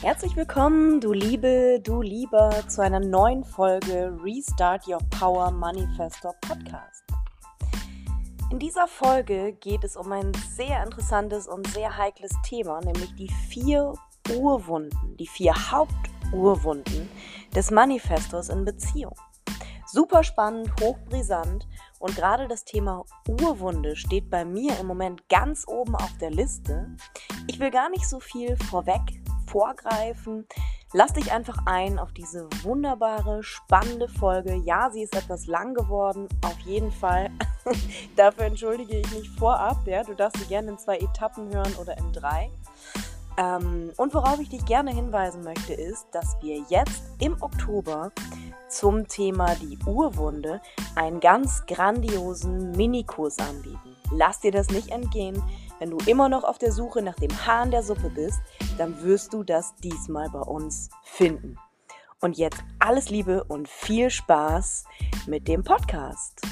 Herzlich willkommen, du Liebe, du Lieber, zu einer neuen Folge Restart Your Power Manifestor Podcast. In dieser Folge geht es um ein sehr interessantes und sehr heikles Thema, nämlich die vier Urwunden, die vier Haupturwunden des Manifestors in Beziehung. Super spannend, hochbrisant und gerade das Thema Urwunde steht bei mir im Moment ganz oben auf der Liste. Ich will gar nicht so viel vorweg vorgreifen. Lass dich einfach ein auf diese wunderbare, spannende Folge. Ja, sie ist etwas lang geworden, auf jeden Fall. Dafür entschuldige ich mich vorab. Ja, du darfst sie gerne in zwei Etappen hören oder in drei. Ähm, und worauf ich dich gerne hinweisen möchte, ist, dass wir jetzt im Oktober zum Thema die Urwunde einen ganz grandiosen Minikurs anbieten. Lass dir das nicht entgehen. Wenn du immer noch auf der Suche nach dem Hahn der Suppe bist, dann wirst du das diesmal bei uns finden. Und jetzt alles Liebe und viel Spaß mit dem Podcast.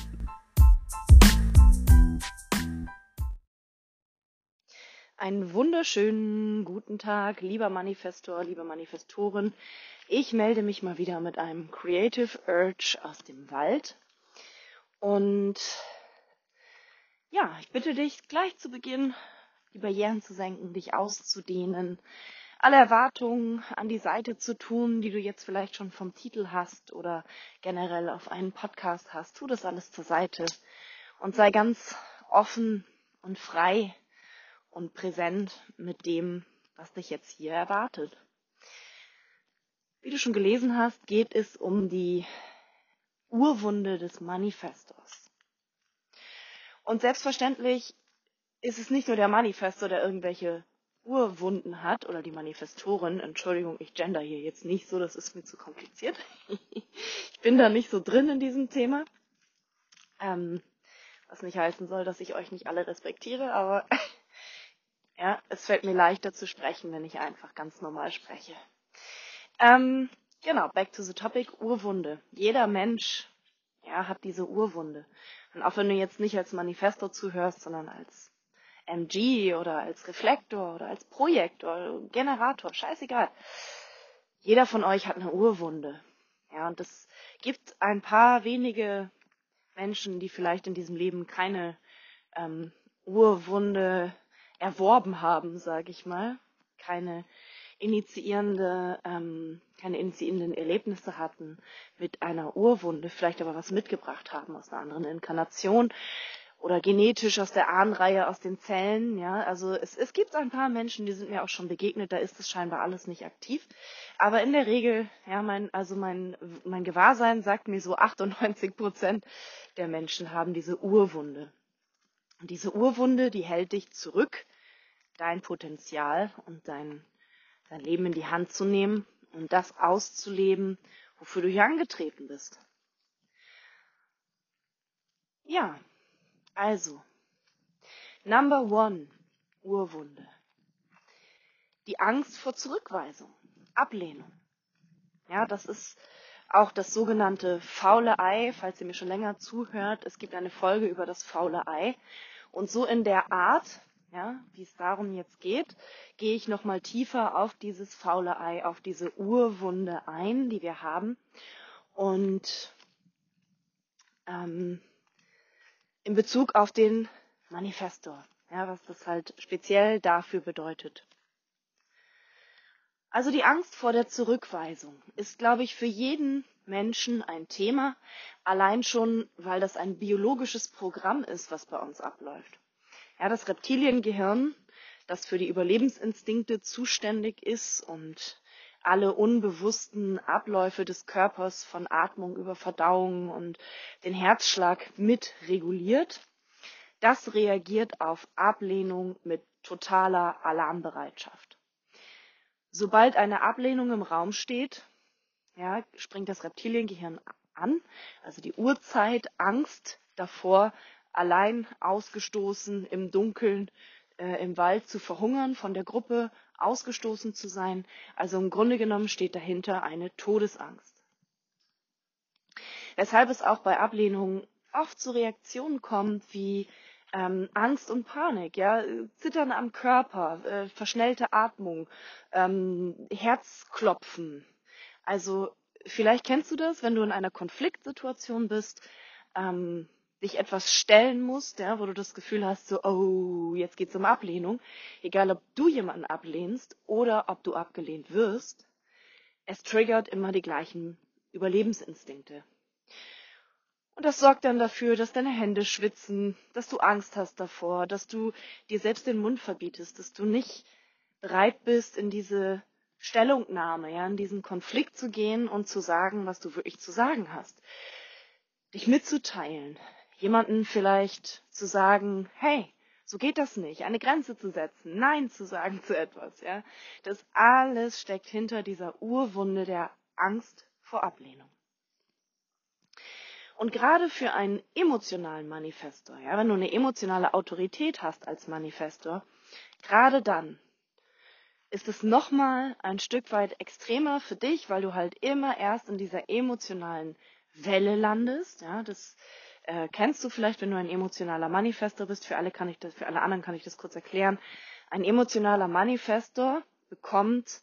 Einen wunderschönen guten Tag, lieber Manifestor, liebe Manifestorin. Ich melde mich mal wieder mit einem Creative Urge aus dem Wald. Und ja, ich bitte dich gleich zu Beginn, die Barrieren zu senken, dich auszudehnen, alle Erwartungen an die Seite zu tun, die du jetzt vielleicht schon vom Titel hast oder generell auf einen Podcast hast. Tu das alles zur Seite und sei ganz offen und frei und präsent mit dem, was dich jetzt hier erwartet. Wie du schon gelesen hast, geht es um die Urwunde des Manifestos. Und selbstverständlich ist es nicht nur der Manifestor, der irgendwelche Urwunden hat oder die Manifestorin. Entschuldigung, ich gender hier jetzt nicht so, das ist mir zu kompliziert. ich bin da nicht so drin in diesem Thema. Ähm, was nicht heißen soll, dass ich euch nicht alle respektiere, aber ja, es fällt mir leichter zu sprechen, wenn ich einfach ganz normal spreche. Ähm, genau, back to the topic, Urwunde. Jeder Mensch ja, hat diese Urwunde. Und auch wenn du jetzt nicht als Manifesto zuhörst, sondern als MG oder als Reflektor oder als Projektor, Generator, scheißegal. Jeder von euch hat eine Urwunde. Ja, und es gibt ein paar wenige Menschen, die vielleicht in diesem Leben keine ähm, Urwunde erworben haben, sage ich mal, keine initiierende, ähm, keine initiierenden Erlebnisse hatten mit einer Urwunde, vielleicht aber was mitgebracht haben aus einer anderen Inkarnation oder genetisch aus der Ahnenreihe, aus den Zellen, ja. Also es, es gibt ein paar Menschen, die sind mir auch schon begegnet, da ist es scheinbar alles nicht aktiv. Aber in der Regel, ja, mein, also mein, mein Gewahrsein sagt mir so 98 Prozent der Menschen haben diese Urwunde. Und diese Urwunde, die hält dich zurück, dein Potenzial und dein dein Leben in die Hand zu nehmen und das auszuleben, wofür du hier angetreten bist. Ja, also, Number One, Urwunde. Die Angst vor Zurückweisung, Ablehnung. Ja, das ist auch das sogenannte faule Ei, falls ihr mir schon länger zuhört. Es gibt eine Folge über das faule Ei. Und so in der Art ja, wie es darum jetzt geht, gehe ich nochmal tiefer auf dieses faule Ei, auf diese Urwunde ein, die wir haben. Und ähm, in Bezug auf den Manifestor, ja, was das halt speziell dafür bedeutet. Also die Angst vor der Zurückweisung ist, glaube ich, für jeden Menschen ein Thema, allein schon, weil das ein biologisches Programm ist, was bei uns abläuft. Ja, das Reptiliengehirn, das für die Überlebensinstinkte zuständig ist und alle unbewussten Abläufe des Körpers von Atmung über Verdauung und den Herzschlag mit reguliert. Das reagiert auf Ablehnung mit totaler Alarmbereitschaft. Sobald eine Ablehnung im Raum steht, ja, springt das Reptiliengehirn an, also die Urzeit Angst davor, allein ausgestoßen im Dunkeln äh, im Wald zu verhungern, von der Gruppe ausgestoßen zu sein. Also im Grunde genommen steht dahinter eine Todesangst. Weshalb es auch bei Ablehnung oft zu Reaktionen kommt wie ähm, Angst und Panik, ja, Zittern am Körper, äh, verschnellte Atmung, ähm, Herzklopfen. Also vielleicht kennst du das, wenn du in einer Konfliktsituation bist, ähm, dich etwas stellen musst, ja, wo du das Gefühl hast, so, oh, jetzt geht's um Ablehnung. Egal, ob du jemanden ablehnst oder ob du abgelehnt wirst, es triggert immer die gleichen Überlebensinstinkte. Und das sorgt dann dafür, dass deine Hände schwitzen, dass du Angst hast davor, dass du dir selbst den Mund verbietest, dass du nicht bereit bist, in diese Stellungnahme, ja, in diesen Konflikt zu gehen und zu sagen, was du wirklich zu sagen hast. Dich mitzuteilen, jemanden vielleicht zu sagen, hey, so geht das nicht, eine Grenze zu setzen, Nein zu sagen zu etwas, ja. Das alles steckt hinter dieser Urwunde der Angst vor Ablehnung. Und gerade für einen emotionalen Manifestor, ja, wenn du eine emotionale Autorität hast als Manifestor, gerade dann ist es nochmal ein Stück weit extremer für dich, weil du halt immer erst in dieser emotionalen Welle landest. Ja, das äh, kennst du vielleicht, wenn du ein emotionaler Manifestor bist. Für alle kann ich das, für alle anderen kann ich das kurz erklären. Ein emotionaler Manifestor bekommt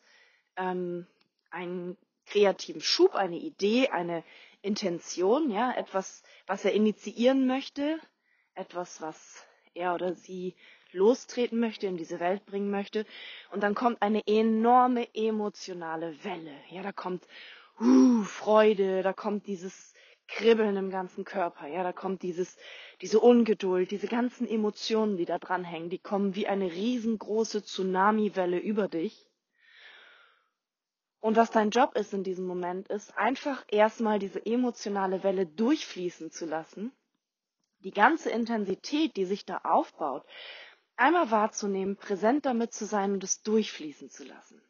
ähm, einen kreativen Schub, eine Idee, eine Intention, ja, etwas, was er initiieren möchte, etwas, was er oder sie lostreten möchte, in diese Welt bringen möchte. Und dann kommt eine enorme emotionale Welle. Ja, da kommt uh, Freude, da kommt dieses Kribbeln im ganzen Körper. Ja, da kommt dieses, diese Ungeduld, diese ganzen Emotionen, die da dranhängen, die kommen wie eine riesengroße Tsunamiwelle über dich. Und was dein Job ist in diesem Moment, ist einfach erstmal diese emotionale Welle durchfließen zu lassen, die ganze Intensität, die sich da aufbaut, einmal wahrzunehmen, präsent damit zu sein und es durchfließen zu lassen.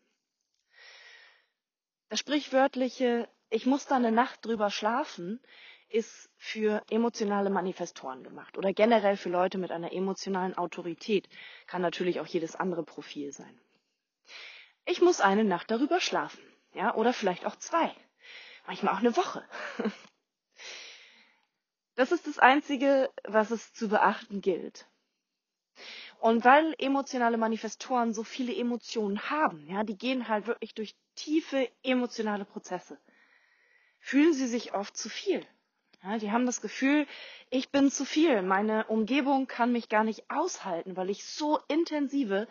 Das sprichwörtliche, ich muss da eine Nacht drüber schlafen, ist für emotionale Manifestoren gemacht oder generell für Leute mit einer emotionalen Autorität. Kann natürlich auch jedes andere Profil sein. Ich muss eine Nacht darüber schlafen. Ja, oder vielleicht auch zwei. Manchmal auch eine Woche. Das ist das Einzige, was es zu beachten gilt. Und weil emotionale Manifestoren so viele Emotionen haben, ja, die gehen halt wirklich durch tiefe emotionale Prozesse, fühlen sie sich oft zu viel. Ja, die haben das Gefühl, ich bin zu viel, meine Umgebung kann mich gar nicht aushalten, weil ich so intensive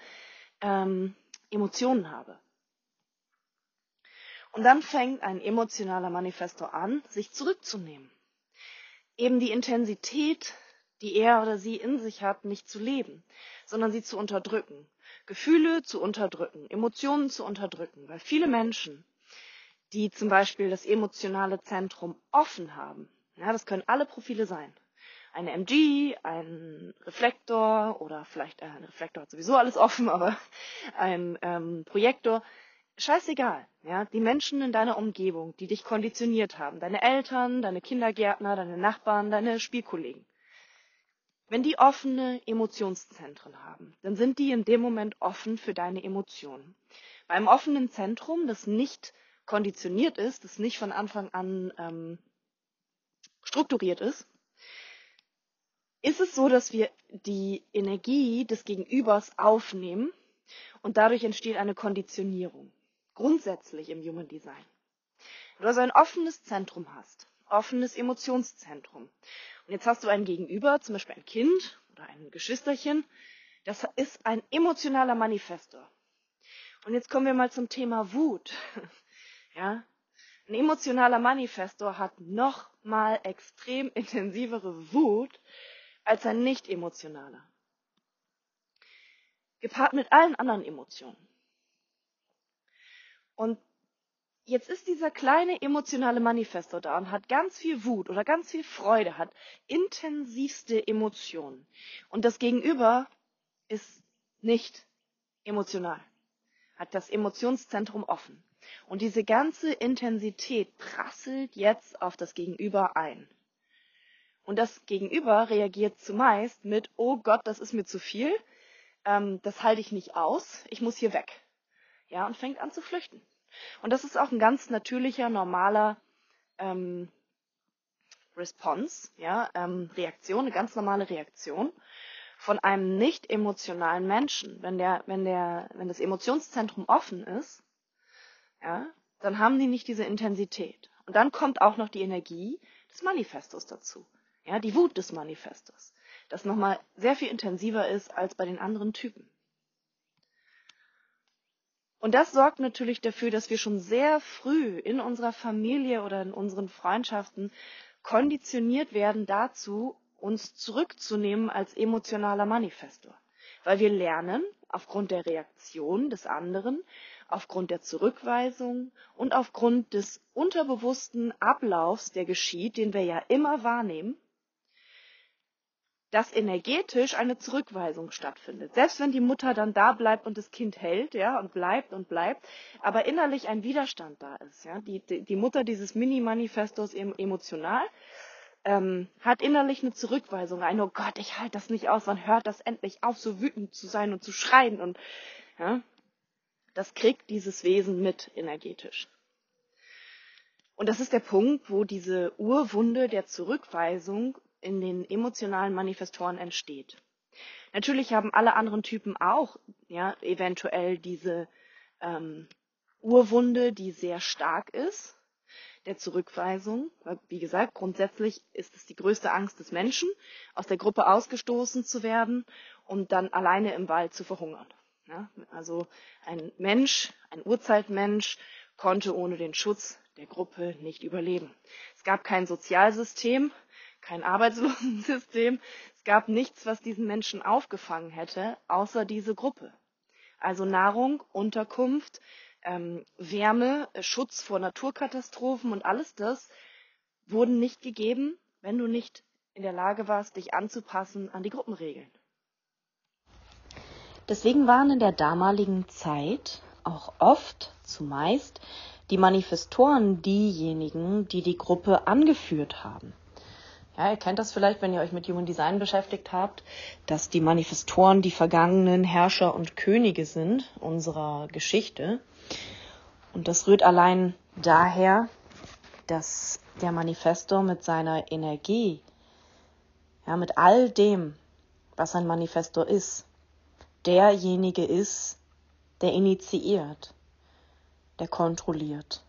ähm, Emotionen habe. Und dann fängt ein emotionaler Manifesto an, sich zurückzunehmen. Eben die Intensität, die er oder sie in sich hat, nicht zu leben, sondern sie zu unterdrücken. Gefühle zu unterdrücken, Emotionen zu unterdrücken. Weil viele Menschen, die zum Beispiel das emotionale Zentrum offen haben, ja, das können alle Profile sein, eine MG, ein Reflektor oder vielleicht äh, ein Reflektor hat sowieso alles offen, aber ein ähm, Projektor. Scheißegal, ja, die Menschen in deiner Umgebung, die dich konditioniert haben, deine Eltern, deine Kindergärtner, deine Nachbarn, deine Spielkollegen. Wenn die offene Emotionszentren haben, dann sind die in dem Moment offen für deine Emotionen. Bei einem offenen Zentrum, das nicht konditioniert ist, das nicht von Anfang an ähm, strukturiert ist, ist es so, dass wir die Energie des Gegenübers aufnehmen und dadurch entsteht eine Konditionierung. Grundsätzlich im Human Design. Wenn du also ein offenes Zentrum hast, offenes Emotionszentrum, und jetzt hast du ein Gegenüber, zum Beispiel ein Kind oder ein Geschwisterchen, das ist ein emotionaler Manifestor. Und jetzt kommen wir mal zum Thema Wut. Ja, ein emotionaler Manifestor hat noch mal extrem intensivere Wut als ein nicht emotionaler. Gepaart mit allen anderen Emotionen. Und jetzt ist dieser kleine emotionale Manifestor da und hat ganz viel Wut oder ganz viel Freude, hat intensivste Emotionen. Und das Gegenüber ist nicht emotional, hat das Emotionszentrum offen. Und diese ganze Intensität prasselt jetzt auf das Gegenüber ein. Und das Gegenüber reagiert zumeist mit, oh Gott, das ist mir zu viel, ähm, das halte ich nicht aus, ich muss hier weg. Ja, und fängt an zu flüchten. Und das ist auch ein ganz natürlicher, normaler ähm, Response, ja, ähm, Reaktion, eine ganz normale Reaktion. von einem nicht emotionalen Menschen, wenn der, wenn der, wenn das Emotionszentrum offen ist, ja, dann haben die nicht diese Intensität. Und dann kommt auch noch die Energie des Manifestos dazu. Ja, die Wut des Manifestos. Das nochmal sehr viel intensiver ist als bei den anderen Typen. Und das sorgt natürlich dafür, dass wir schon sehr früh in unserer Familie oder in unseren Freundschaften konditioniert werden dazu, uns zurückzunehmen als emotionaler Manifestor. Weil wir lernen, aufgrund der Reaktion des anderen, aufgrund der Zurückweisung und aufgrund des unterbewussten Ablaufs, der geschieht, den wir ja immer wahrnehmen, dass energetisch eine Zurückweisung stattfindet. Selbst wenn die Mutter dann da bleibt und das Kind hält, ja, und bleibt und bleibt, aber innerlich ein Widerstand da ist, ja. Die, die, die Mutter dieses Mini-Manifestos emotional ähm, hat innerlich eine Zurückweisung, ein, oh Gott, ich halte das nicht aus, wann hört das endlich auf, so wütend zu sein und zu schreien und, ja. Das kriegt dieses Wesen mit energetisch. Und das ist der Punkt, wo diese Urwunde der Zurückweisung in den emotionalen Manifestoren entsteht. Natürlich haben alle anderen Typen auch ja, eventuell diese ähm, Urwunde, die sehr stark ist, der Zurückweisung. Wie gesagt, grundsätzlich ist es die größte Angst des Menschen, aus der Gruppe ausgestoßen zu werden und dann alleine im Wald zu verhungern. Ja, also ein Mensch, ein Urzeitmensch, konnte ohne den Schutz der Gruppe nicht überleben. Es gab kein Sozialsystem, kein Arbeitslosensystem. Es gab nichts, was diesen Menschen aufgefangen hätte, außer diese Gruppe. Also Nahrung, Unterkunft, ähm, Wärme, Schutz vor Naturkatastrophen und alles das wurden nicht gegeben, wenn du nicht in der Lage warst, dich anzupassen an die Gruppenregeln. Deswegen waren in der damaligen Zeit auch oft, zumeist, die Manifestoren diejenigen, die die Gruppe angeführt haben. Ja, ihr kennt das vielleicht, wenn ihr euch mit Human Design beschäftigt habt, dass die Manifestoren die vergangenen Herrscher und Könige sind unserer Geschichte. Und das rührt allein daher, dass der Manifestor mit seiner Energie, ja, mit all dem, was ein Manifestor ist, derjenige ist, der initiiert, der kontrolliert,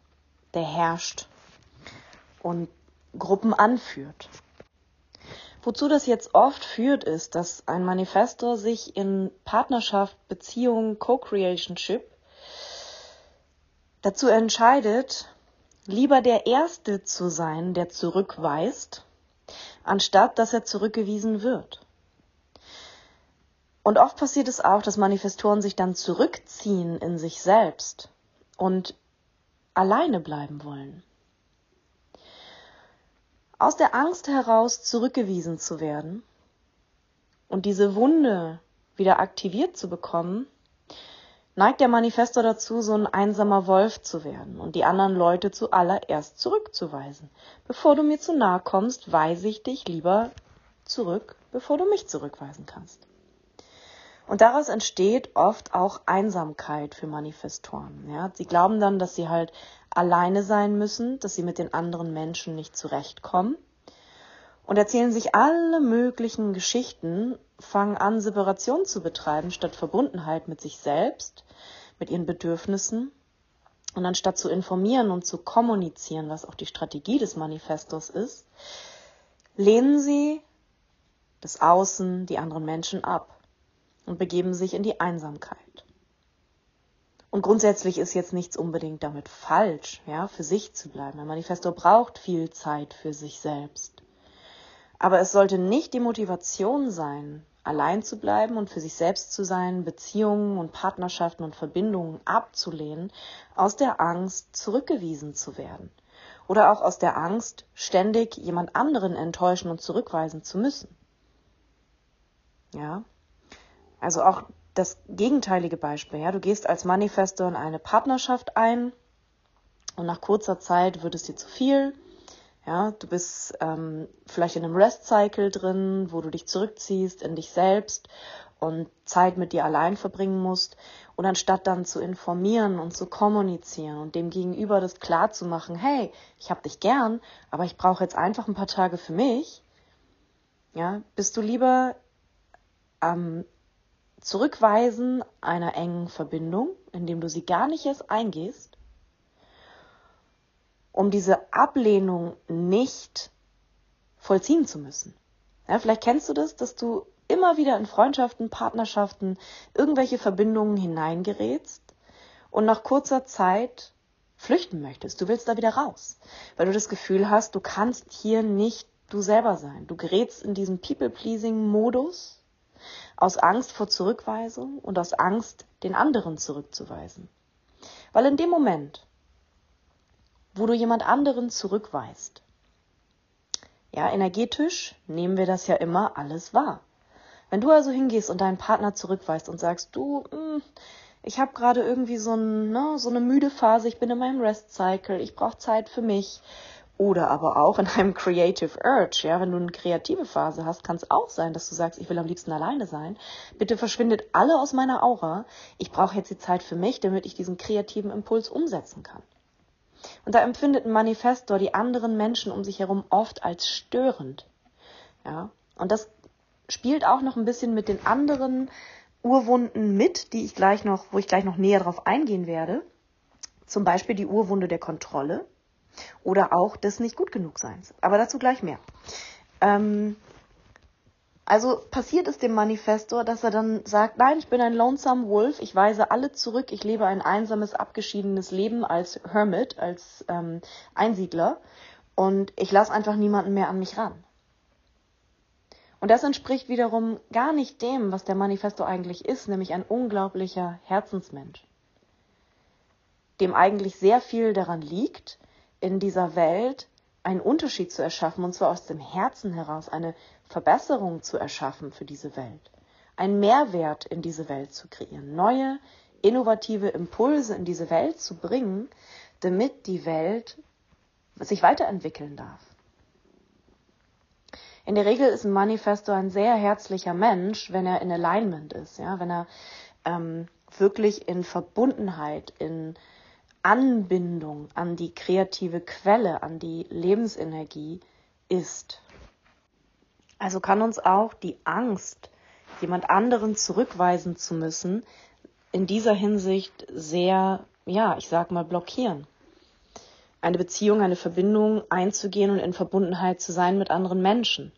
der herrscht und Gruppen anführt. Wozu das jetzt oft führt, ist, dass ein Manifestor sich in Partnerschaft, Beziehung, Co-Creationship dazu entscheidet, lieber der Erste zu sein, der zurückweist, anstatt dass er zurückgewiesen wird. Und oft passiert es auch, dass Manifestoren sich dann zurückziehen in sich selbst und alleine bleiben wollen. Aus der Angst heraus zurückgewiesen zu werden und diese Wunde wieder aktiviert zu bekommen, neigt der Manifestor dazu, so ein einsamer Wolf zu werden und die anderen Leute zuallererst zurückzuweisen. Bevor du mir zu nahe kommst, weise ich dich lieber zurück, bevor du mich zurückweisen kannst. Und daraus entsteht oft auch Einsamkeit für Manifestoren. Ja? Sie glauben dann, dass sie halt alleine sein müssen, dass sie mit den anderen Menschen nicht zurechtkommen und erzählen sich alle möglichen Geschichten, fangen an, Separation zu betreiben, statt Verbundenheit mit sich selbst, mit ihren Bedürfnissen. Und anstatt zu informieren und zu kommunizieren, was auch die Strategie des Manifestos ist, lehnen sie das Außen, die anderen Menschen ab und begeben sich in die Einsamkeit. Und grundsätzlich ist jetzt nichts unbedingt damit falsch, ja, für sich zu bleiben. Ein Manifesto braucht viel Zeit für sich selbst. Aber es sollte nicht die Motivation sein, allein zu bleiben und für sich selbst zu sein, Beziehungen und Partnerschaften und Verbindungen abzulehnen, aus der Angst zurückgewiesen zu werden. Oder auch aus der Angst, ständig jemand anderen enttäuschen und zurückweisen zu müssen. Ja, also auch das gegenteilige Beispiel. Ja, du gehst als Manifestor in eine Partnerschaft ein und nach kurzer Zeit wird es dir zu viel. Ja, du bist ähm, vielleicht in einem Rest-Cycle drin, wo du dich zurückziehst in dich selbst und Zeit mit dir allein verbringen musst. Und anstatt dann zu informieren und zu kommunizieren und dem Gegenüber das klar zu machen, hey, ich hab dich gern, aber ich brauche jetzt einfach ein paar Tage für mich, ja, bist du lieber am Zurückweisen einer engen Verbindung, indem du sie gar nicht erst eingehst, um diese Ablehnung nicht vollziehen zu müssen. Ja, vielleicht kennst du das, dass du immer wieder in Freundschaften, Partnerschaften, irgendwelche Verbindungen hineingerätst und nach kurzer Zeit flüchten möchtest. Du willst da wieder raus, weil du das Gefühl hast, du kannst hier nicht du selber sein. Du gerätst in diesen People-Pleasing-Modus aus Angst vor Zurückweisung und aus Angst, den anderen zurückzuweisen. Weil in dem Moment, wo du jemand anderen zurückweist, ja, energetisch nehmen wir das ja immer alles wahr. Wenn du also hingehst und deinen Partner zurückweist und sagst, du, hm, ich habe gerade irgendwie so, ein, ne, so eine müde Phase, ich bin in meinem Rest-Cycle, ich brauche Zeit für mich. Oder aber auch in einem Creative Urge, ja, wenn du eine kreative Phase hast, kann es auch sein, dass du sagst, ich will am liebsten alleine sein. Bitte verschwindet alle aus meiner Aura. Ich brauche jetzt die Zeit für mich, damit ich diesen kreativen Impuls umsetzen kann. Und da empfindet ein Manifestor die anderen Menschen um sich herum oft als störend. Ja, und das spielt auch noch ein bisschen mit den anderen Urwunden mit, die ich gleich noch, wo ich gleich noch näher drauf eingehen werde. Zum Beispiel die Urwunde der Kontrolle oder auch des nicht gut genug Seins. Aber dazu gleich mehr. Ähm, also passiert es dem Manifestor, dass er dann sagt, nein, ich bin ein lonesome Wolf, ich weise alle zurück, ich lebe ein einsames, abgeschiedenes Leben als Hermit, als ähm, Einsiedler und ich lasse einfach niemanden mehr an mich ran. Und das entspricht wiederum gar nicht dem, was der Manifesto eigentlich ist, nämlich ein unglaublicher Herzensmensch, dem eigentlich sehr viel daran liegt, in dieser Welt einen Unterschied zu erschaffen, und zwar aus dem Herzen heraus, eine Verbesserung zu erschaffen für diese Welt, einen Mehrwert in diese Welt zu kreieren, neue, innovative Impulse in diese Welt zu bringen, damit die Welt sich weiterentwickeln darf. In der Regel ist ein Manifesto ein sehr herzlicher Mensch, wenn er in Alignment ist, ja, wenn er ähm, wirklich in Verbundenheit, in Anbindung an die kreative Quelle, an die Lebensenergie ist. Also kann uns auch die Angst, jemand anderen zurückweisen zu müssen, in dieser Hinsicht sehr, ja, ich sag mal, blockieren eine Beziehung, eine Verbindung einzugehen und in Verbundenheit zu sein mit anderen Menschen.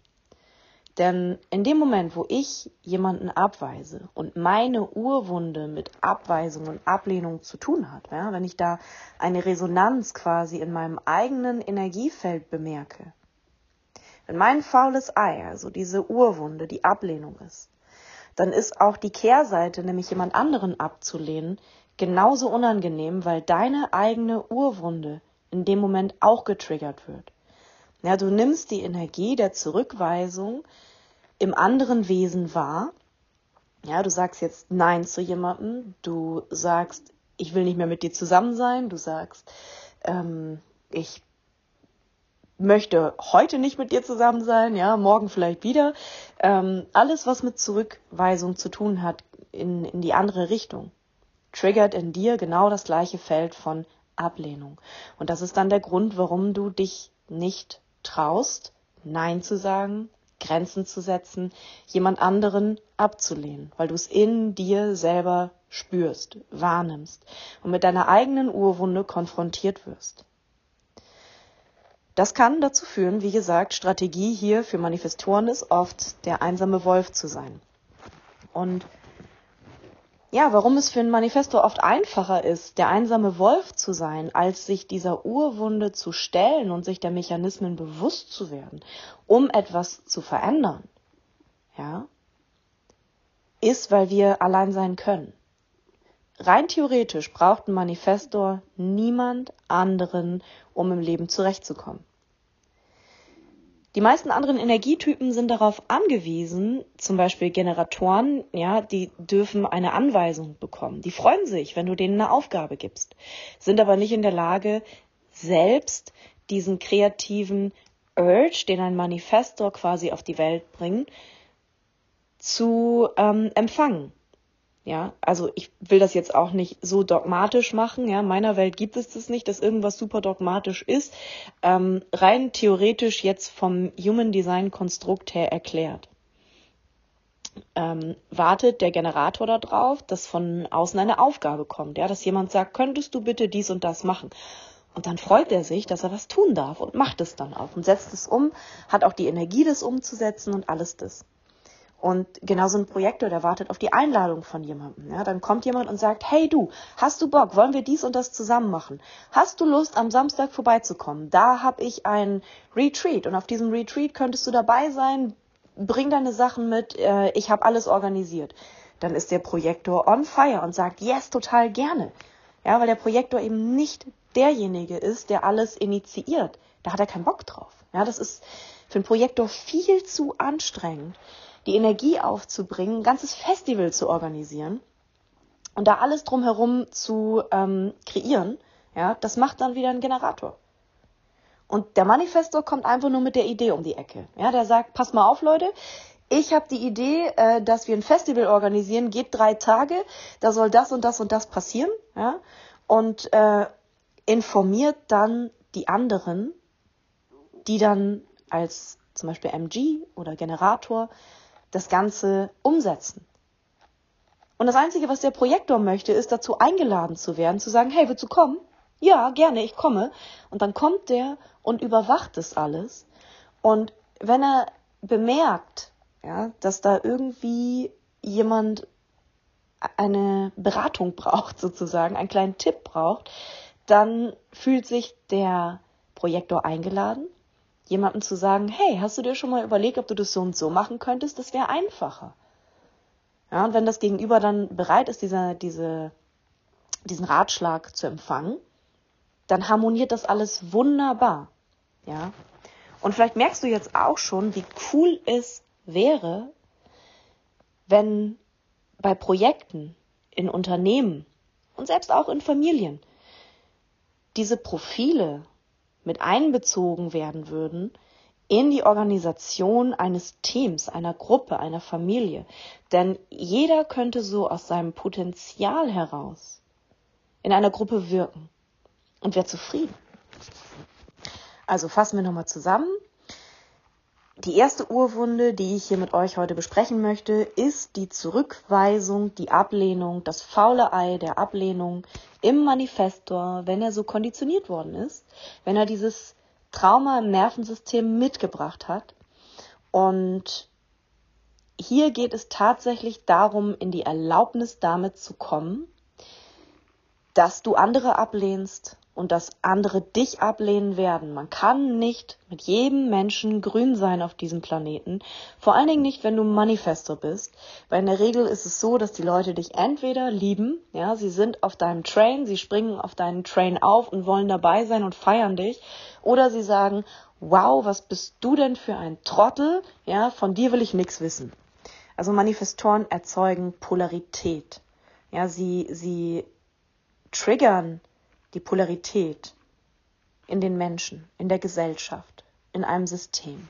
Denn in dem Moment, wo ich jemanden abweise und meine Urwunde mit Abweisung und Ablehnung zu tun hat, ja, wenn ich da eine Resonanz quasi in meinem eigenen Energiefeld bemerke, wenn mein faules Ei, also diese Urwunde, die Ablehnung ist, dann ist auch die Kehrseite, nämlich jemand anderen abzulehnen, genauso unangenehm, weil deine eigene Urwunde in dem Moment auch getriggert wird. Ja, du nimmst die Energie der Zurückweisung im anderen Wesen wahr. Ja, du sagst jetzt Nein zu jemandem, du sagst, ich will nicht mehr mit dir zusammen sein, du sagst, ähm, ich möchte heute nicht mit dir zusammen sein, ja, morgen vielleicht wieder. Ähm, alles, was mit Zurückweisung zu tun hat in, in die andere Richtung, triggert in dir genau das gleiche Feld von Ablehnung. Und das ist dann der Grund, warum du dich nicht traust, Nein zu sagen, Grenzen zu setzen, jemand anderen abzulehnen, weil du es in dir selber spürst, wahrnimmst und mit deiner eigenen Urwunde konfrontiert wirst. Das kann dazu führen, wie gesagt, Strategie hier für Manifestoren ist oft der einsame Wolf zu sein. Und ja, warum es für ein Manifesto oft einfacher ist, der einsame Wolf zu sein, als sich dieser Urwunde zu stellen und sich der Mechanismen bewusst zu werden, um etwas zu verändern, ja, ist, weil wir allein sein können. Rein theoretisch braucht ein Manifestor niemand anderen, um im Leben zurechtzukommen. Die meisten anderen Energietypen sind darauf angewiesen, zum Beispiel Generatoren, ja, die dürfen eine Anweisung bekommen. Die freuen sich, wenn du denen eine Aufgabe gibst, sind aber nicht in der Lage, selbst diesen kreativen Urge, den ein Manifestor quasi auf die Welt bringt, zu ähm, empfangen. Ja, also ich will das jetzt auch nicht so dogmatisch machen. Ja, in meiner Welt gibt es das nicht, dass irgendwas super dogmatisch ist. Ähm, rein theoretisch jetzt vom Human Design Konstrukt her erklärt. ähm, wartet der Generator darauf, dass von außen eine Aufgabe kommt, ja, dass jemand sagt, könntest du bitte dies und das machen? Und dann freut er sich, dass er was tun darf und macht es dann auch und setzt es um, hat auch die Energie, das umzusetzen und alles das. Und genauso ein Projektor, der wartet auf die Einladung von jemandem. Ja, dann kommt jemand und sagt, hey du, hast du Bock, wollen wir dies und das zusammen machen? Hast du Lust, am Samstag vorbeizukommen? Da habe ich ein Retreat und auf diesem Retreat könntest du dabei sein. Bring deine Sachen mit, äh, ich habe alles organisiert. Dann ist der Projektor on fire und sagt, yes, total gerne. Ja, weil der Projektor eben nicht derjenige ist, der alles initiiert. Da hat er keinen Bock drauf. Ja, das ist für einen Projektor viel zu anstrengend, die Energie aufzubringen, ein ganzes Festival zu organisieren und da alles drumherum zu ähm, kreieren. Ja, das macht dann wieder ein Generator. Und der Manifestor kommt einfach nur mit der Idee um die Ecke. Ja, der sagt, pass mal auf, Leute, ich habe die Idee, äh, dass wir ein Festival organisieren, geht drei Tage, da soll das und das und das passieren, ja, und äh, informiert dann die anderen, die dann als zum Beispiel MG oder Generator das Ganze umsetzen. Und das Einzige, was der Projektor möchte, ist dazu eingeladen zu werden, zu sagen, hey, willst du kommen? Ja, gerne, ich komme. Und dann kommt der und überwacht das alles. Und wenn er bemerkt, ja, dass da irgendwie jemand eine Beratung braucht, sozusagen, einen kleinen Tipp braucht, dann fühlt sich der Projektor eingeladen, jemandem zu sagen, hey, hast du dir schon mal überlegt, ob du das so und so machen könntest? Das wäre einfacher. Ja, und wenn das Gegenüber dann bereit ist, dieser, diese, diesen Ratschlag zu empfangen, dann harmoniert das alles wunderbar. Ja. Und vielleicht merkst du jetzt auch schon, wie cool es wäre, wenn bei Projekten, in Unternehmen und selbst auch in Familien diese Profile mit einbezogen werden würden in die Organisation eines Teams, einer Gruppe, einer Familie. Denn jeder könnte so aus seinem Potenzial heraus in einer Gruppe wirken und wäre zufrieden. Also fassen wir nochmal zusammen. Die erste Urwunde, die ich hier mit euch heute besprechen möchte, ist die Zurückweisung, die Ablehnung, das faule Ei der Ablehnung im Manifestor, wenn er so konditioniert worden ist, wenn er dieses Trauma im Nervensystem mitgebracht hat. Und hier geht es tatsächlich darum, in die Erlaubnis damit zu kommen, dass du andere ablehnst, und dass andere dich ablehnen werden. Man kann nicht mit jedem Menschen grün sein auf diesem Planeten. Vor allen Dingen nicht, wenn du Manifesto bist. Weil in der Regel ist es so, dass die Leute dich entweder lieben, ja, sie sind auf deinem Train, sie springen auf deinen Train auf und wollen dabei sein und feiern dich. Oder sie sagen, wow, was bist du denn für ein Trottel? Ja, von dir will ich nichts wissen. Also Manifestoren erzeugen Polarität. Ja, sie, sie triggern die Polarität in den Menschen, in der Gesellschaft, in einem System.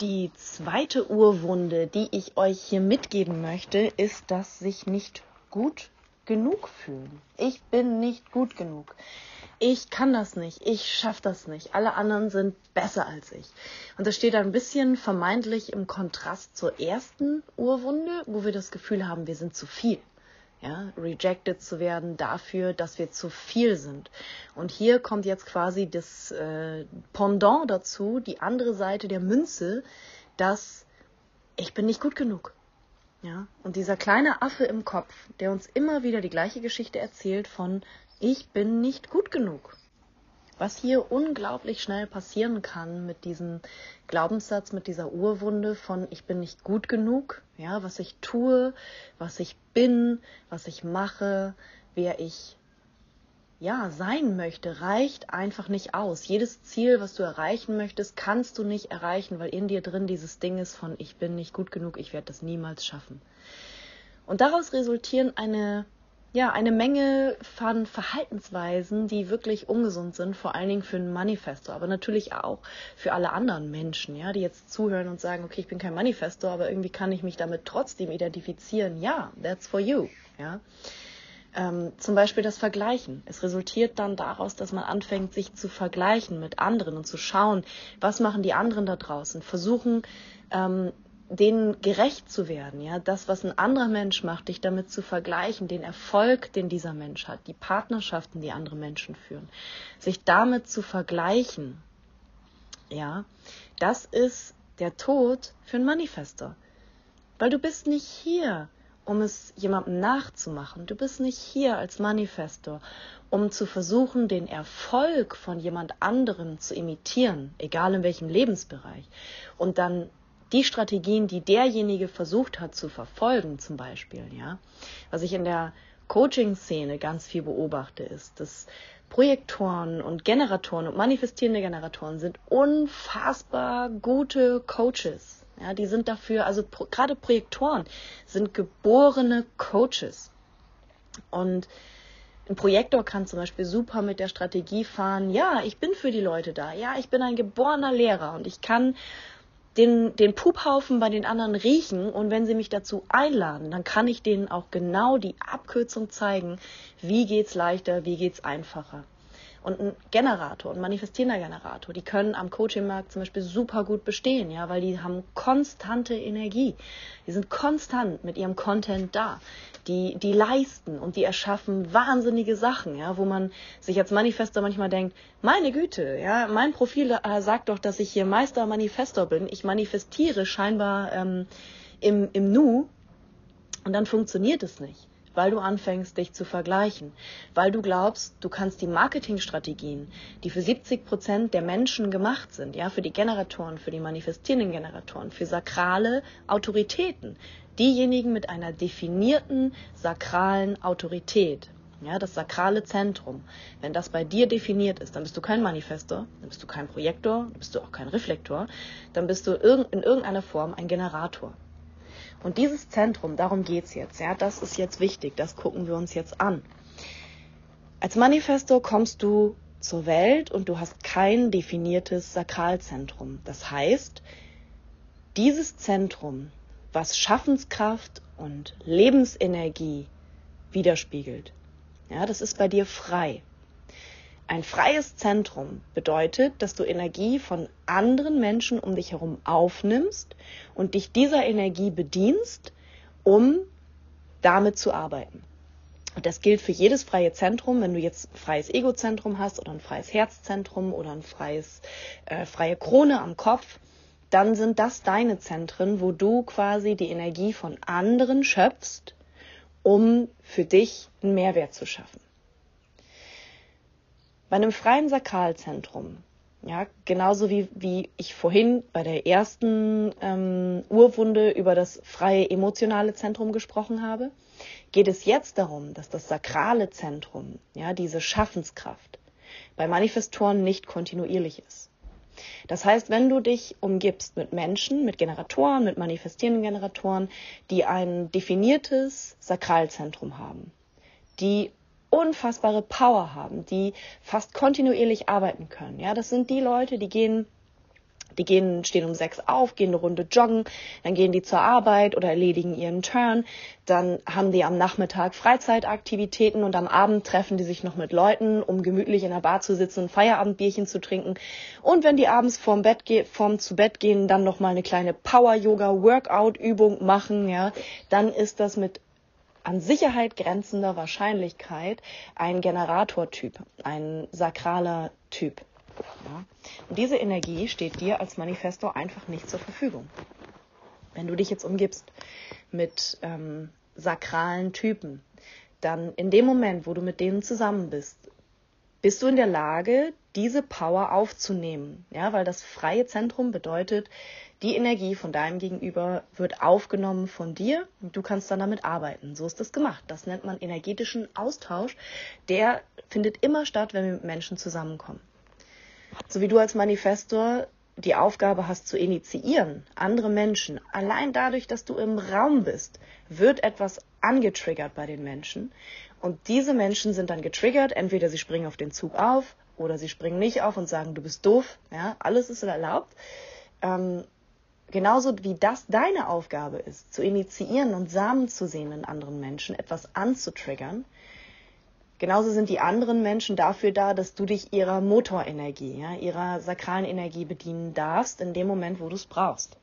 Die zweite Urwunde, die ich euch hier mitgeben möchte, ist das sich nicht gut genug fühlen. Ich bin nicht gut genug. Ich kann das nicht. Ich schaffe das nicht. Alle anderen sind besser als ich. Und das steht ein bisschen vermeintlich im Kontrast zur ersten Urwunde, wo wir das Gefühl haben, wir sind zu viel ja, rejected zu werden dafür, dass wir zu viel sind. Und hier kommt jetzt quasi das äh, Pendant dazu, die andere Seite der Münze, dass ich bin nicht gut genug. Ja, und dieser kleine Affe im Kopf, der uns immer wieder die gleiche Geschichte erzählt von ich bin nicht gut genug was hier unglaublich schnell passieren kann mit diesem Glaubenssatz, mit dieser Urwunde von ich bin nicht gut genug, ja, was ich tue, was ich bin, was ich mache, wer ich ja, sein möchte, reicht einfach nicht aus. Jedes Ziel, was du erreichen möchtest, kannst du nicht erreichen, weil in dir drin dieses Ding ist von ich bin nicht gut genug, ich werde das niemals schaffen. Und daraus resultieren eine ja, eine Menge von Verhaltensweisen, die wirklich ungesund sind, vor allen Dingen für ein Manifesto, aber natürlich auch für alle anderen Menschen, ja, die jetzt zuhören und sagen, okay, ich bin kein Manifesto, aber irgendwie kann ich mich damit trotzdem identifizieren. Ja, that's for you, ja. Ähm, zum Beispiel das Vergleichen. Es resultiert dann daraus, dass man anfängt, sich zu vergleichen mit anderen und zu schauen, was machen die anderen da draußen. Versuchen, ähm, denen gerecht zu werden, ja, das, was ein anderer Mensch macht, dich damit zu vergleichen, den Erfolg, den dieser Mensch hat, die Partnerschaften, die andere Menschen führen, sich damit zu vergleichen, ja, das ist der Tod für einen Manifester. Weil du bist nicht hier, um es jemandem nachzumachen. Du bist nicht hier als Manifestor, um zu versuchen, den Erfolg von jemand anderem zu imitieren, egal in welchem Lebensbereich. Und dann die Strategien, die derjenige versucht hat zu verfolgen, zum Beispiel, ja. Was ich in der Coaching-Szene ganz viel beobachte, ist, dass Projektoren und Generatoren und manifestierende Generatoren sind unfassbar gute Coaches. Ja, die sind dafür, also pro, gerade Projektoren sind geborene Coaches. Und ein Projektor kann zum Beispiel super mit der Strategie fahren, ja, ich bin für die Leute da, ja, ich bin ein geborener Lehrer und ich kann den, den Puphaufen bei den anderen riechen und wenn sie mich dazu einladen, dann kann ich denen auch genau die Abkürzung zeigen, wie geht's leichter, wie geht's einfacher. Und ein Generator, ein manifestierender Generator, die können am Coachingmarkt zum Beispiel super gut bestehen, ja, weil die haben konstante Energie. Die sind konstant mit ihrem Content da. Die, die leisten und die erschaffen wahnsinnige Sachen, ja, wo man sich als Manifestor manchmal denkt, meine Güte, ja, mein Profil äh, sagt doch, dass ich hier Meister Manifestor bin. Ich manifestiere scheinbar ähm, im, im Nu und dann funktioniert es nicht weil du anfängst, dich zu vergleichen, weil du glaubst, du kannst die Marketingstrategien, die für 70 Prozent der Menschen gemacht sind, ja, für die Generatoren, für die manifestierenden Generatoren, für sakrale Autoritäten, diejenigen mit einer definierten sakralen Autorität, ja, das sakrale Zentrum, wenn das bei dir definiert ist, dann bist du kein Manifestor, dann bist du kein Projektor, dann bist du auch kein Reflektor, dann bist du in irgendeiner Form ein Generator. Und dieses Zentrum, darum geht's jetzt, ja, das ist jetzt wichtig, das gucken wir uns jetzt an. Als Manifesto kommst du zur Welt und du hast kein definiertes Sakralzentrum. Das heißt, dieses Zentrum, was Schaffenskraft und Lebensenergie widerspiegelt, ja, das ist bei dir frei. Ein freies Zentrum bedeutet, dass du Energie von anderen Menschen um dich herum aufnimmst und dich dieser Energie bedienst, um damit zu arbeiten. Und das gilt für jedes freie Zentrum. Wenn du jetzt ein freies Egozentrum hast oder ein freies Herzzentrum oder ein freies, äh, freie Krone am Kopf, dann sind das deine Zentren, wo du quasi die Energie von anderen schöpfst, um für dich einen Mehrwert zu schaffen. Bei einem freien Sakralzentrum, ja, genauso wie, wie ich vorhin bei der ersten ähm, Urwunde über das freie emotionale Zentrum gesprochen habe, geht es jetzt darum, dass das sakrale Zentrum, ja, diese Schaffenskraft, bei Manifestoren nicht kontinuierlich ist. Das heißt, wenn du dich umgibst mit Menschen, mit Generatoren, mit manifestierenden Generatoren, die ein definiertes Sakralzentrum haben, die unfassbare Power haben, die fast kontinuierlich arbeiten können. Ja, das sind die Leute, die gehen die gehen, stehen um sechs auf, gehen eine Runde joggen, dann gehen die zur Arbeit oder erledigen ihren Turn, dann haben die am Nachmittag Freizeitaktivitäten und am Abend treffen die sich noch mit Leuten, um gemütlich in der Bar zu sitzen und Feierabendbierchen zu trinken. Und wenn die abends vorm Bett vorm zu Bett gehen, dann noch mal eine kleine Power Yoga Workout Übung machen, ja, dann ist das mit an Sicherheit grenzender Wahrscheinlichkeit ein Generatortyp, ein sakraler Typ. Ja? Und diese Energie steht dir als Manifesto einfach nicht zur Verfügung. Wenn du dich jetzt umgibst mit ähm, sakralen Typen, dann in dem Moment, wo du mit denen zusammen bist, bist du in der Lage, diese Power aufzunehmen. Ja, weil das freie Zentrum bedeutet, die Energie von deinem Gegenüber wird aufgenommen von dir und du kannst dann damit arbeiten. So ist das gemacht. Das nennt man energetischen Austausch. Der findet immer statt, wenn wir mit Menschen zusammenkommen. So wie du als Manifestor die Aufgabe hast zu initiieren, andere Menschen, allein dadurch, dass du im Raum bist, wird etwas angetriggert bei den Menschen. Und diese Menschen sind dann getriggert, entweder sie springen auf den Zug auf oder sie springen nicht auf und sagen, du bist doof. Ja, alles ist erlaubt. Ähm, Genauso wie das deine Aufgabe ist, zu initiieren und Samen zu sehen in anderen Menschen, etwas anzutriggern, genauso sind die anderen Menschen dafür da, dass du dich ihrer Motorenergie, ja, ihrer sakralen Energie bedienen darfst, in dem Moment, wo du es brauchst.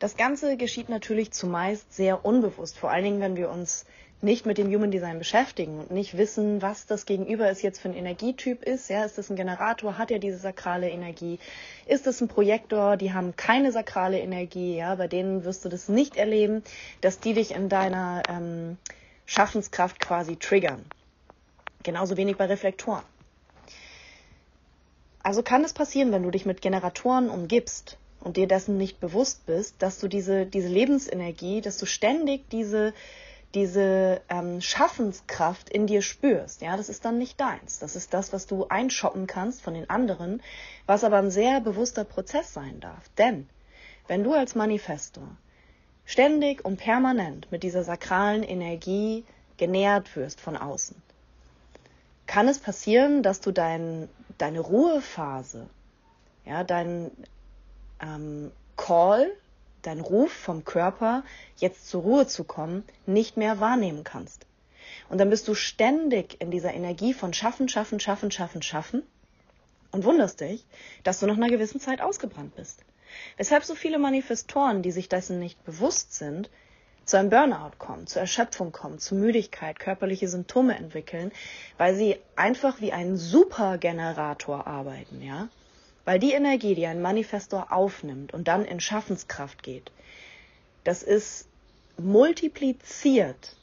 Das Ganze geschieht natürlich zumeist sehr unbewusst, vor allen Dingen, wenn wir uns nicht mit dem Human Design beschäftigen und nicht wissen, was das Gegenüber ist jetzt für ein Energietyp ist. Ja, ist das ein Generator? Hat er diese sakrale Energie? Ist es ein Projektor? Die haben keine sakrale Energie. Ja, bei denen wirst du das nicht erleben, dass die dich in deiner ähm, Schaffenskraft quasi triggern. Genauso wenig bei Reflektoren. Also kann es passieren, wenn du dich mit Generatoren umgibst und dir dessen nicht bewusst bist, dass du diese, diese Lebensenergie, dass du ständig diese, diese ähm, Schaffenskraft in dir spürst. Ja, das ist dann nicht deins. Das ist das, was du einschoppen kannst von den anderen, was aber ein sehr bewusster Prozess sein darf. Denn wenn du als Manifestor ständig und permanent mit dieser sakralen Energie genährt wirst von außen, kann es passieren, dass du dein, deine Ruhephase, ja, dein ähm, Call, dein Ruf vom Körper, jetzt zur Ruhe zu kommen, nicht mehr wahrnehmen kannst. Und dann bist du ständig in dieser Energie von schaffen, schaffen, schaffen, schaffen, schaffen und wunderst dich, dass du nach einer gewissen Zeit ausgebrannt bist. Weshalb so viele Manifestoren, die sich dessen nicht bewusst sind, zu einem Burnout kommen, zur Erschöpfung kommen, zu Müdigkeit, körperliche Symptome entwickeln, weil sie einfach wie ein Supergenerator arbeiten, ja? Weil die Energie, die ein Manifestor aufnimmt und dann in Schaffenskraft geht, das ist multipliziert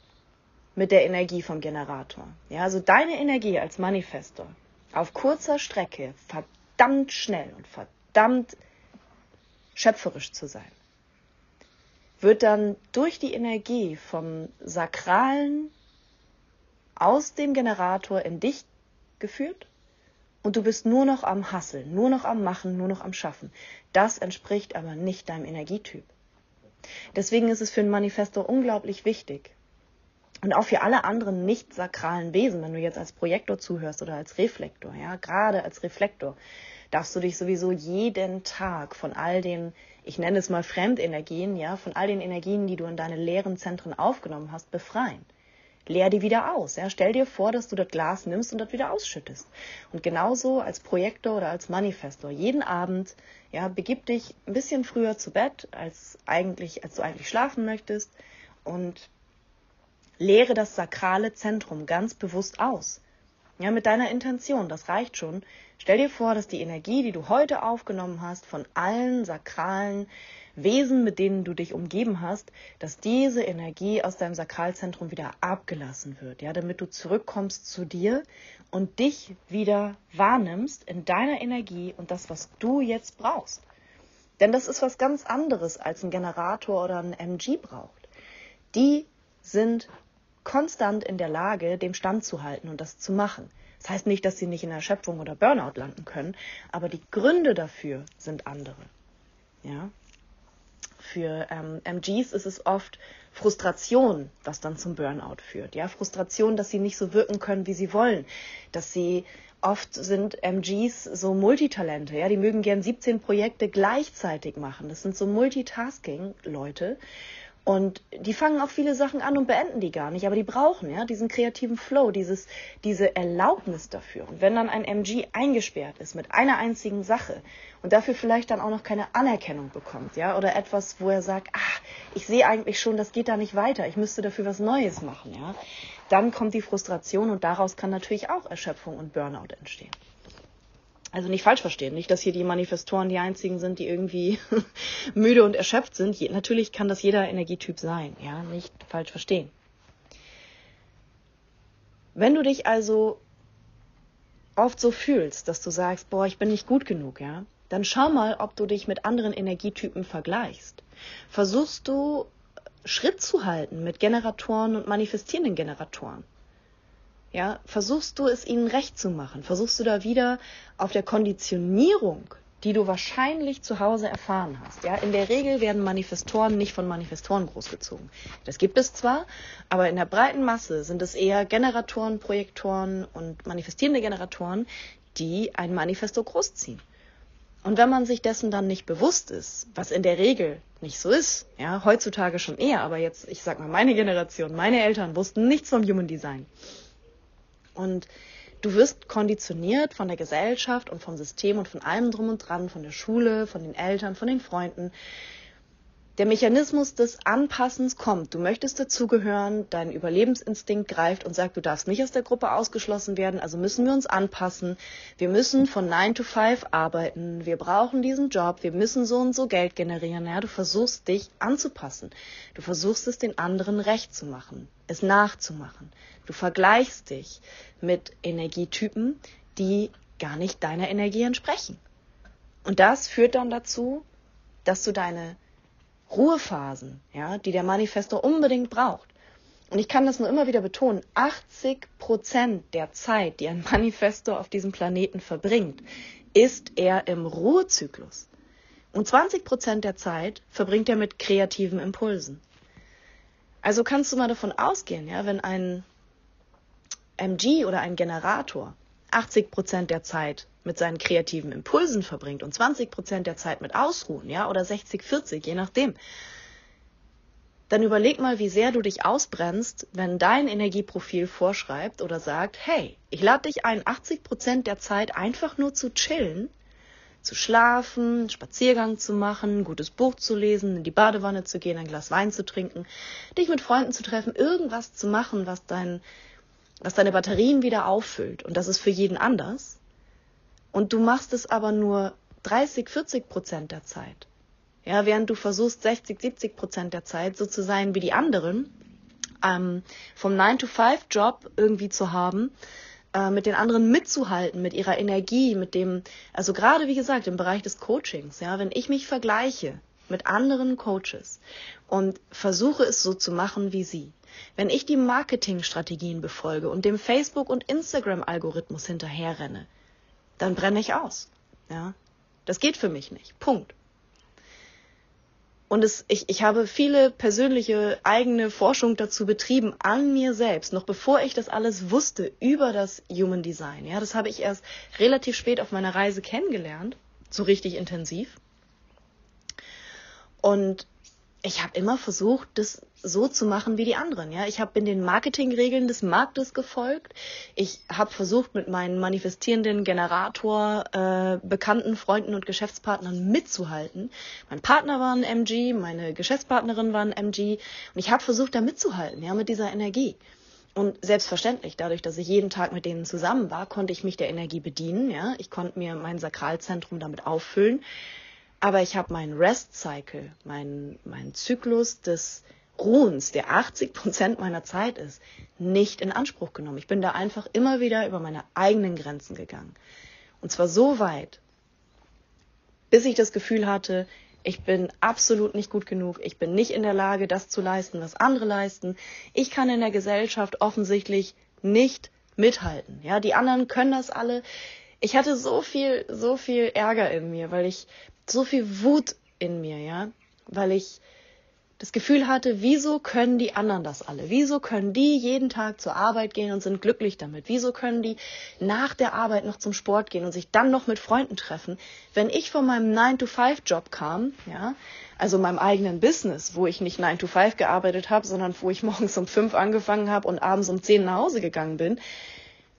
mit der Energie vom Generator. Ja, also deine Energie als Manifestor auf kurzer Strecke verdammt schnell und verdammt schöpferisch zu sein wird dann durch die Energie vom Sakralen aus dem Generator in dich geführt und du bist nur noch am Hasseln, nur noch am Machen, nur noch am Schaffen. Das entspricht aber nicht deinem Energietyp. Deswegen ist es für einen Manifestor unglaublich wichtig und auch für alle anderen nicht sakralen Wesen, wenn du jetzt als Projektor zuhörst oder als Reflektor, ja, gerade als Reflektor, darfst du dich sowieso jeden Tag von all den ich nenne es mal Fremdenergien, ja, von all den Energien, die du in deine leeren Zentren aufgenommen hast, befreien. Leer die wieder aus. Ja. Stell dir vor, dass du das Glas nimmst und das wieder ausschüttest. Und genauso als Projektor oder als Manifestor. Jeden Abend, ja, begib dich ein bisschen früher zu Bett, als eigentlich, als du eigentlich schlafen möchtest und leere das sakrale Zentrum ganz bewusst aus. Ja, mit deiner Intention, das reicht schon. Stell dir vor, dass die Energie, die du heute aufgenommen hast, von allen sakralen Wesen, mit denen du dich umgeben hast, dass diese Energie aus deinem Sakralzentrum wieder abgelassen wird, ja, damit du zurückkommst zu dir und dich wieder wahrnimmst in deiner Energie und das, was du jetzt brauchst. Denn das ist was ganz anderes als ein Generator oder ein MG braucht. Die sind konstant in der Lage, dem Stand zu halten und das zu machen. Das heißt nicht, dass sie nicht in Erschöpfung oder Burnout landen können, aber die Gründe dafür sind andere. Ja? Für ähm, MGs ist es oft Frustration, was dann zum Burnout führt. Ja, Frustration, dass sie nicht so wirken können, wie sie wollen, dass sie oft sind MGs so Multitalente, ja, die mögen gern 17 Projekte gleichzeitig machen. Das sind so Multitasking-Leute. Und die fangen auch viele Sachen an und beenden die gar nicht, aber die brauchen ja diesen kreativen Flow, dieses, diese Erlaubnis dafür. Und wenn dann ein MG eingesperrt ist mit einer einzigen Sache und dafür vielleicht dann auch noch keine Anerkennung bekommt, ja, oder etwas, wo er sagt, ach, ich sehe eigentlich schon, das geht da nicht weiter, ich müsste dafür was Neues machen, ja, dann kommt die Frustration und daraus kann natürlich auch Erschöpfung und Burnout entstehen. Also nicht falsch verstehen, nicht, dass hier die Manifestoren die einzigen sind, die irgendwie müde und erschöpft sind. Je, natürlich kann das jeder Energietyp sein, ja, nicht falsch verstehen. Wenn du dich also oft so fühlst, dass du sagst, boah, ich bin nicht gut genug, ja, dann schau mal, ob du dich mit anderen Energietypen vergleichst. Versuchst du Schritt zu halten mit Generatoren und manifestierenden Generatoren. Ja, versuchst du es ihnen recht zu machen? Versuchst du da wieder auf der Konditionierung, die du wahrscheinlich zu Hause erfahren hast? Ja, in der Regel werden Manifestoren nicht von Manifestoren großgezogen. Das gibt es zwar, aber in der breiten Masse sind es eher Generatoren, Projektoren und manifestierende Generatoren, die ein Manifesto großziehen. Und wenn man sich dessen dann nicht bewusst ist, was in der Regel nicht so ist, ja, heutzutage schon eher, aber jetzt, ich sag mal, meine Generation, meine Eltern wussten nichts vom Human Design. Und du wirst konditioniert von der Gesellschaft und vom System und von allem drum und dran, von der Schule, von den Eltern, von den Freunden, der Mechanismus des Anpassens kommt. Du möchtest dazugehören, dein Überlebensinstinkt greift und sagt, du darfst nicht aus der Gruppe ausgeschlossen werden, also müssen wir uns anpassen. Wir müssen von 9 to 5 arbeiten. Wir brauchen diesen Job. Wir müssen so und so Geld generieren. Ja, du versuchst dich anzupassen. Du versuchst es den anderen recht zu machen, es nachzumachen. Du vergleichst dich mit Energietypen, die gar nicht deiner Energie entsprechen. Und das führt dann dazu, dass du deine Ruhephasen, ja, die der Manifestor unbedingt braucht. Und ich kann das nur immer wieder betonen, 80 Prozent der Zeit, die ein Manifestor auf diesem Planeten verbringt, ist er im Ruhezyklus. Und 20 Prozent der Zeit verbringt er mit kreativen Impulsen. Also kannst du mal davon ausgehen, ja, wenn ein MG oder ein Generator 80 Prozent der Zeit mit seinen kreativen Impulsen verbringt und 20 Prozent der Zeit mit Ausruhen, ja, oder 60, 40, je nachdem, dann überleg mal, wie sehr du dich ausbrennst, wenn dein Energieprofil vorschreibt oder sagt, hey, ich lade dich ein, 80 Prozent der Zeit einfach nur zu chillen, zu schlafen, Spaziergang zu machen, ein gutes Buch zu lesen, in die Badewanne zu gehen, ein Glas Wein zu trinken, dich mit Freunden zu treffen, irgendwas zu machen, was dein, was deine Batterien wieder auffüllt. Und das ist für jeden anders und du machst es aber nur 30, 40 Prozent der Zeit. Ja, während du versuchst, 60, 70 Prozent der Zeit so zu sein wie die anderen, ähm, vom 9-to-5-Job irgendwie zu haben, äh, mit den anderen mitzuhalten, mit ihrer Energie, mit dem, also gerade wie gesagt, im Bereich des Coachings, ja, wenn ich mich vergleiche mit anderen Coaches und versuche es so zu machen wie sie, wenn ich die Marketingstrategien befolge und dem Facebook- und Instagram-Algorithmus hinterherrenne, dann brenne ich aus. Ja, das geht für mich nicht. Punkt. Und es, ich, ich habe viele persönliche eigene Forschung dazu betrieben an mir selbst, noch bevor ich das alles wusste über das Human Design. Ja, das habe ich erst relativ spät auf meiner Reise kennengelernt, so richtig intensiv. Und ich habe immer versucht, das so zu machen wie die anderen. Ja, ich habe in den Marketingregeln des Marktes gefolgt. Ich habe versucht, mit meinen manifestierenden Generator, äh, bekannten Freunden und Geschäftspartnern mitzuhalten. Mein Partner war ein MG, meine Geschäftspartnerin war ein MG und ich habe versucht, da mitzuhalten, ja, mit dieser Energie. Und selbstverständlich, dadurch, dass ich jeden Tag mit denen zusammen war, konnte ich mich der Energie bedienen. Ja, ich konnte mir mein Sakralzentrum damit auffüllen. Aber ich habe meinen Rest Cycle, meinen, meinen Zyklus des Ruhens, der 80 Prozent meiner Zeit ist, nicht in Anspruch genommen. Ich bin da einfach immer wieder über meine eigenen Grenzen gegangen. Und zwar so weit, bis ich das Gefühl hatte, ich bin absolut nicht gut genug. Ich bin nicht in der Lage, das zu leisten, was andere leisten. Ich kann in der Gesellschaft offensichtlich nicht mithalten. Ja, die anderen können das alle. Ich hatte so viel, so viel Ärger in mir, weil ich so viel Wut in mir, ja, weil ich das Gefühl hatte, wieso können die anderen das alle? Wieso können die jeden Tag zur Arbeit gehen und sind glücklich damit? Wieso können die nach der Arbeit noch zum Sport gehen und sich dann noch mit Freunden treffen? Wenn ich von meinem 9-to-5-Job kam, ja, also meinem eigenen Business, wo ich nicht 9 to 5 gearbeitet habe, sondern wo ich morgens um 5 angefangen habe und abends um 10 nach Hause gegangen bin,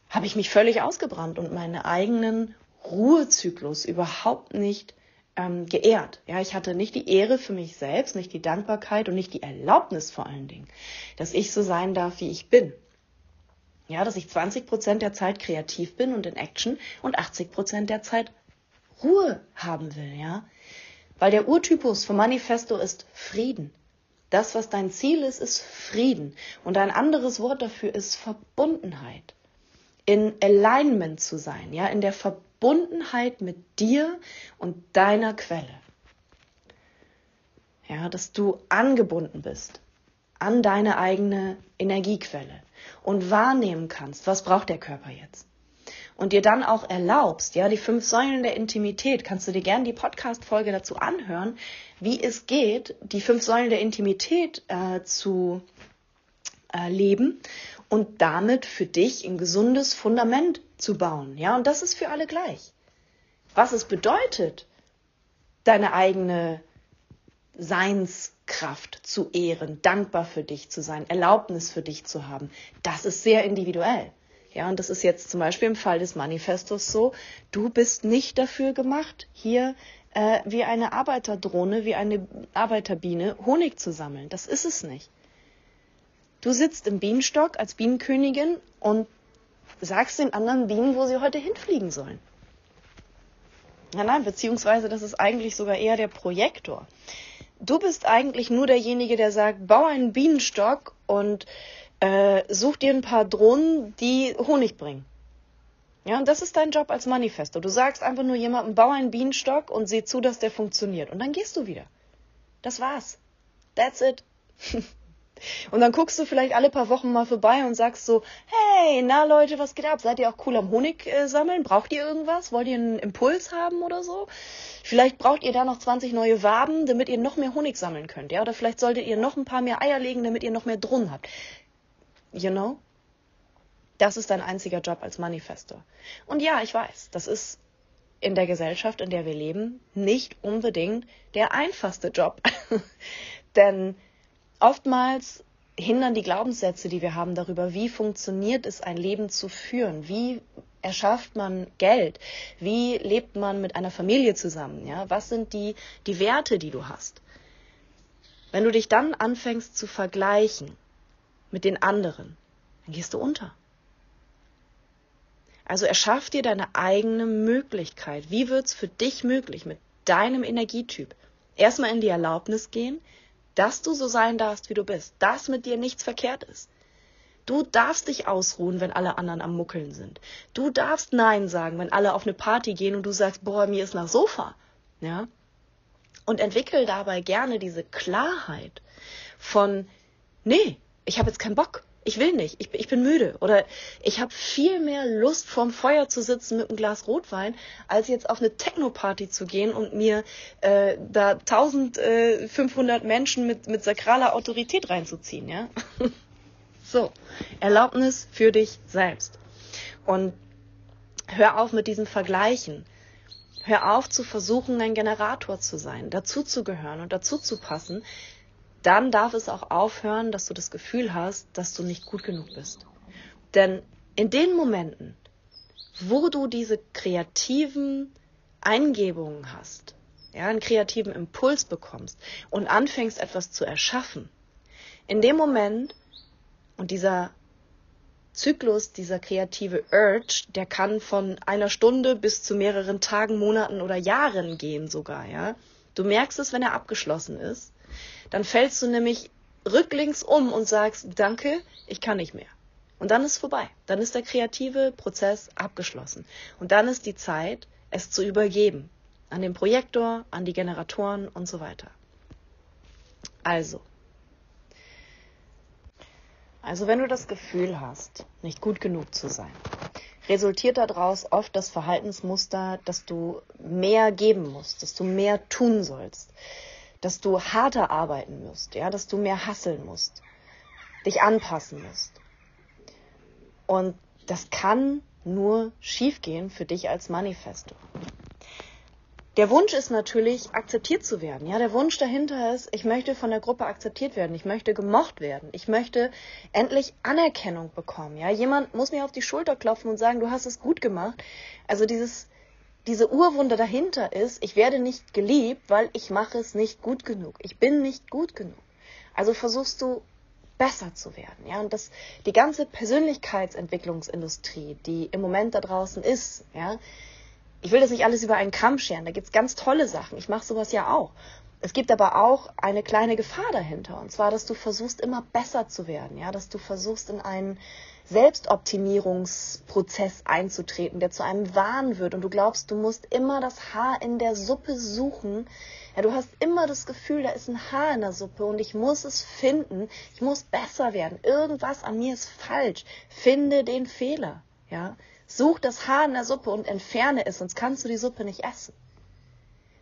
habe ich mich völlig ausgebrannt und meinen eigenen Ruhezyklus überhaupt nicht ähm, geehrt. Ja, ich hatte nicht die Ehre für mich selbst, nicht die Dankbarkeit und nicht die Erlaubnis vor allen Dingen, dass ich so sein darf, wie ich bin. Ja, dass ich 20 Prozent der Zeit kreativ bin und in Action und 80 Prozent der Zeit Ruhe haben will, ja. Weil der Urtypus vom Manifesto ist Frieden. Das, was dein Ziel ist, ist Frieden. Und ein anderes Wort dafür ist Verbundenheit. In Alignment zu sein, ja, in der Verbundenheit Verbundenheit mit dir und deiner Quelle. Ja, dass du angebunden bist an deine eigene Energiequelle und wahrnehmen kannst, was braucht der Körper jetzt. Und dir dann auch erlaubst, ja, die fünf Säulen der Intimität, kannst du dir gerne die Podcast-Folge dazu anhören, wie es geht, die fünf Säulen der Intimität äh, zu äh, leben und damit für dich ein gesundes Fundament zu bauen. Ja, und das ist für alle gleich. Was es bedeutet, deine eigene Seinskraft zu ehren, dankbar für dich zu sein, Erlaubnis für dich zu haben, das ist sehr individuell. Ja, und das ist jetzt zum Beispiel im Fall des Manifestos so, du bist nicht dafür gemacht, hier äh, wie eine Arbeiterdrohne, wie eine Arbeiterbiene Honig zu sammeln. Das ist es nicht. Du sitzt im Bienenstock als Bienenkönigin und sagst den anderen Bienen, wo sie heute hinfliegen sollen. Ja, nein, beziehungsweise das ist eigentlich sogar eher der Projektor. Du bist eigentlich nur derjenige, der sagt, bau einen Bienenstock und äh, such dir ein paar Drohnen, die Honig bringen. Ja, und das ist dein Job als Manifesto. Du sagst einfach nur jemandem, bau einen Bienenstock und sieh zu, dass der funktioniert. Und dann gehst du wieder. Das war's. That's it. und dann guckst du vielleicht alle paar Wochen mal vorbei und sagst so, hey, na Leute, was geht ab? Seid ihr auch cool am Honig äh, sammeln? Braucht ihr irgendwas? Wollt ihr einen Impuls haben oder so? Vielleicht braucht ihr da noch 20 neue Waben, damit ihr noch mehr Honig sammeln könnt, ja? Oder vielleicht solltet ihr noch ein paar mehr Eier legen, damit ihr noch mehr Drohnen habt. You know? Das ist dein einziger Job als Manifestor. Und ja, ich weiß, das ist in der Gesellschaft, in der wir leben, nicht unbedingt der einfachste Job. Denn oftmals hindern die Glaubenssätze, die wir haben darüber, wie funktioniert es, ein Leben zu führen, wie erschafft man Geld, wie lebt man mit einer Familie zusammen, ja, was sind die, die Werte, die du hast. Wenn du dich dann anfängst zu vergleichen mit den anderen, dann gehst du unter. Also erschaff dir deine eigene Möglichkeit. Wie wird's für dich möglich mit deinem Energietyp? Erstmal in die Erlaubnis gehen, dass du so sein darfst, wie du bist, dass mit dir nichts verkehrt ist. Du darfst dich ausruhen, wenn alle anderen am Muckeln sind. Du darfst Nein sagen, wenn alle auf eine Party gehen und du sagst, boah, mir ist nach Sofa. Ja? Und entwickel dabei gerne diese Klarheit von, nee, ich habe jetzt keinen Bock ich will nicht, ich, ich bin müde oder ich habe viel mehr Lust vorm Feuer zu sitzen mit einem Glas Rotwein, als jetzt auf eine Techno-Party zu gehen und mir äh, da 1500 Menschen mit, mit sakraler Autorität reinzuziehen, ja. so, Erlaubnis für dich selbst. Und hör auf mit diesen Vergleichen. Hör auf zu versuchen, ein Generator zu sein, dazuzugehören und dazu zu passen, dann darf es auch aufhören, dass du das Gefühl hast, dass du nicht gut genug bist. Denn in den Momenten, wo du diese kreativen Eingebungen hast, ja, einen kreativen Impuls bekommst und anfängst etwas zu erschaffen, in dem Moment und dieser Zyklus, dieser kreative Urge, der kann von einer Stunde bis zu mehreren Tagen, Monaten oder Jahren gehen sogar, ja. Du merkst es, wenn er abgeschlossen ist dann fällst du nämlich rücklings um und sagst, danke, ich kann nicht mehr. Und dann ist vorbei. Dann ist der kreative Prozess abgeschlossen. Und dann ist die Zeit, es zu übergeben. An den Projektor, an die Generatoren und so weiter. Also. Also wenn du das Gefühl hast, nicht gut genug zu sein, resultiert daraus oft das Verhaltensmuster, dass du mehr geben musst, dass du mehr tun sollst, dass du harter arbeiten musst, ja, dass du mehr hasseln musst, dich anpassen musst. Und das kann nur schiefgehen für dich als Manifesto. Der Wunsch ist natürlich, akzeptiert zu werden. Ja, der Wunsch dahinter ist, ich möchte von der Gruppe akzeptiert werden. Ich möchte gemocht werden. Ich möchte endlich Anerkennung bekommen. Ja, jemand muss mir auf die Schulter klopfen und sagen, du hast es gut gemacht. Also dieses diese Urwunde dahinter ist, ich werde nicht geliebt, weil ich mache es nicht gut genug. Ich bin nicht gut genug. Also versuchst du besser zu werden, ja, und das, die ganze Persönlichkeitsentwicklungsindustrie, die im Moment da draußen ist, ja, ich will das nicht alles über einen Kamm scheren, da gibt's ganz tolle Sachen, ich mache sowas ja auch. Es gibt aber auch eine kleine Gefahr dahinter, und zwar, dass du versuchst, immer besser zu werden, ja, dass du versuchst, in einen Selbstoptimierungsprozess einzutreten, der zu einem Wahn wird und du glaubst, du musst immer das Haar in der Suppe suchen. Ja, du hast immer das Gefühl, da ist ein Haar in der Suppe und ich muss es finden. Ich muss besser werden. Irgendwas an mir ist falsch. Finde den Fehler. Ja, such das Haar in der Suppe und entferne es, sonst kannst du die Suppe nicht essen.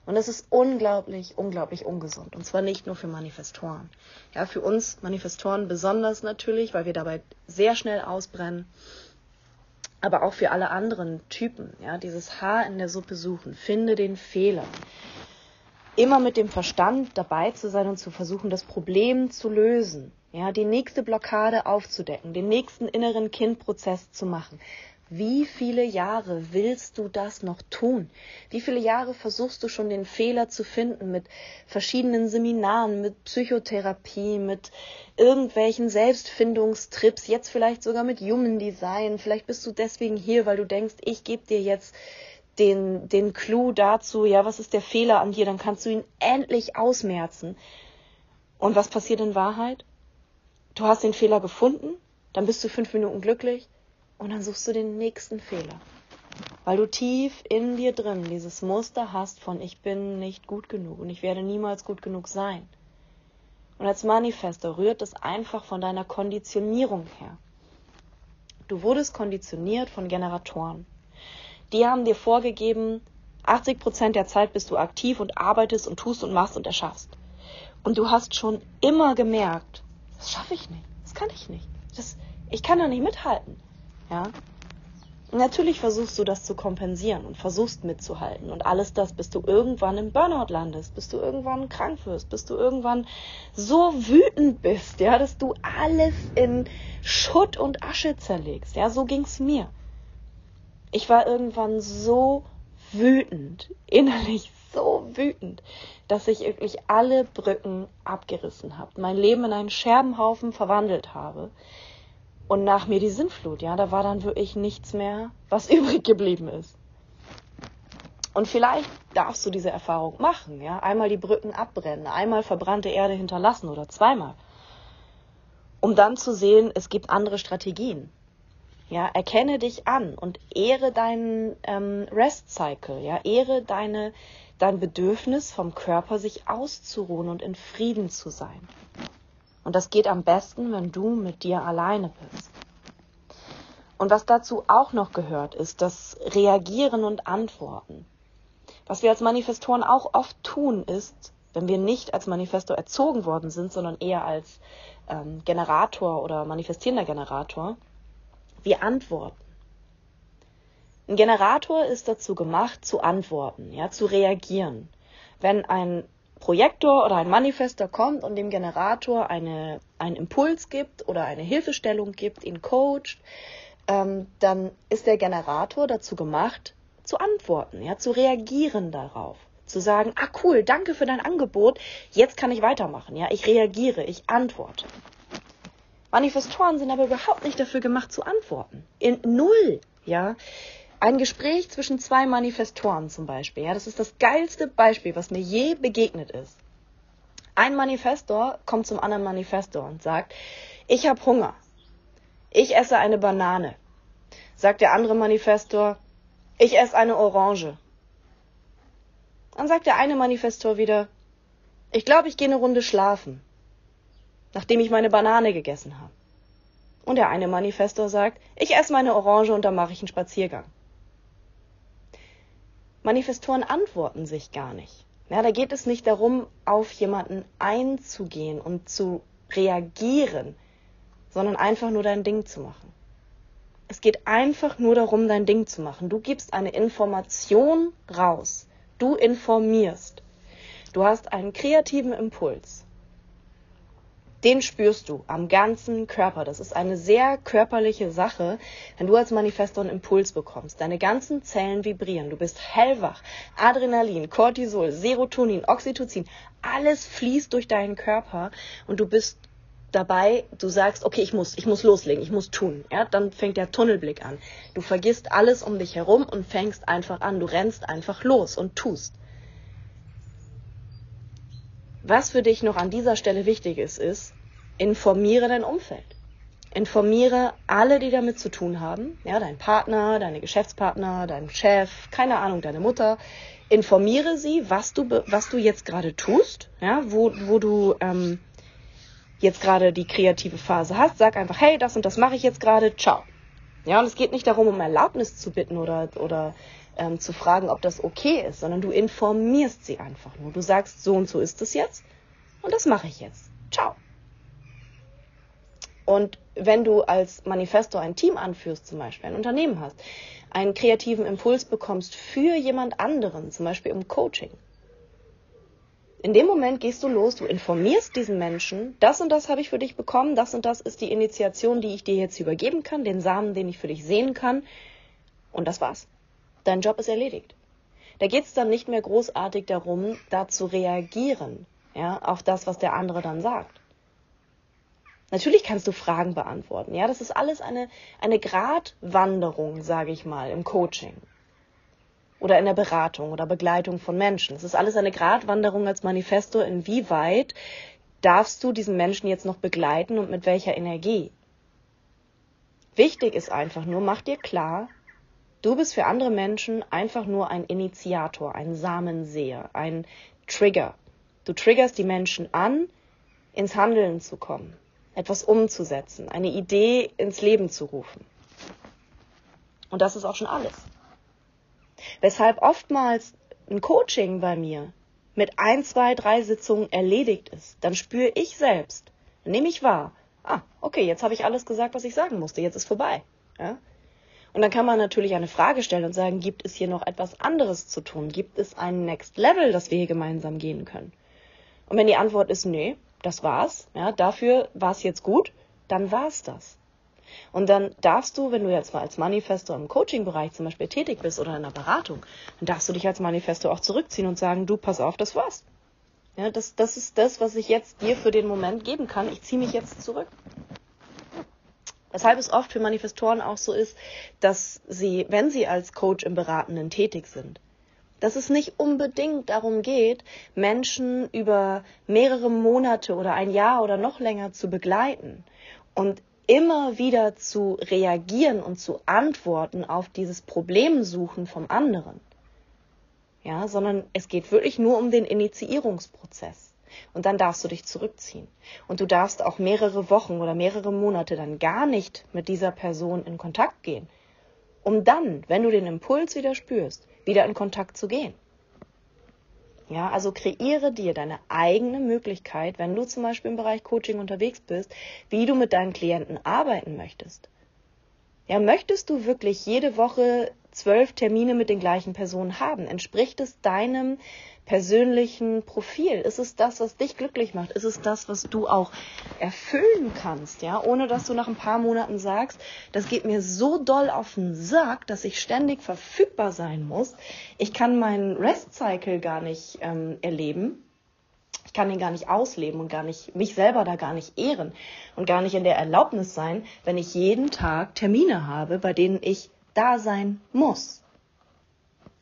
Und das ist unglaublich, unglaublich ungesund. Und zwar nicht nur für Manifestoren. Ja, für uns Manifestoren besonders natürlich, weil wir dabei sehr schnell ausbrennen. Aber auch für alle anderen Typen. Ja, dieses Haar in der Suppe suchen. Finde den Fehler. Immer mit dem Verstand dabei zu sein und zu versuchen, das Problem zu lösen. Ja, die nächste Blockade aufzudecken, den nächsten inneren Kindprozess zu machen. Wie viele Jahre willst du das noch tun? Wie viele Jahre versuchst du schon den Fehler zu finden mit verschiedenen Seminaren, mit Psychotherapie, mit irgendwelchen Selbstfindungstrips, jetzt vielleicht sogar mit Human Design. Vielleicht bist du deswegen hier, weil du denkst, ich gebe dir jetzt den, den Clou dazu, ja, was ist der Fehler an dir, dann kannst du ihn endlich ausmerzen. Und was passiert in Wahrheit? Du hast den Fehler gefunden, dann bist du fünf Minuten glücklich und dann suchst du den nächsten Fehler. Weil du tief in dir drin dieses Muster hast von ich bin nicht gut genug und ich werde niemals gut genug sein. Und als Manifester rührt es einfach von deiner Konditionierung her. Du wurdest konditioniert von Generatoren. Die haben dir vorgegeben, 80 Prozent der Zeit bist du aktiv und arbeitest und tust und machst und erschaffst. Und du hast schon immer gemerkt, das schaffe ich nicht, das kann ich nicht, das, ich kann da nicht mithalten. Ja? Natürlich versuchst du das zu kompensieren und versuchst mitzuhalten und alles das, bis du irgendwann im Burnout landest, bis du irgendwann krank wirst, bis du irgendwann so wütend bist, ja, dass du alles in Schutt und Asche zerlegst. Ja, so ging's mir. Ich war irgendwann so wütend, innerlich so wütend, dass ich wirklich alle Brücken abgerissen habe, mein Leben in einen Scherbenhaufen verwandelt habe und nach mir die Sintflut, ja, da war dann wirklich nichts mehr, was übrig geblieben ist. Und vielleicht darfst du diese Erfahrung machen, ja, einmal die Brücken abbrennen, einmal verbrannte Erde hinterlassen oder zweimal, um dann zu sehen, es gibt andere Strategien. Ja, erkenne dich an und ehre deinen ähm, Rest Cycle, ja, ehre deine, dein Bedürfnis vom Körper, sich auszuruhen und in Frieden zu sein. Und das geht am besten, wenn du mit dir alleine bist. Und was dazu auch noch gehört, ist das Reagieren und Antworten. Was wir als Manifestoren auch oft tun, ist, wenn wir nicht als Manifestor erzogen worden sind, sondern eher als ähm, Generator oder manifestierender Generator, wir antworten. Ein Generator ist dazu gemacht, zu antworten, ja, zu reagieren. Wenn ein Projektor oder ein Manifester kommt und dem Generator eine, einen Impuls gibt oder eine Hilfestellung gibt, ihn coacht, ähm, dann ist der Generator dazu gemacht, zu antworten, ja, zu reagieren darauf. Zu sagen, ah cool, danke für dein Angebot, jetzt kann ich weitermachen, ja, ich reagiere, ich antworte. Manifestoren sind aber überhaupt nicht dafür gemacht zu antworten. In null, ja. Ein Gespräch zwischen zwei Manifestoren zum Beispiel, ja, das ist das geilste Beispiel, was mir je begegnet ist. Ein Manifestor kommt zum anderen Manifestor und sagt, ich habe Hunger. Ich esse eine Banane. Sagt der andere Manifestor, ich esse eine Orange. Dann sagt der eine Manifestor wieder, ich glaube, ich gehe eine Runde schlafen, nachdem ich meine Banane gegessen habe. Und der eine Manifestor sagt, ich esse meine Orange und dann mache ich einen Spaziergang. Manifestoren antworten sich gar nicht. Ja, da geht es nicht darum, auf jemanden einzugehen und zu reagieren, sondern einfach nur dein Ding zu machen. Es geht einfach nur darum, dein Ding zu machen. Du gibst eine Information raus. Du informierst. Du hast einen kreativen Impuls den spürst du am ganzen Körper. Das ist eine sehr körperliche Sache, wenn du als Manifestor einen Impuls bekommst. Deine ganzen Zellen vibrieren. Du bist hellwach. Adrenalin, Cortisol, Serotonin, Oxytocin, alles fließt durch deinen Körper und du bist dabei, du sagst, okay, ich muss, ich muss loslegen, ich muss tun. Ja, dann fängt der Tunnelblick an. Du vergisst alles um dich herum und fängst einfach an. Du rennst einfach los und tust. Was für dich noch an dieser Stelle wichtig ist, ist, informiere dein Umfeld. Informiere alle, die damit zu tun haben, ja, dein Partner, deine Geschäftspartner, dein Chef, keine Ahnung, deine Mutter. Informiere sie, was du, was du jetzt gerade tust, ja, wo, wo du ähm, jetzt gerade die kreative Phase hast. Sag einfach, hey, das und das mache ich jetzt gerade, ciao. Ja, und es geht nicht darum, um Erlaubnis zu bitten oder, oder ähm, zu fragen, ob das okay ist, sondern du informierst sie einfach nur. Du sagst, so und so ist es jetzt und das mache ich jetzt. Ciao. Und wenn du als Manifesto ein Team anführst, zum Beispiel ein Unternehmen hast, einen kreativen Impuls bekommst für jemand anderen, zum Beispiel im Coaching, in dem Moment gehst du los, du informierst diesen Menschen, das und das habe ich für dich bekommen, das und das ist die Initiation, die ich dir jetzt übergeben kann, den Samen, den ich für dich sehen kann. Und das war's. Dein Job ist erledigt. Da geht es dann nicht mehr großartig darum, da zu reagieren, ja, auf das, was der andere dann sagt. Natürlich kannst du Fragen beantworten, ja, das ist alles eine, eine Gratwanderung, sage ich mal, im Coaching oder in der Beratung oder Begleitung von Menschen. Es ist alles eine Gratwanderung als Manifesto, inwieweit darfst du diesen Menschen jetzt noch begleiten und mit welcher Energie. Wichtig ist einfach nur, mach dir klar, du bist für andere Menschen einfach nur ein Initiator, ein Samenseher, ein Trigger. Du triggerst die Menschen an, ins Handeln zu kommen, etwas umzusetzen, eine Idee ins Leben zu rufen. Und das ist auch schon alles. Weshalb oftmals ein Coaching bei mir mit ein, zwei, drei Sitzungen erledigt ist, dann spüre ich selbst, nehme ich wahr, ah, okay, jetzt habe ich alles gesagt, was ich sagen musste, jetzt ist vorbei. Ja? Und dann kann man natürlich eine Frage stellen und sagen, gibt es hier noch etwas anderes zu tun? Gibt es ein Next Level, das wir hier gemeinsam gehen können? Und wenn die Antwort ist, nee, das war's, ja, dafür war es jetzt gut, dann war's das. Und dann darfst du, wenn du jetzt mal als Manifesto im Coaching-Bereich zum Beispiel tätig bist oder in der Beratung, dann darfst du dich als Manifesto auch zurückziehen und sagen, du, pass auf, das war's. Ja, das, das ist das, was ich jetzt dir für den Moment geben kann. Ich ziehe mich jetzt zurück. Weshalb es oft für Manifestoren auch so ist, dass sie, wenn sie als Coach im Beratenden tätig sind, dass es nicht unbedingt darum geht, Menschen über mehrere Monate oder ein Jahr oder noch länger zu begleiten und immer wieder zu reagieren und zu antworten auf dieses Problemsuchen vom anderen. Ja, sondern es geht wirklich nur um den Initiierungsprozess. Und dann darfst du dich zurückziehen. Und du darfst auch mehrere Wochen oder mehrere Monate dann gar nicht mit dieser Person in Kontakt gehen, um dann, wenn du den Impuls wieder spürst, wieder in Kontakt zu gehen. Ja, also kreiere dir deine eigene Möglichkeit, wenn du zum Beispiel im Bereich Coaching unterwegs bist, wie du mit deinen Klienten arbeiten möchtest. Ja, möchtest du wirklich jede Woche zwölf Termine mit den gleichen Personen haben? Entspricht es deinem persönlichen Profil? Ist es das, was dich glücklich macht? Ist es das, was du auch erfüllen kannst, ja? Ohne dass du nach ein paar Monaten sagst, das geht mir so doll auf den Sack, dass ich ständig verfügbar sein muss. Ich kann meinen Rest-Cycle gar nicht ähm, erleben. Ich kann ihn gar nicht ausleben und gar nicht, mich selber da gar nicht ehren und gar nicht in der Erlaubnis sein, wenn ich jeden Tag Termine habe, bei denen ich da sein muss.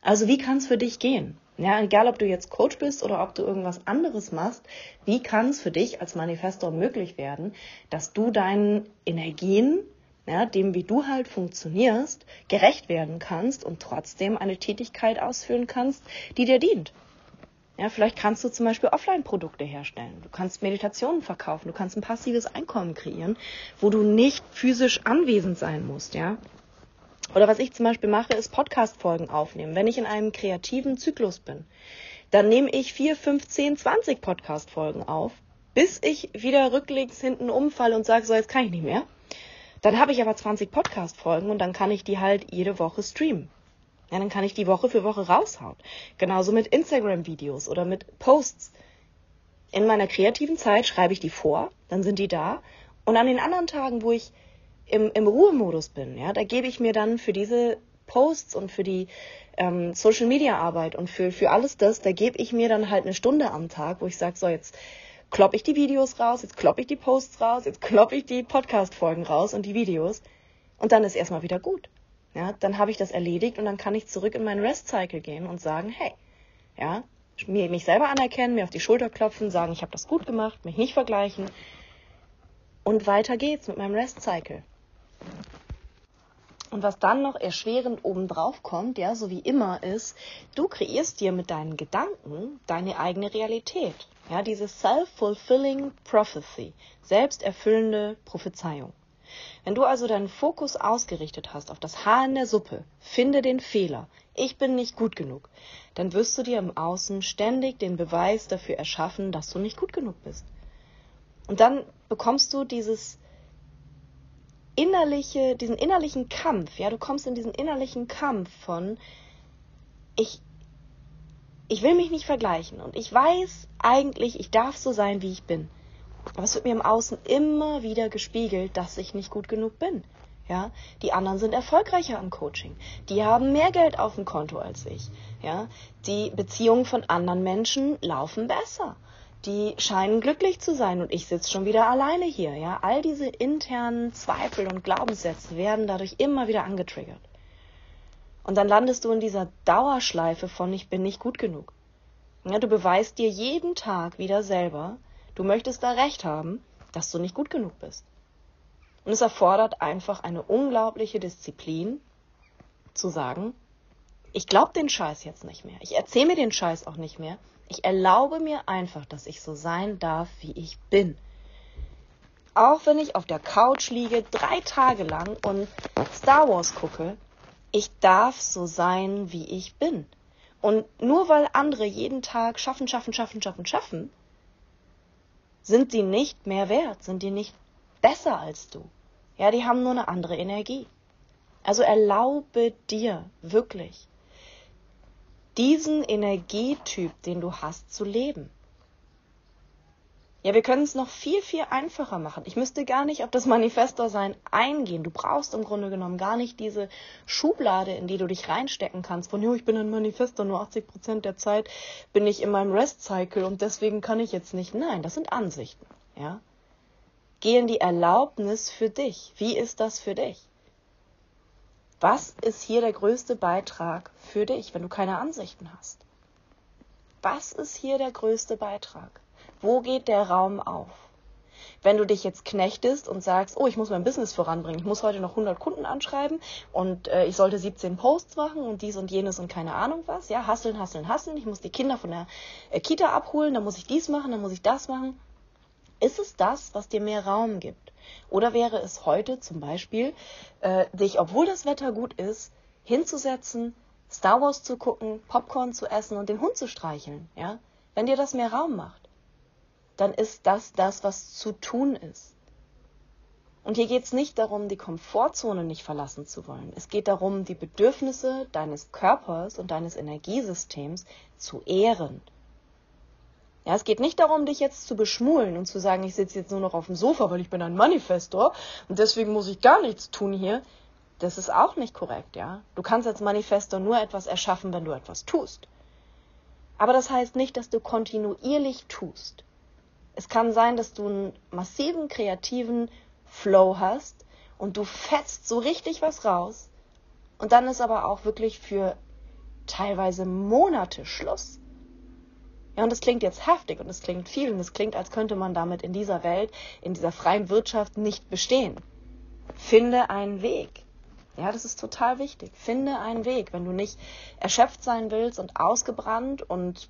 Also wie kann es für dich gehen? Ja, egal ob du jetzt Coach bist oder ob du irgendwas anderes machst, wie kann es für dich als Manifestor möglich werden, dass du deinen Energien, ja, dem wie du halt funktionierst, gerecht werden kannst und trotzdem eine Tätigkeit ausführen kannst, die dir dient. Ja, vielleicht kannst du zum Beispiel Offline-Produkte herstellen. Du kannst Meditationen verkaufen. Du kannst ein passives Einkommen kreieren, wo du nicht physisch anwesend sein musst. Ja, oder was ich zum Beispiel mache, ist Podcast-Folgen aufnehmen. Wenn ich in einem kreativen Zyklus bin, dann nehme ich vier, fünf, zehn, zwanzig Podcast-Folgen auf, bis ich wieder rücklings hinten umfalle und sage, so jetzt kann ich nicht mehr. Dann habe ich aber 20 Podcast-Folgen und dann kann ich die halt jede Woche streamen. Ja, dann kann ich die Woche für Woche raushauen. Genauso mit Instagram-Videos oder mit Posts. In meiner kreativen Zeit schreibe ich die vor, dann sind die da. Und an den anderen Tagen, wo ich im, im Ruhemodus bin, ja, da gebe ich mir dann für diese Posts und für die ähm, Social Media Arbeit und für, für alles das, da gebe ich mir dann halt eine Stunde am Tag, wo ich sage, so jetzt klopp ich die Videos raus, jetzt klopp ich die Posts raus, jetzt klopp ich die Podcast-Folgen raus und die Videos und dann ist erstmal wieder gut. Ja, dann habe ich das erledigt und dann kann ich zurück in meinen Rest-Cycle gehen und sagen, hey, ja, mich selber anerkennen, mir auf die Schulter klopfen, sagen, ich habe das gut gemacht, mich nicht vergleichen und weiter geht's mit meinem Rest-Cycle. Und was dann noch erschwerend obendrauf kommt, ja, so wie immer, ist, du kreierst dir mit deinen Gedanken deine eigene Realität. Ja, diese self-fulfilling prophecy, selbsterfüllende Prophezeiung. Wenn du also deinen Fokus ausgerichtet hast auf das Haar in der Suppe, finde den Fehler, ich bin nicht gut genug, dann wirst du dir im Außen ständig den Beweis dafür erschaffen, dass du nicht gut genug bist. Und dann bekommst du dieses innerliche, diesen innerlichen Kampf, ja, du kommst in diesen innerlichen Kampf von ich ich will mich nicht vergleichen und ich weiß eigentlich, ich darf so sein, wie ich bin. Aber es wird mir im Außen immer wieder gespiegelt, dass ich nicht gut genug bin. Ja, die anderen sind erfolgreicher im Coaching. Die haben mehr Geld auf dem Konto als ich. Ja, die Beziehungen von anderen Menschen laufen besser. Die scheinen glücklich zu sein und ich sitze schon wieder alleine hier. Ja, all diese internen Zweifel und Glaubenssätze werden dadurch immer wieder angetriggert. Und dann landest du in dieser Dauerschleife von ich bin nicht gut genug. Ja, du beweist dir jeden Tag wieder selber, du möchtest da recht haben, dass du nicht gut genug bist. Und es erfordert einfach eine unglaubliche Disziplin zu sagen, ich glaube den Scheiß jetzt nicht mehr. Ich erzähle mir den Scheiß auch nicht mehr. Ich erlaube mir einfach, dass ich so sein darf, wie ich bin. Auch wenn ich auf der Couch liege, drei Tage lang und Star Wars gucke, ich darf so sein, wie ich bin. Und nur weil andere jeden Tag schaffen, schaffen, schaffen, schaffen, schaffen, sind sie nicht mehr wert, sind die nicht besser als du. Ja, die haben nur eine andere Energie. Also erlaube dir wirklich, diesen Energietyp, den du hast, zu leben. Ja, wir können es noch viel, viel einfacher machen. Ich müsste gar nicht auf das Manifestor-Sein eingehen. Du brauchst im Grunde genommen gar nicht diese Schublade, in die du dich reinstecken kannst. Von, jo, ich bin ein Manifestor, nur 80 Prozent der Zeit bin ich in meinem Rest-Cycle und deswegen kann ich jetzt nicht. Nein, das sind Ansichten. Ja? Geh in die Erlaubnis für dich. Wie ist das für dich? Was ist hier der größte Beitrag für dich, wenn du keine Ansichten hast? Was ist hier der größte Beitrag? Wo geht der Raum auf? Wenn du dich jetzt knechtest und sagst, oh, ich muss mein Business voranbringen, ich muss heute noch 100 Kunden anschreiben und äh, ich sollte 17 Posts machen und dies und jenes und keine Ahnung was, ja, hasseln, hasseln, hasseln, ich muss die Kinder von der äh, Kita abholen, dann muss ich dies machen, dann muss ich das machen. Ist es das, was dir mehr Raum gibt? Oder wäre es heute zum Beispiel, äh, dich, obwohl das Wetter gut ist, hinzusetzen, Star Wars zu gucken, Popcorn zu essen und den Hund zu streicheln, ja? Wenn dir das mehr Raum macht dann ist das das, was zu tun ist. Und hier geht es nicht darum, die Komfortzone nicht verlassen zu wollen. Es geht darum, die Bedürfnisse deines Körpers und deines Energiesystems zu ehren. Ja, es geht nicht darum, dich jetzt zu beschmulen und zu sagen, ich sitze jetzt nur noch auf dem Sofa, weil ich bin ein Manifestor und deswegen muss ich gar nichts tun hier. Das ist auch nicht korrekt, ja. Du kannst als Manifestor nur etwas erschaffen, wenn du etwas tust. Aber das heißt nicht, dass du kontinuierlich tust. Es kann sein, dass du einen massiven kreativen Flow hast und du fetzt so richtig was raus. Und dann ist aber auch wirklich für teilweise Monate Schluss. Ja, und das klingt jetzt heftig und es klingt viel und es klingt, als könnte man damit in dieser Welt, in dieser freien Wirtschaft nicht bestehen. Finde einen Weg. Ja, das ist total wichtig. Finde einen Weg. Wenn du nicht erschöpft sein willst und ausgebrannt und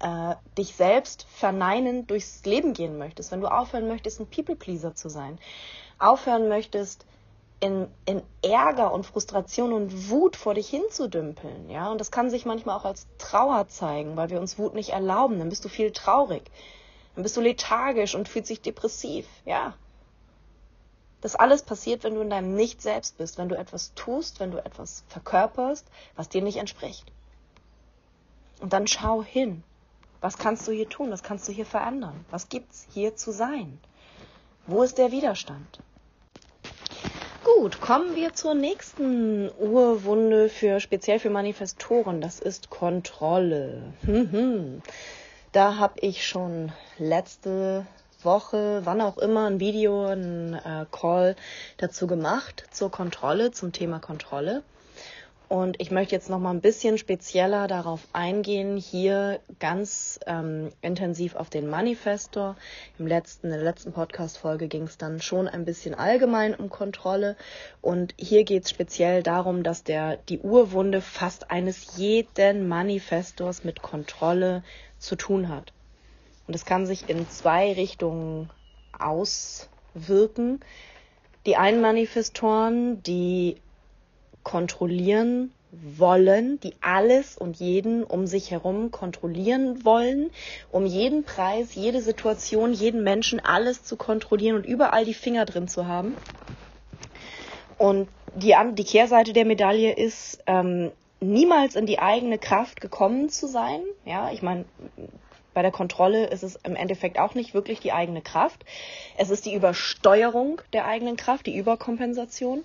äh, dich selbst verneinend durchs Leben gehen möchtest, wenn du aufhören möchtest, ein People-Pleaser zu sein, aufhören möchtest, in, in Ärger und Frustration und Wut vor dich hinzudümpeln, ja, und das kann sich manchmal auch als Trauer zeigen, weil wir uns Wut nicht erlauben, dann bist du viel traurig, dann bist du lethargisch und fühlst dich depressiv, ja. Das alles passiert, wenn du in deinem Nicht selbst bist, wenn du etwas tust, wenn du etwas verkörperst, was dir nicht entspricht. Und dann schau hin. Was kannst du hier tun? Was kannst du hier verändern? Was gibt's hier zu sein? Wo ist der Widerstand? Gut, kommen wir zur nächsten Urwunde für speziell für Manifestoren. Das ist Kontrolle. da habe ich schon letzte Woche, wann auch immer, ein Video, ein äh, Call dazu gemacht zur Kontrolle, zum Thema Kontrolle. Und ich möchte jetzt noch mal ein bisschen spezieller darauf eingehen, hier ganz ähm, intensiv auf den Manifestor. Im letzten, in der letzten Podcast-Folge ging es dann schon ein bisschen allgemein um Kontrolle. Und hier geht es speziell darum, dass der, die Urwunde fast eines jeden Manifestors mit Kontrolle zu tun hat. Und es kann sich in zwei Richtungen auswirken. Die einen Manifestoren, die kontrollieren wollen, die alles und jeden um sich herum kontrollieren wollen, um jeden Preis, jede Situation, jeden Menschen alles zu kontrollieren und überall die Finger drin zu haben. Und die, die Kehrseite der Medaille ist, ähm, niemals in die eigene Kraft gekommen zu sein. Ja, ich meine, Bei der Kontrolle ist es im Endeffekt auch nicht wirklich die eigene Kraft. Es ist die Übersteuerung der eigenen Kraft, die Überkompensation.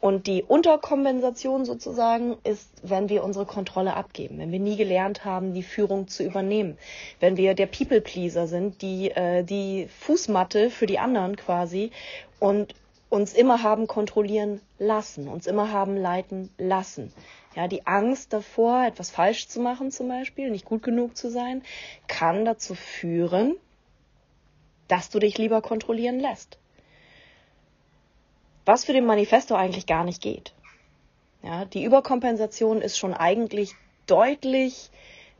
Und die Unterkompensation sozusagen ist, wenn wir unsere Kontrolle abgeben, wenn wir nie gelernt haben, die Führung zu übernehmen, wenn wir der People-Pleaser sind, die äh, die Fußmatte für die anderen quasi und uns immer haben kontrollieren lassen, uns immer haben leiten lassen. Ja, die Angst davor, etwas falsch zu machen zum Beispiel, nicht gut genug zu sein, kann dazu führen, dass du dich lieber kontrollieren lässt was für den Manifesto eigentlich gar nicht geht. Ja, die Überkompensation ist schon eigentlich deutlich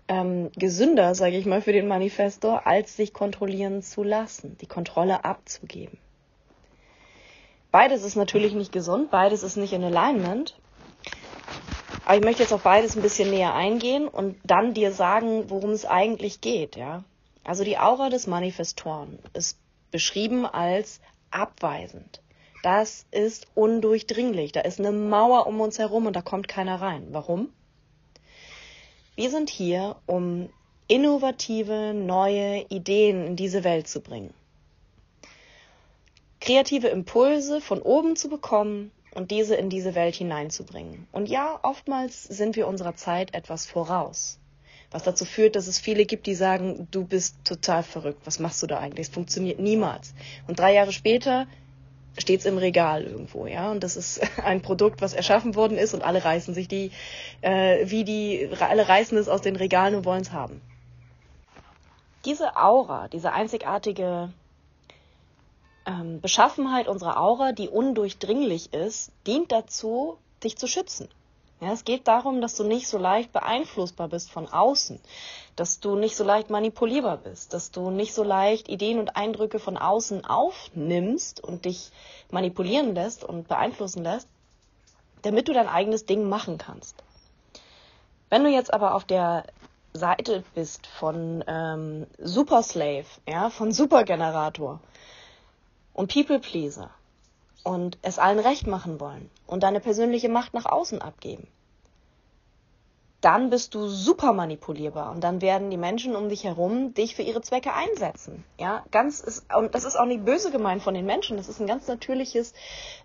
ähm, gesünder, sage ich mal, für den Manifesto, als sich kontrollieren zu lassen, die Kontrolle abzugeben. Beides ist natürlich nicht gesund, beides ist nicht in Alignment. Aber ich möchte jetzt auf beides ein bisschen näher eingehen und dann dir sagen, worum es eigentlich geht, ja. Also die Aura des Manifestoren ist beschrieben als abweisend das ist undurchdringlich. Da ist eine Mauer um uns herum und da kommt keiner rein. Warum? Wir sind hier, um innovative, neue Ideen in diese Welt zu bringen. Kreative Impulse von oben zu bekommen und diese in diese Welt hineinzubringen. Und ja, oftmals sind wir unserer Zeit etwas voraus. Was dazu führt, dass es viele gibt, die sagen, du bist total verrückt, was machst du da eigentlich? Es funktioniert niemals. Und drei Jahre später steht es im Regal irgendwo, ja. Und das ist ein Produkt, was erschaffen worden ist und alle reißen sich die, äh, wie die, alle reißen es aus den Regalen und wollen es haben. Diese Aura, diese einzigartige ähm, Beschaffenheit unserer Aura, die undurchdringlich ist, dient dazu, dich zu schützen. Ja, es geht darum, dass du nicht so leicht beeinflussbar bist von außen, dass du nicht so leicht manipulierbar bist, dass du nicht so leicht Ideen und Eindrücke von außen aufnimmst und dich manipulieren lässt und beeinflussen lässt, damit du dein eigenes Ding machen kannst. Wenn du jetzt aber auf der Seite bist von ähm, Superslave, ja, von Supergenerator und People Pleaser, und es allen recht machen wollen und deine persönliche Macht nach außen abgeben, dann bist du super manipulierbar und dann werden die Menschen um dich herum dich für ihre Zwecke einsetzen. Ja, ganz ist, und das ist auch nicht böse gemeint von den Menschen. Das ist ein ganz natürliches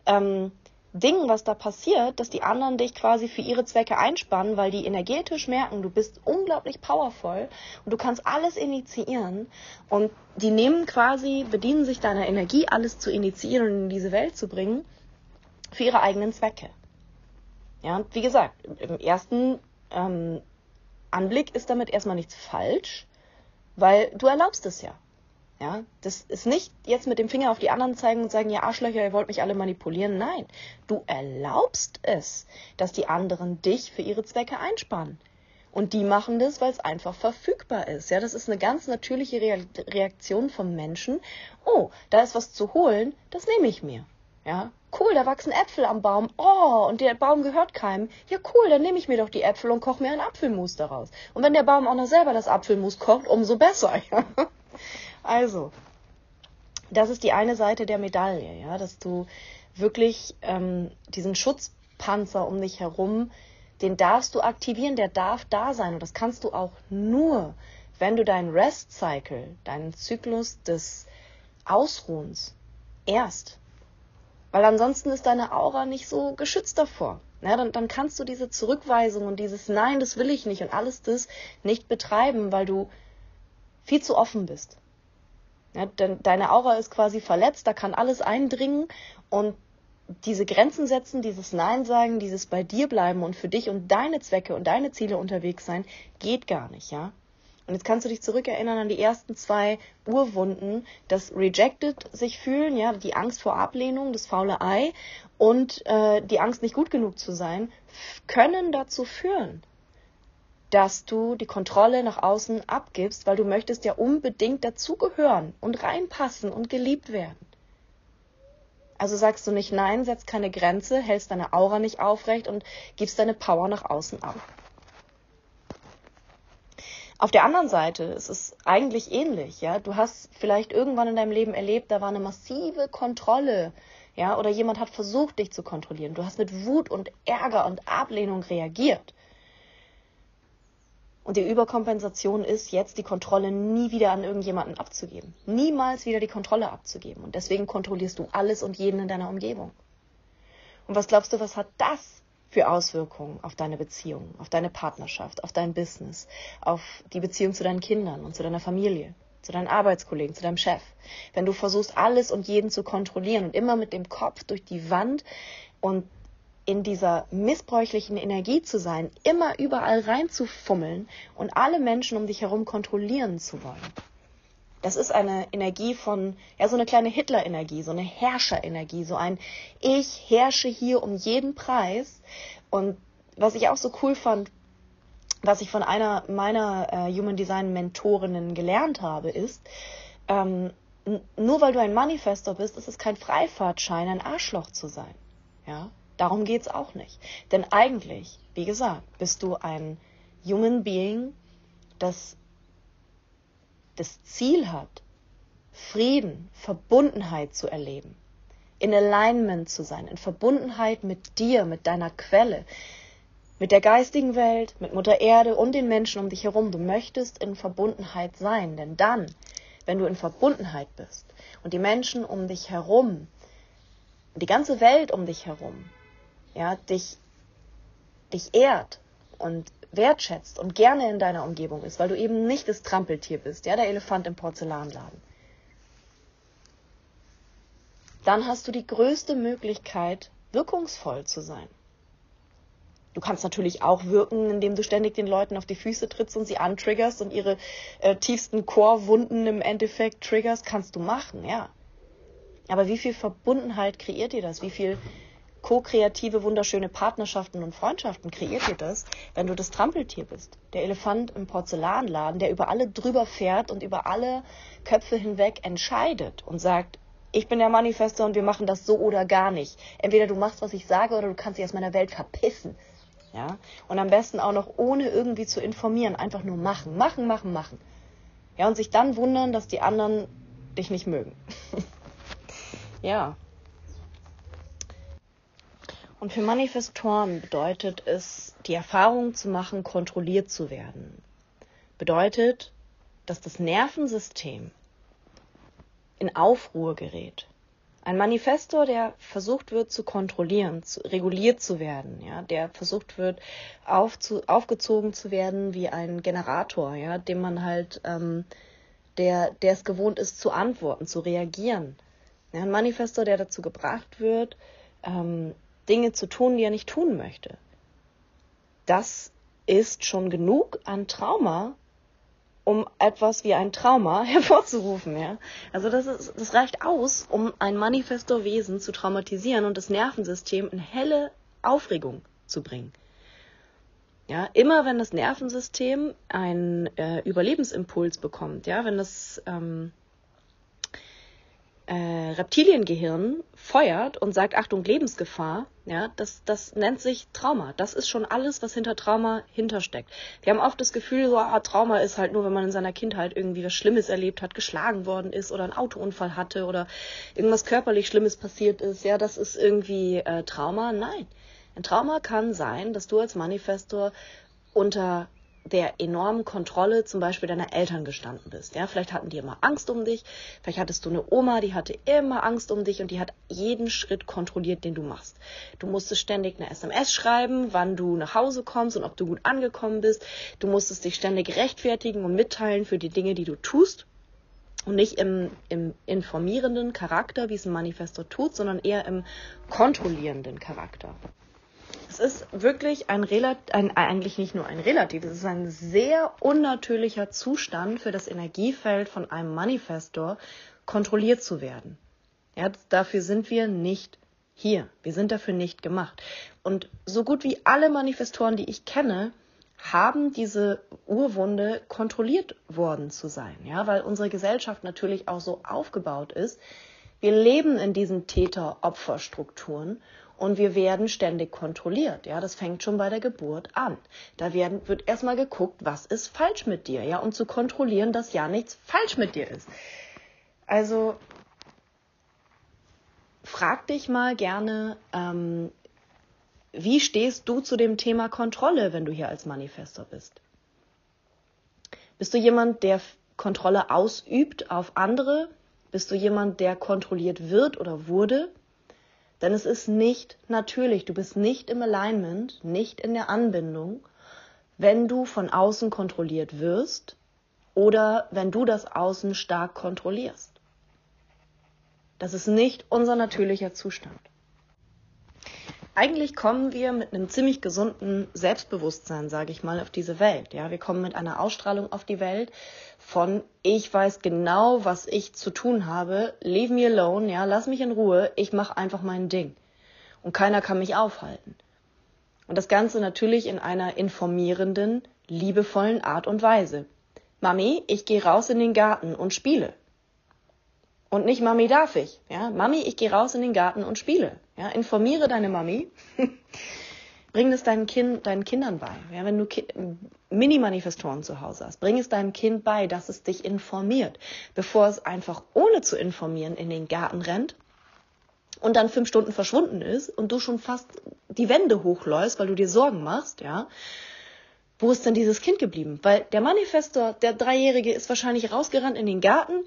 ähm, Ding, was da passiert, dass die anderen dich quasi für ihre Zwecke einspannen, weil die energetisch merken, du bist unglaublich powerful und du kannst alles initiieren und die nehmen quasi, bedienen sich deiner Energie, alles zu initiieren und in diese Welt zu bringen, für ihre eigenen Zwecke. Ja, und wie gesagt, im ersten ähm, Anblick ist damit erstmal nichts falsch, weil du erlaubst es ja. Ja, das ist nicht jetzt mit dem Finger auf die anderen zeigen und sagen, ja, Arschlöcher, ihr wollt mich alle manipulieren. Nein, du erlaubst es, dass die anderen dich für ihre Zwecke einspannen. Und die machen das, weil es einfach verfügbar ist. Ja, das ist eine ganz natürliche Reaktion vom Menschen. Oh, da ist was zu holen, das nehme ich mir. Ja, cool, da wachsen Äpfel am Baum. Oh, und der Baum gehört keinem. Ja, cool, dann nehme ich mir doch die Äpfel und koche mir einen Apfelmus daraus. Und wenn der Baum auch noch selber das Apfelmus kocht, umso besser. Ja? Also, das ist die eine Seite der Medaille, ja, dass du wirklich ähm, diesen Schutzpanzer um dich herum, den darfst du aktivieren, der darf da sein. Und das kannst du auch nur, wenn du deinen Rest-Cycle, deinen Zyklus des Ausruhens erst. Weil ansonsten ist deine Aura nicht so geschützt davor. Ja, dann, dann kannst du diese Zurückweisung und dieses Nein, das will ich nicht und alles das nicht betreiben, weil du viel zu offen bist. Ja, denn deine Aura ist quasi verletzt, da kann alles eindringen und diese Grenzen setzen, dieses Nein sagen, dieses bei dir bleiben und für dich und deine Zwecke und deine Ziele unterwegs sein, geht gar nicht, ja. Und jetzt kannst du dich zurückerinnern an die ersten zwei Urwunden, das Rejected sich fühlen, ja, die Angst vor Ablehnung, das faule Ei und äh, die Angst nicht gut genug zu sein, können dazu führen, dass du die Kontrolle nach außen abgibst, weil du möchtest ja unbedingt dazugehören und reinpassen und geliebt werden. Also sagst du nicht nein, setzt keine Grenze, hältst deine Aura nicht aufrecht und gibst deine Power nach außen ab. Auf der anderen Seite ist es eigentlich ähnlich, ja. Du hast vielleicht irgendwann in deinem Leben erlebt, da war eine massive Kontrolle, ja, oder jemand hat versucht, dich zu kontrollieren. Du hast mit Wut und Ärger und Ablehnung reagiert. Und die Überkompensation ist jetzt die Kontrolle nie wieder an irgendjemanden abzugeben. Niemals wieder die Kontrolle abzugeben. Und deswegen kontrollierst du alles und jeden in deiner Umgebung. Und was glaubst du, was hat das für Auswirkungen auf deine Beziehung, auf deine Partnerschaft, auf dein Business, auf die Beziehung zu deinen Kindern und zu deiner Familie, zu deinen Arbeitskollegen, zu deinem Chef? Wenn du versuchst, alles und jeden zu kontrollieren und immer mit dem Kopf durch die Wand und in dieser missbräuchlichen Energie zu sein, immer überall reinzufummeln und alle Menschen um dich herum kontrollieren zu wollen. Das ist eine Energie von, ja, so eine kleine Hitler-Energie, so eine Herrscher-Energie, so ein Ich herrsche hier um jeden Preis. Und was ich auch so cool fand, was ich von einer meiner äh, Human Design Mentorinnen gelernt habe, ist, ähm, nur weil du ein Manifestor bist, ist es kein Freifahrtschein, ein Arschloch zu sein. Ja, Darum geht es auch nicht. Denn eigentlich, wie gesagt, bist du ein Human Being, das das Ziel hat, Frieden, Verbundenheit zu erleben, in Alignment zu sein, in Verbundenheit mit dir, mit deiner Quelle, mit der geistigen Welt, mit Mutter Erde und den Menschen um dich herum. Du möchtest in Verbundenheit sein, denn dann, wenn du in Verbundenheit bist und die Menschen um dich herum, die ganze Welt um dich herum ja, dich, dich ehrt und wertschätzt und gerne in deiner Umgebung ist, weil du eben nicht das Trampeltier bist, ja, der Elefant im Porzellanladen. Dann hast du die größte Möglichkeit, wirkungsvoll zu sein. Du kannst natürlich auch wirken, indem du ständig den Leuten auf die Füße trittst und sie antriggerst und ihre äh, tiefsten Chorwunden im Endeffekt triggerst, kannst du machen, ja. Aber wie viel Verbundenheit kreiert dir das? Wie viel ko-kreative, wunderschöne Partnerschaften und Freundschaften kreiert dir das, wenn du das Trampeltier bist. Der Elefant im Porzellanladen, der über alle drüber fährt und über alle Köpfe hinweg entscheidet und sagt, ich bin der Manifester und wir machen das so oder gar nicht. Entweder du machst, was ich sage, oder du kannst dich aus meiner Welt verpissen. Ja? Und am besten auch noch ohne irgendwie zu informieren, einfach nur machen, machen, machen, machen. Ja, und sich dann wundern, dass die anderen dich nicht mögen. ja, und für Manifestoren bedeutet es, die Erfahrung zu machen, kontrolliert zu werden. Bedeutet, dass das Nervensystem in Aufruhr gerät. Ein Manifestor, der versucht wird zu kontrollieren, zu, reguliert zu werden, ja, der versucht wird aufzu, aufgezogen zu werden wie ein Generator, ja, dem man halt, ähm, der, der es gewohnt ist zu antworten, zu reagieren. Ja, ein Manifestor, der dazu gebracht wird, ähm, Dinge zu tun, die er nicht tun möchte. Das ist schon genug an Trauma, um etwas wie ein Trauma hervorzurufen, ja. Also das ist, das reicht aus, um ein Manifestor-Wesen zu traumatisieren und das Nervensystem in helle Aufregung zu bringen. Ja, immer wenn das Nervensystem einen äh, Überlebensimpuls bekommt, ja, wenn das ähm, äh, Reptiliengehirn feuert und sagt, Achtung, Lebensgefahr, ja, das, das nennt sich Trauma. Das ist schon alles, was hinter Trauma hintersteckt. Wir haben oft das Gefühl, so, ah, Trauma ist halt nur, wenn man in seiner Kindheit irgendwie was Schlimmes erlebt hat, geschlagen worden ist oder einen Autounfall hatte oder irgendwas körperlich Schlimmes passiert ist. Ja, das ist irgendwie äh, Trauma. Nein. Ein Trauma kann sein, dass du als Manifestor unter der enormen Kontrolle zum Beispiel deiner Eltern gestanden bist. Ja, vielleicht hatten die immer Angst um dich, vielleicht hattest du eine Oma, die hatte immer Angst um dich und die hat jeden Schritt kontrolliert, den du machst. Du musstest ständig eine SMS schreiben, wann du nach Hause kommst und ob du gut angekommen bist. Du musstest dich ständig rechtfertigen und mitteilen für die Dinge, die du tust. Und nicht im, im informierenden Charakter, wie es ein Manifestor tut, sondern eher im kontrollierenden Charakter. Es ist wirklich ein, ein eigentlich nicht nur ein relativ, es ist ein sehr unnatürlicher Zustand für das Energiefeld von einem Manifestor, kontrolliert zu werden. Ja, dafür sind wir nicht hier. Wir sind dafür nicht gemacht. Und so gut wie alle Manifestoren, die ich kenne, haben diese Urwunde kontrolliert worden zu sein, ja, weil unsere Gesellschaft natürlich auch so aufgebaut ist. Wir leben in diesen Täter-Opfer-Strukturen und wir werden ständig kontrolliert. Ja, das fängt schon bei der Geburt an. Da werden, wird erstmal geguckt, was ist falsch mit dir, ja, um zu kontrollieren, dass ja nichts falsch mit dir ist. Also frag dich mal gerne, ähm, wie stehst du zu dem Thema Kontrolle, wenn du hier als Manifestor bist? Bist du jemand, der Kontrolle ausübt auf andere? Bist du jemand, der kontrolliert wird oder wurde? Denn es ist nicht natürlich, du bist nicht im Alignment, nicht in der Anbindung, wenn du von außen kontrolliert wirst oder wenn du das Außen stark kontrollierst. Das ist nicht unser natürlicher Zustand. Eigentlich kommen wir mit einem ziemlich gesunden Selbstbewusstsein, sage ich mal, auf diese Welt. Ja, wir kommen mit einer Ausstrahlung auf die Welt von ich weiß genau, was ich zu tun habe, leave me alone, ja, lass mich in Ruhe, ich mache einfach mein Ding und keiner kann mich aufhalten. Und das Ganze natürlich in einer informierenden, liebevollen Art und Weise. Mami, ich gehe raus in den Garten und spiele. Und nicht Mami darf ich. Ja? Mami, ich gehe raus in den Garten und spiele. Ja? Informiere deine Mami. bring es deinen, kind, deinen Kindern bei. Ja? Wenn du Mini-Manifestoren zu Hause hast, bring es deinem Kind bei, dass es dich informiert, bevor es einfach ohne zu informieren in den Garten rennt und dann fünf Stunden verschwunden ist und du schon fast die Wände hochläufst, weil du dir Sorgen machst, ja wo ist denn dieses Kind geblieben? Weil der Manifestor, der Dreijährige, ist wahrscheinlich rausgerannt in den Garten,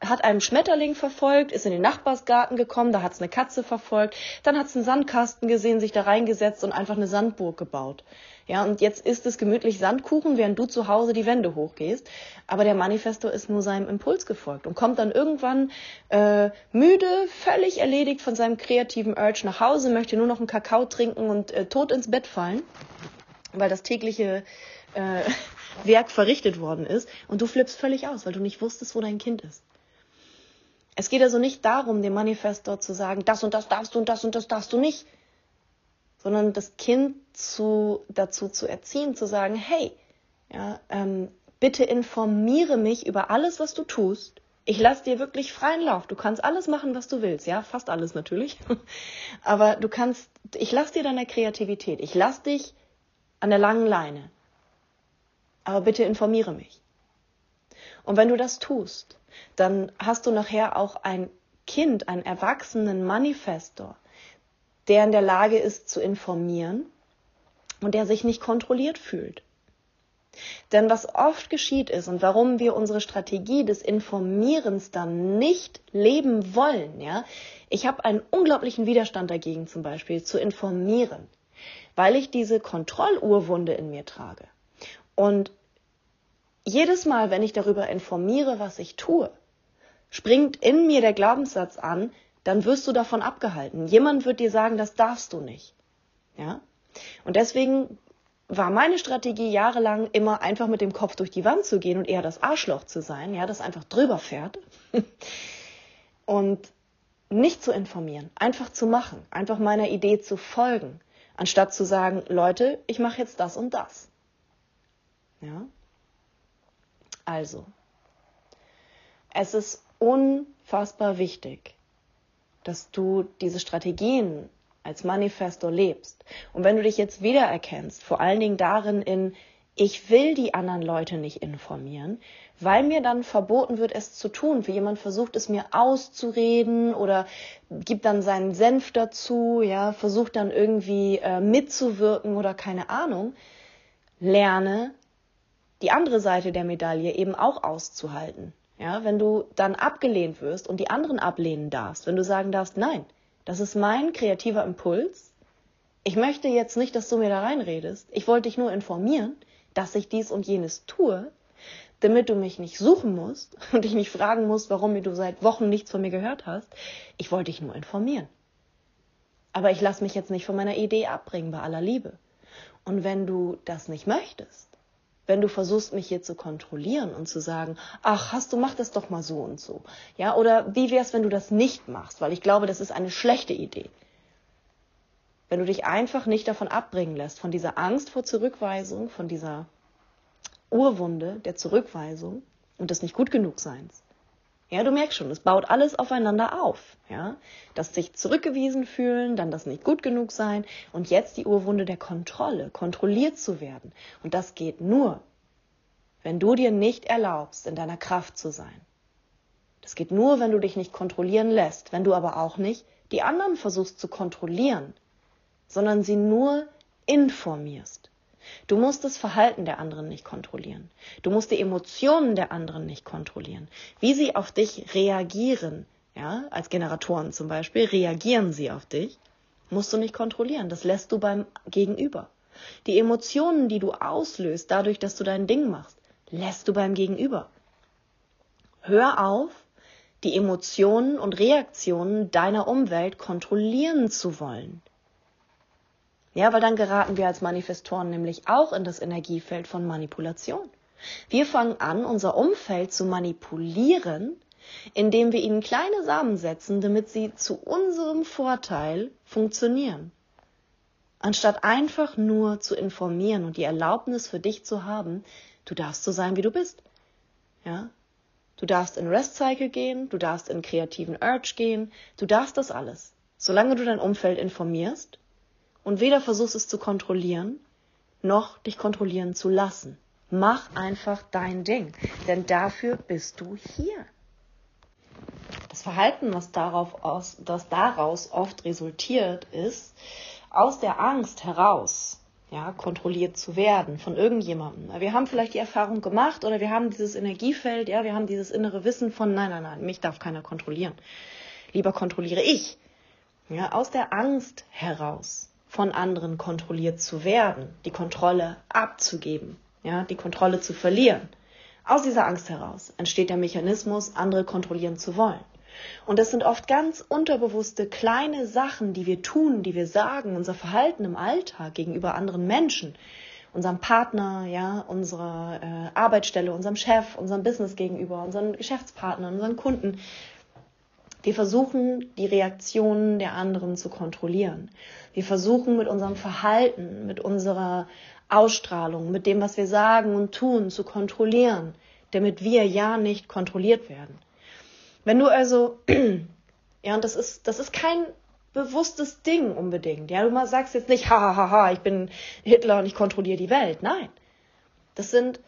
hat einen Schmetterling verfolgt, ist in den Nachbarsgarten gekommen, da hat es eine Katze verfolgt, dann hat es einen Sandkasten gesehen, sich da reingesetzt und einfach eine Sandburg gebaut. Ja, und jetzt ist es gemütlich Sandkuchen, während du zu Hause die Wände hochgehst. Aber der Manifestor ist nur seinem Impuls gefolgt und kommt dann irgendwann äh, müde, völlig erledigt von seinem kreativen Urge nach Hause, möchte nur noch einen Kakao trinken und äh, tot ins Bett fallen weil das tägliche äh, Werk verrichtet worden ist und du flippst völlig aus, weil du nicht wusstest, wo dein Kind ist. Es geht also nicht darum, dem Manifest dort zu sagen, das und das darfst du und das und das darfst du nicht, sondern das Kind zu, dazu zu erziehen, zu sagen, hey, ja, ähm, bitte informiere mich über alles, was du tust. Ich lasse dir wirklich freien Lauf. Du kannst alles machen, was du willst, ja, fast alles natürlich. Aber du kannst, ich lasse dir deine Kreativität. Ich lasse dich an der langen Leine. Aber bitte informiere mich. Und wenn du das tust, dann hast du nachher auch ein Kind, einen erwachsenen Manifestor, der in der Lage ist zu informieren und der sich nicht kontrolliert fühlt. Denn was oft geschieht ist und warum wir unsere Strategie des Informierens dann nicht leben wollen, ja, ich habe einen unglaublichen Widerstand dagegen zum Beispiel zu informieren weil ich diese Kontrollurwunde in mir trage. Und jedes Mal, wenn ich darüber informiere, was ich tue, springt in mir der Glaubenssatz an, dann wirst du davon abgehalten. Jemand wird dir sagen, das darfst du nicht. Ja? Und deswegen war meine Strategie jahrelang immer einfach mit dem Kopf durch die Wand zu gehen und eher das Arschloch zu sein, ja, das einfach drüber fährt. und nicht zu informieren, einfach zu machen, einfach meiner Idee zu folgen anstatt zu sagen, Leute, ich mache jetzt das und das. Ja? Also, es ist unfassbar wichtig, dass du diese Strategien als Manifesto lebst. Und wenn du dich jetzt wiedererkennst, vor allen Dingen darin in, ich will die anderen Leute nicht informieren, weil mir dann verboten wird, es zu tun. Wie jemand versucht es mir auszureden oder gibt dann seinen Senf dazu, ja, versucht dann irgendwie äh, mitzuwirken oder keine Ahnung. Lerne die andere Seite der Medaille eben auch auszuhalten. Ja, wenn du dann abgelehnt wirst und die anderen ablehnen darfst, wenn du sagen darfst, nein, das ist mein kreativer Impuls. Ich möchte jetzt nicht, dass du mir da reinredest. Ich wollte dich nur informieren dass ich dies und jenes tue, damit du mich nicht suchen musst und dich nicht fragen musst, warum du seit Wochen nichts von mir gehört hast. Ich wollte dich nur informieren. Aber ich lasse mich jetzt nicht von meiner Idee abbringen bei aller Liebe. Und wenn du das nicht möchtest, wenn du versuchst, mich hier zu kontrollieren und zu sagen, ach, hast du, mach das doch mal so und so. Ja, oder wie wär's, wenn du das nicht machst? Weil ich glaube, das ist eine schlechte Idee wenn du dich einfach nicht davon abbringen lässt, von dieser Angst vor Zurückweisung, von dieser Urwunde der Zurückweisung und des nicht gut genug Seins. Ja, du merkst schon, es baut alles aufeinander auf. Ja, das sich zurückgewiesen fühlen, dann das nicht gut genug sein und jetzt die Urwunde der Kontrolle, kontrolliert zu werden. Und das geht nur, wenn du dir nicht erlaubst, in deiner Kraft zu sein. Das geht nur, wenn du dich nicht kontrollieren lässt, wenn du aber auch nicht die anderen versuchst zu kontrollieren, sondern sie nur informierst. Du musst das Verhalten der anderen nicht kontrollieren. Du musst die Emotionen der anderen nicht kontrollieren. Wie sie auf dich reagieren, ja, als Generatoren zum Beispiel, reagieren sie auf dich, musst du nicht kontrollieren. Das lässt du beim Gegenüber. Die Emotionen, die du auslöst, dadurch, dass du dein Ding machst, lässt du beim Gegenüber. Hör auf, die Emotionen und Reaktionen deiner Umwelt kontrollieren zu wollen. Ja, weil dann geraten wir als Manifestoren nämlich auch in das Energiefeld von Manipulation. Wir fangen an, unser Umfeld zu manipulieren, indem wir ihnen kleine Samen setzen, damit sie zu unserem Vorteil funktionieren. Anstatt einfach nur zu informieren und die Erlaubnis für dich zu haben, du darfst so sein, wie du bist. Ja? Du darfst in Rest Cycle gehen, du darfst in kreativen Urge gehen, du darfst das alles. Solange du dein Umfeld informierst und weder versuchst es zu kontrollieren, noch dich kontrollieren zu lassen. Mach einfach dein Ding, denn dafür bist du hier. Das Verhalten, was, darauf aus, das daraus oft resultiert, ist, aus der Angst heraus, ja, kontrolliert zu werden von irgendjemandem. Wir haben vielleicht die Erfahrung gemacht oder wir haben dieses Energiefeld, ja, wir haben dieses innere Wissen von, nein, nein, nein, mich darf keiner kontrollieren. Lieber kontrolliere ich. Ja, aus der Angst heraus, von anderen kontrolliert zu werden, die Kontrolle abzugeben, ja, die Kontrolle zu verlieren. Aus dieser Angst heraus entsteht der Mechanismus, andere kontrollieren zu wollen. Und das sind oft ganz unterbewusste kleine Sachen, die wir tun, die wir sagen, unser Verhalten im Alltag gegenüber anderen Menschen, unserem Partner, ja, unserer äh, Arbeitsstelle, unserem Chef, unserem Business gegenüber, unseren Geschäftspartnern, unseren Kunden. Wir versuchen, die Reaktionen der anderen zu kontrollieren. Wir versuchen mit unserem Verhalten, mit unserer Ausstrahlung, mit dem, was wir sagen und tun, zu kontrollieren, damit wir ja nicht kontrolliert werden. Wenn du also, ja, und das ist, das ist kein bewusstes Ding unbedingt. Ja, du sagst jetzt nicht, ha, ha, ha, ich bin Hitler und ich kontrolliere die Welt. Nein. Das sind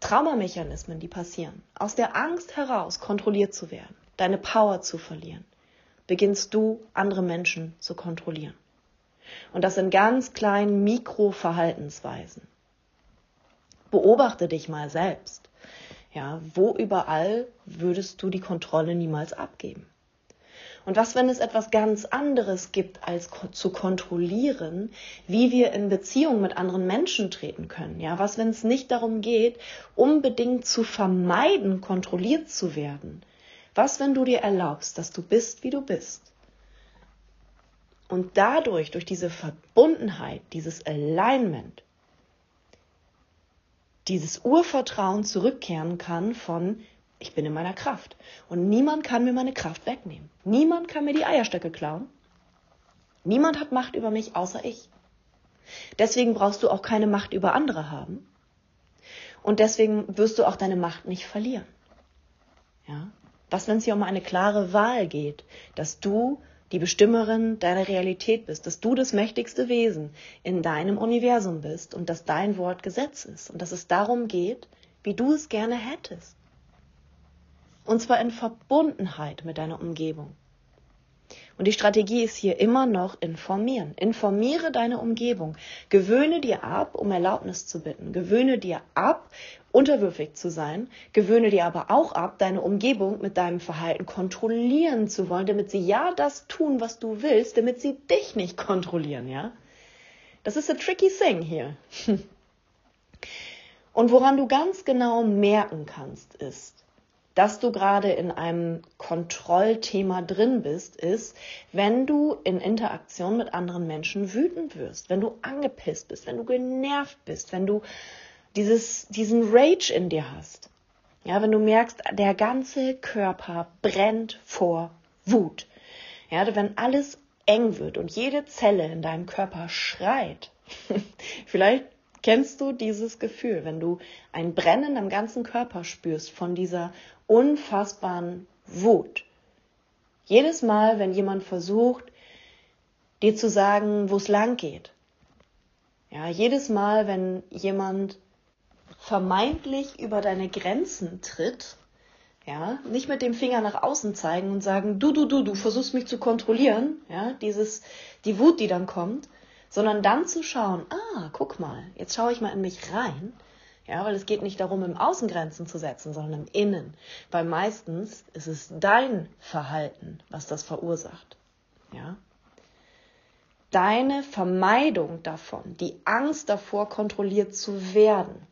Traumamechanismen, die passieren. Aus der Angst heraus kontrolliert zu werden, deine Power zu verlieren, beginnst du, andere Menschen zu kontrollieren. Und das in ganz kleinen Mikroverhaltensweisen. Beobachte dich mal selbst. Ja, wo überall würdest du die Kontrolle niemals abgeben? Und was, wenn es etwas ganz anderes gibt, als zu kontrollieren, wie wir in Beziehung mit anderen Menschen treten können? Ja, was, wenn es nicht darum geht, unbedingt zu vermeiden, kontrolliert zu werden? Was, wenn du dir erlaubst, dass du bist, wie du bist? Und dadurch, durch diese Verbundenheit, dieses Alignment, dieses Urvertrauen zurückkehren kann von, ich bin in meiner Kraft. Und niemand kann mir meine Kraft wegnehmen. Niemand kann mir die Eierstöcke klauen. Niemand hat Macht über mich außer ich. Deswegen brauchst du auch keine Macht über andere haben. Und deswegen wirst du auch deine Macht nicht verlieren. Ja? Was, wenn es hier um eine klare Wahl geht, dass du die Bestimmerin deiner Realität bist, dass du das mächtigste Wesen in deinem Universum bist und dass dein Wort Gesetz ist und dass es darum geht, wie du es gerne hättest. Und zwar in Verbundenheit mit deiner Umgebung. Und die Strategie ist hier immer noch informieren. Informiere deine Umgebung. Gewöhne dir ab, um Erlaubnis zu bitten. Gewöhne dir ab, unterwürfig zu sein. Gewöhne dir aber auch ab, deine Umgebung mit deinem Verhalten kontrollieren zu wollen, damit sie ja das tun, was du willst, damit sie dich nicht kontrollieren, ja? Das ist a tricky thing hier. Und woran du ganz genau merken kannst, ist, dass du gerade in einem Kontrollthema drin bist, ist, wenn du in Interaktion mit anderen Menschen wütend wirst, wenn du angepisst bist, wenn du genervt bist, wenn du dieses, diesen Rage in dir hast. Ja, wenn du merkst, der ganze Körper brennt vor Wut. Ja, wenn alles eng wird und jede Zelle in deinem Körper schreit. Vielleicht kennst du dieses Gefühl, wenn du ein Brennen am ganzen Körper spürst von dieser unfassbaren Wut. Jedes Mal, wenn jemand versucht, dir zu sagen, wo es lang geht. Ja, jedes Mal, wenn jemand vermeintlich über deine Grenzen tritt, ja, nicht mit dem Finger nach außen zeigen und sagen, du, du, du, du versuchst mich zu kontrollieren, ja, dieses, die Wut, die dann kommt, sondern dann zu schauen, ah, guck mal, jetzt schaue ich mal in mich rein. Ja, weil es geht nicht darum, im Außengrenzen zu setzen, sondern im Innen. Weil meistens ist es dein Verhalten, was das verursacht. Ja. Deine Vermeidung davon, die Angst davor, kontrolliert zu werden,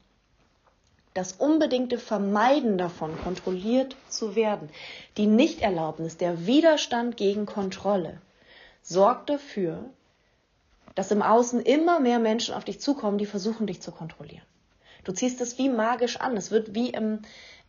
das unbedingte Vermeiden davon, kontrolliert zu werden, die Nichterlaubnis, der Widerstand gegen Kontrolle, sorgt dafür, dass im Außen immer mehr Menschen auf dich zukommen, die versuchen, dich zu kontrollieren. Du ziehst es wie magisch an. Es wird wie im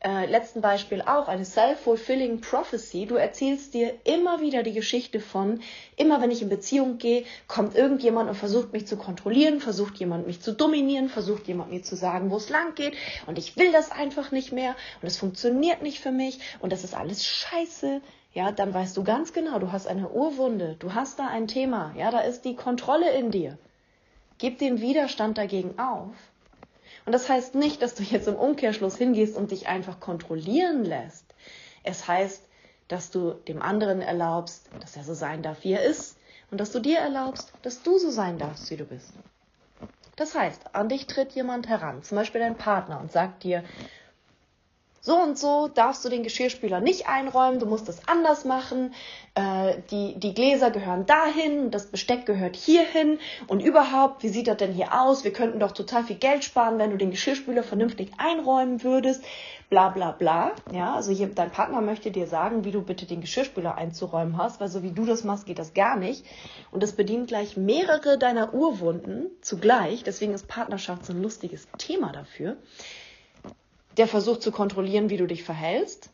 äh, letzten Beispiel auch eine self-fulfilling prophecy. Du erzählst dir immer wieder die Geschichte von, immer wenn ich in Beziehung gehe, kommt irgendjemand und versucht mich zu kontrollieren, versucht jemand mich zu dominieren, versucht jemand mir zu sagen, wo es lang geht und ich will das einfach nicht mehr und es funktioniert nicht für mich und das ist alles scheiße. Ja, dann weißt du ganz genau, du hast eine Urwunde, du hast da ein Thema, ja, da ist die Kontrolle in dir. Gib den Widerstand dagegen auf und das heißt nicht, dass du jetzt im Umkehrschluss hingehst und dich einfach kontrollieren lässt. Es heißt, dass du dem anderen erlaubst, dass er so sein darf, wie er ist. Und dass du dir erlaubst, dass du so sein darfst, wie du bist. Das heißt, an dich tritt jemand heran, zum Beispiel dein Partner, und sagt dir, so und so darfst du den Geschirrspüler nicht einräumen, du musst das anders machen, äh, die, die Gläser gehören dahin, das Besteck gehört hierhin und überhaupt, wie sieht das denn hier aus? Wir könnten doch total viel Geld sparen, wenn du den Geschirrspüler vernünftig einräumen würdest, bla bla bla. Ja, also hier, dein Partner möchte dir sagen, wie du bitte den Geschirrspüler einzuräumen hast, weil so wie du das machst, geht das gar nicht. Und das bedient gleich mehrere deiner Urwunden zugleich, deswegen ist Partnerschaft so ein lustiges Thema dafür der versucht zu kontrollieren, wie du dich verhältst.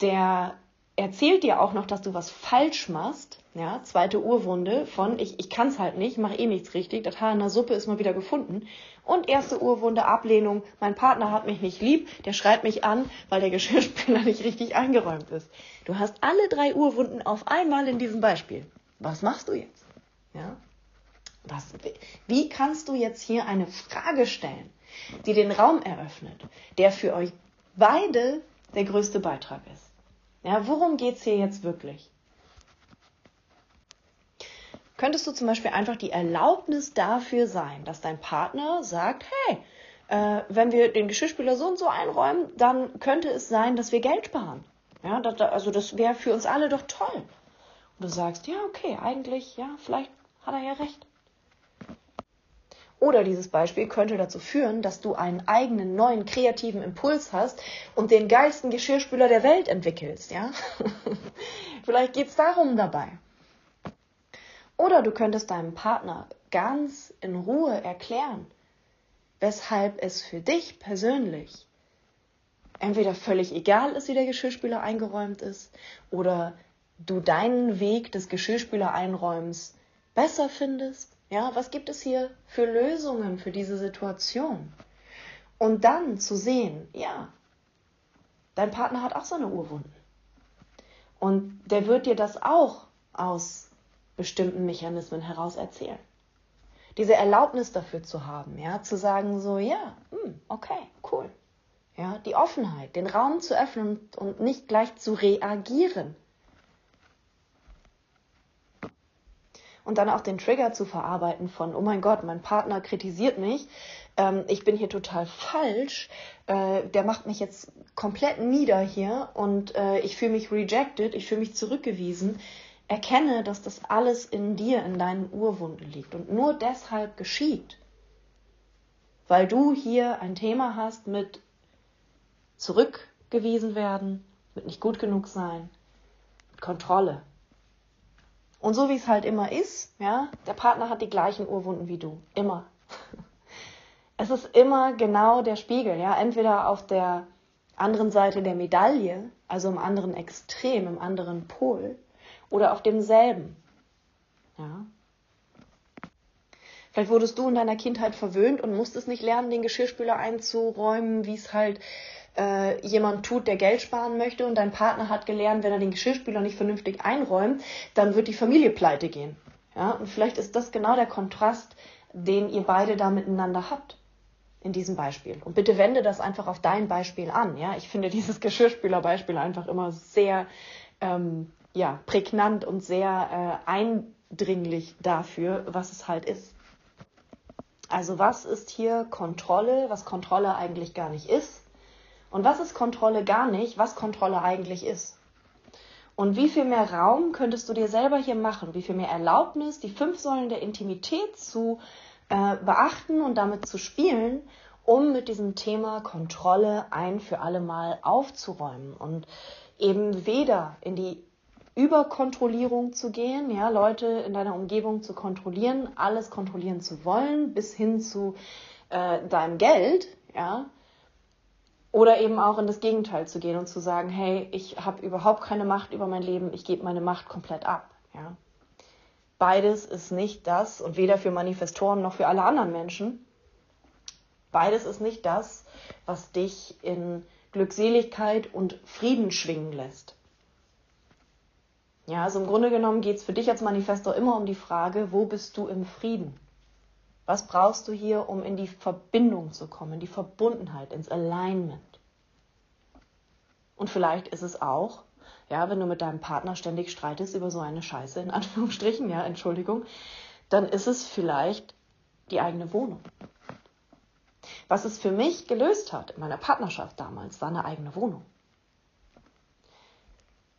Der erzählt dir auch noch, dass du was falsch machst. Ja, zweite Urwunde von ich, ich kann es halt nicht, mache eh nichts richtig, das Haar in der Suppe ist mal wieder gefunden. Und erste Urwunde, Ablehnung, mein Partner hat mich nicht lieb, der schreit mich an, weil der Geschirrspüler nicht richtig eingeräumt ist. Du hast alle drei Urwunden auf einmal in diesem Beispiel. Was machst du jetzt? Ja? Was, wie kannst du jetzt hier eine Frage stellen? Die den Raum eröffnet, der für euch beide der größte Beitrag ist. Ja, worum es hier jetzt wirklich? Könntest du zum Beispiel einfach die Erlaubnis dafür sein, dass dein Partner sagt, hey, äh, wenn wir den Geschirrspüler so und so einräumen, dann könnte es sein, dass wir Geld sparen. Ja, das, also das wäre für uns alle doch toll. Und du sagst, ja, okay, eigentlich, ja, vielleicht hat er ja recht. Oder dieses Beispiel könnte dazu führen, dass du einen eigenen neuen kreativen Impuls hast und den geilsten Geschirrspüler der Welt entwickelst, ja? Vielleicht geht es darum dabei. Oder du könntest deinem Partner ganz in Ruhe erklären, weshalb es für dich persönlich entweder völlig egal ist, wie der Geschirrspüler eingeräumt ist, oder du deinen Weg des Geschirrspüler-Einräumens besser findest ja, was gibt es hier für Lösungen für diese Situation? Und dann zu sehen, ja, dein Partner hat auch seine Urwunden. Und der wird dir das auch aus bestimmten Mechanismen heraus erzählen. Diese Erlaubnis dafür zu haben, ja, zu sagen so, ja, hm, okay, cool. Ja, die Offenheit, den Raum zu öffnen und nicht gleich zu reagieren. Und dann auch den Trigger zu verarbeiten von, oh mein Gott, mein Partner kritisiert mich, ähm, ich bin hier total falsch, äh, der macht mich jetzt komplett nieder hier und äh, ich fühle mich rejected, ich fühle mich zurückgewiesen. Erkenne, dass das alles in dir, in deinen Urwunden liegt und nur deshalb geschieht, weil du hier ein Thema hast mit zurückgewiesen werden, mit nicht gut genug sein, mit Kontrolle. Und so wie es halt immer ist, ja, der Partner hat die gleichen Urwunden wie du. Immer. Es ist immer genau der Spiegel, ja. Entweder auf der anderen Seite der Medaille, also im anderen Extrem, im anderen Pol, oder auf demselben. Ja. Vielleicht wurdest du in deiner Kindheit verwöhnt und musstest nicht lernen, den Geschirrspüler einzuräumen, wie es halt äh, jemand tut, der Geld sparen möchte und dein Partner hat gelernt, wenn er den Geschirrspüler nicht vernünftig einräumt, dann wird die Familie pleite gehen. Ja, und vielleicht ist das genau der Kontrast, den ihr beide da miteinander habt in diesem Beispiel. Und bitte wende das einfach auf dein Beispiel an. Ja, ich finde dieses Geschirrspülerbeispiel einfach immer sehr ähm, ja, prägnant und sehr äh, eindringlich dafür, was es halt ist. Also was ist hier Kontrolle, was Kontrolle eigentlich gar nicht ist? Und was ist Kontrolle gar nicht, was Kontrolle eigentlich ist? Und wie viel mehr Raum könntest du dir selber hier machen? Wie viel mehr Erlaubnis, die fünf Säulen der Intimität zu äh, beachten und damit zu spielen, um mit diesem Thema Kontrolle ein für alle Mal aufzuräumen und eben weder in die Überkontrollierung zu gehen, ja, Leute in deiner Umgebung zu kontrollieren, alles kontrollieren zu wollen, bis hin zu äh, deinem Geld, ja, oder eben auch in das Gegenteil zu gehen und zu sagen, hey, ich habe überhaupt keine Macht über mein Leben, ich gebe meine Macht komplett ab, ja. Beides ist nicht das und weder für Manifestoren noch für alle anderen Menschen. Beides ist nicht das, was dich in Glückseligkeit und Frieden schwingen lässt. Ja, also im Grunde genommen geht es für dich als Manifestor immer um die Frage, wo bist du im Frieden? Was brauchst du hier, um in die Verbindung zu kommen, die Verbundenheit, ins Alignment? Und vielleicht ist es auch, ja, wenn du mit deinem Partner ständig streitest über so eine Scheiße, in Anführungsstrichen, ja, Entschuldigung, dann ist es vielleicht die eigene Wohnung. Was es für mich gelöst hat in meiner Partnerschaft damals, war eine eigene Wohnung.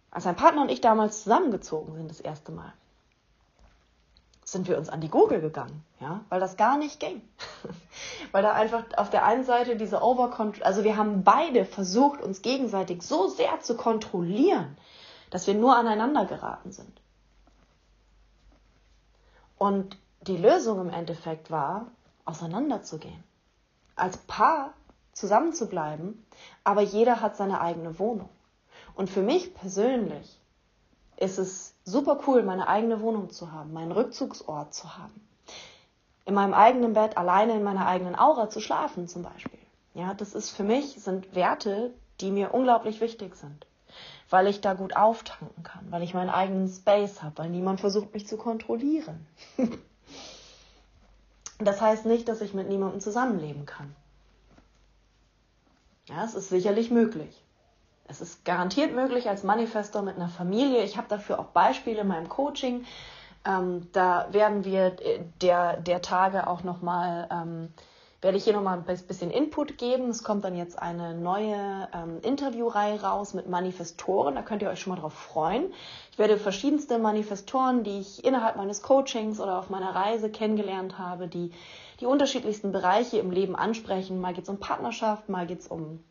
Als mein Partner und ich damals zusammengezogen sind, das erste Mal, sind wir uns an die Gurgel gegangen, ja, weil das gar nicht ging. weil da einfach auf der einen Seite diese Overcontrol, also wir haben beide versucht, uns gegenseitig so sehr zu kontrollieren, dass wir nur aneinander geraten sind. Und die Lösung im Endeffekt war, auseinanderzugehen. Als Paar zusammenzubleiben, aber jeder hat seine eigene Wohnung. Und für mich persönlich ist es super cool, meine eigene Wohnung zu haben, meinen Rückzugsort zu haben. In meinem eigenen Bett, alleine in meiner eigenen Aura zu schlafen zum Beispiel. Ja, das ist für mich, sind Werte, die mir unglaublich wichtig sind. Weil ich da gut auftanken kann, weil ich meinen eigenen Space habe, weil niemand versucht, mich zu kontrollieren. das heißt nicht, dass ich mit niemandem zusammenleben kann. Ja, es ist sicherlich möglich. Es ist garantiert möglich als Manifestor mit einer Familie. Ich habe dafür auch Beispiele in meinem Coaching. Ähm, da werden wir der, der Tage auch nochmal, ähm, werde ich hier nochmal ein bisschen Input geben. Es kommt dann jetzt eine neue ähm, Interviewreihe raus mit Manifestoren. Da könnt ihr euch schon mal drauf freuen. Ich werde verschiedenste Manifestoren, die ich innerhalb meines Coachings oder auf meiner Reise kennengelernt habe, die die unterschiedlichsten Bereiche im Leben ansprechen. Mal geht es um Partnerschaft, mal geht es um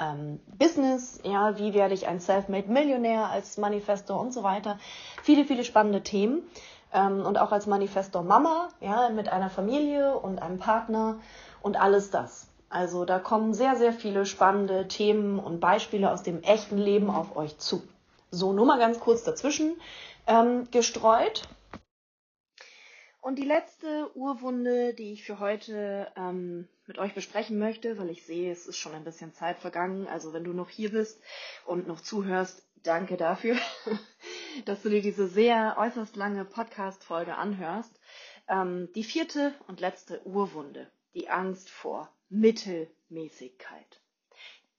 ähm, Business, ja, wie werde ich ein Self-Made Millionär als Manifestor und so weiter. Viele, viele spannende Themen. Ähm, und auch als Manifestor Mama, ja, mit einer Familie und einem Partner und alles das. Also da kommen sehr, sehr viele spannende Themen und Beispiele aus dem echten Leben auf euch zu. So, nur mal ganz kurz dazwischen ähm, gestreut. Und die letzte Urwunde, die ich für heute ähm, mit euch besprechen möchte, weil ich sehe, es ist schon ein bisschen Zeit vergangen. Also wenn du noch hier bist und noch zuhörst, danke dafür, dass du dir diese sehr äußerst lange Podcast-Folge anhörst. Ähm, die vierte und letzte Urwunde, die Angst vor Mittelmäßigkeit.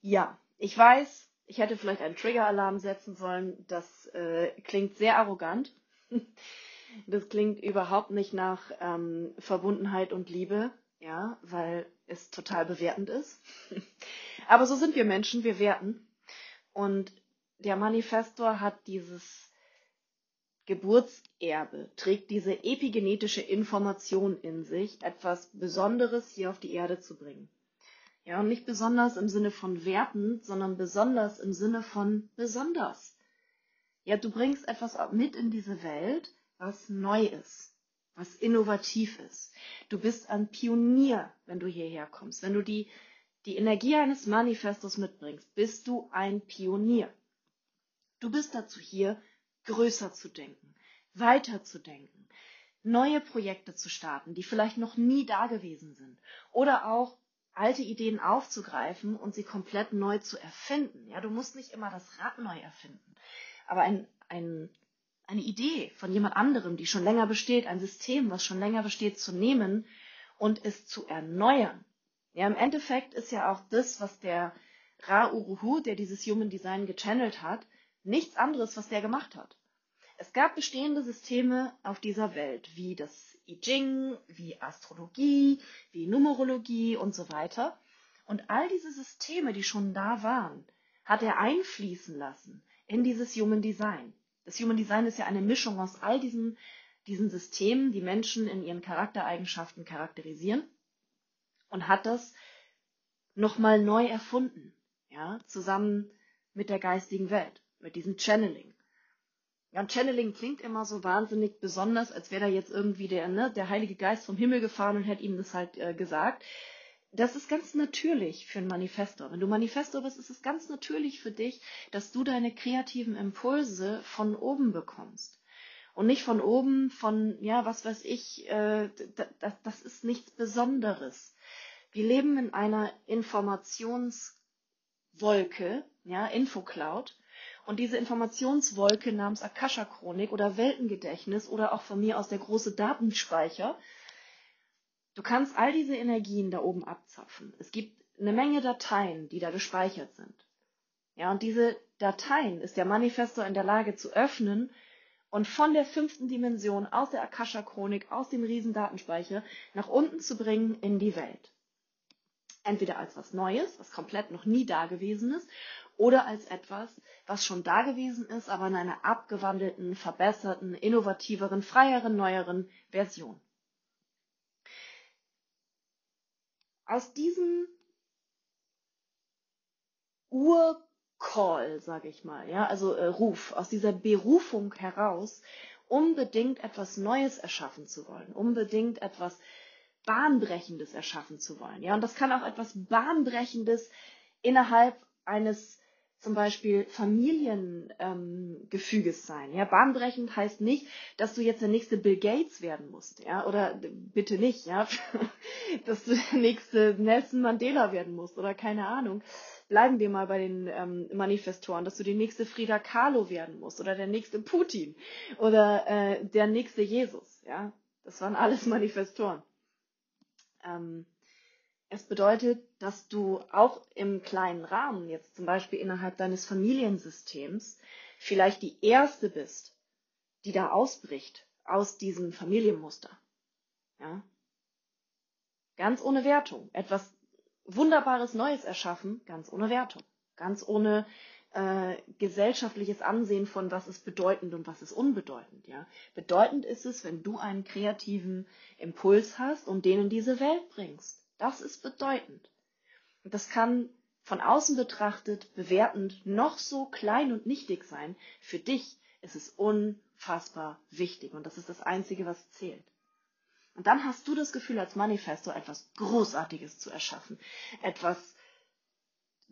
Ja, ich weiß, ich hätte vielleicht einen Trigger-Alarm setzen sollen. Das äh, klingt sehr arrogant. Das klingt überhaupt nicht nach ähm, Verbundenheit und Liebe, ja, weil es total bewertend ist. Aber so sind wir Menschen, wir werten. Und der Manifestor hat dieses Geburtserbe, trägt diese epigenetische Information in sich, etwas Besonderes hier auf die Erde zu bringen. Ja, und nicht besonders im Sinne von wertend, sondern besonders im Sinne von besonders. Ja, du bringst etwas mit in diese Welt, was neu ist, was innovativ ist. Du bist ein Pionier, wenn du hierher kommst. Wenn du die, die Energie eines Manifestos mitbringst, bist du ein Pionier. Du bist dazu hier, größer zu denken, weiter zu denken, neue Projekte zu starten, die vielleicht noch nie da gewesen sind. Oder auch alte Ideen aufzugreifen und sie komplett neu zu erfinden. Ja, du musst nicht immer das Rad neu erfinden. Aber ein, ein eine Idee von jemand anderem, die schon länger besteht, ein System, was schon länger besteht, zu nehmen und es zu erneuern. Ja, im Endeffekt ist ja auch das, was der Ra Uruhu, der dieses Human Design gechannelt hat, nichts anderes, was der gemacht hat. Es gab bestehende Systeme auf dieser Welt, wie das I Ching, wie Astrologie, wie Numerologie und so weiter. Und all diese Systeme, die schon da waren, hat er einfließen lassen in dieses Human Design. Das Human Design ist ja eine Mischung aus all diesen, diesen Systemen, die Menschen in ihren Charaktereigenschaften charakterisieren und hat das nochmal neu erfunden, ja, zusammen mit der geistigen Welt, mit diesem Channeling. Ja, Channeling klingt immer so wahnsinnig besonders, als wäre da jetzt irgendwie der, ne, der Heilige Geist vom Himmel gefahren und hätte ihm das halt äh, gesagt. Das ist ganz natürlich für einen Manifestor. Wenn du Manifestor bist, ist es ganz natürlich für dich, dass du deine kreativen Impulse von oben bekommst. Und nicht von oben, von, ja, was weiß ich, äh, das, das ist nichts Besonderes. Wir leben in einer Informationswolke, ja, Infocloud. Und diese Informationswolke namens Akasha-Chronik oder Weltengedächtnis oder auch von mir aus der große Datenspeicher, du kannst all diese Energien da oben abzapfen. Es gibt eine Menge Dateien, die da gespeichert sind. Ja, und diese Dateien ist der Manifestor in der Lage zu öffnen und von der fünften Dimension aus der Akasha-Chronik, aus dem Riesendatenspeicher nach unten zu bringen in die Welt. Entweder als was Neues, was komplett noch nie da gewesen ist, oder als etwas, was schon da gewesen ist, aber in einer abgewandelten, verbesserten, innovativeren, freieren, neueren Version. Aus diesem Urcall, sage ich mal, ja, also äh, Ruf, aus dieser Berufung heraus, unbedingt etwas Neues erschaffen zu wollen, unbedingt etwas Bahnbrechendes erschaffen zu wollen. Ja, und das kann auch etwas Bahnbrechendes innerhalb eines zum Beispiel Familiengefüges ähm, sein. Ja, bahnbrechend heißt nicht, dass du jetzt der nächste Bill Gates werden musst, ja, oder bitte nicht, ja, dass du der nächste Nelson Mandela werden musst oder keine Ahnung. Bleiben wir mal bei den ähm, Manifestoren, dass du die nächste Frida Kahlo werden musst oder der nächste Putin oder äh, der nächste Jesus, ja. Das waren alles Manifestoren. Ähm, es bedeutet, dass du auch im kleinen Rahmen, jetzt zum Beispiel innerhalb deines Familiensystems, vielleicht die Erste bist, die da ausbricht aus diesem Familienmuster. Ja? Ganz ohne Wertung. Etwas Wunderbares Neues erschaffen, ganz ohne Wertung. Ganz ohne äh, gesellschaftliches Ansehen von was ist bedeutend und was ist unbedeutend. Ja? Bedeutend ist es, wenn du einen kreativen Impuls hast und den in diese Welt bringst. Das ist bedeutend. Und das kann von außen betrachtet, bewertend, noch so klein und nichtig sein. Für dich ist es unfassbar wichtig und das ist das Einzige, was zählt. Und dann hast du das Gefühl, als Manifesto etwas Großartiges zu erschaffen, etwas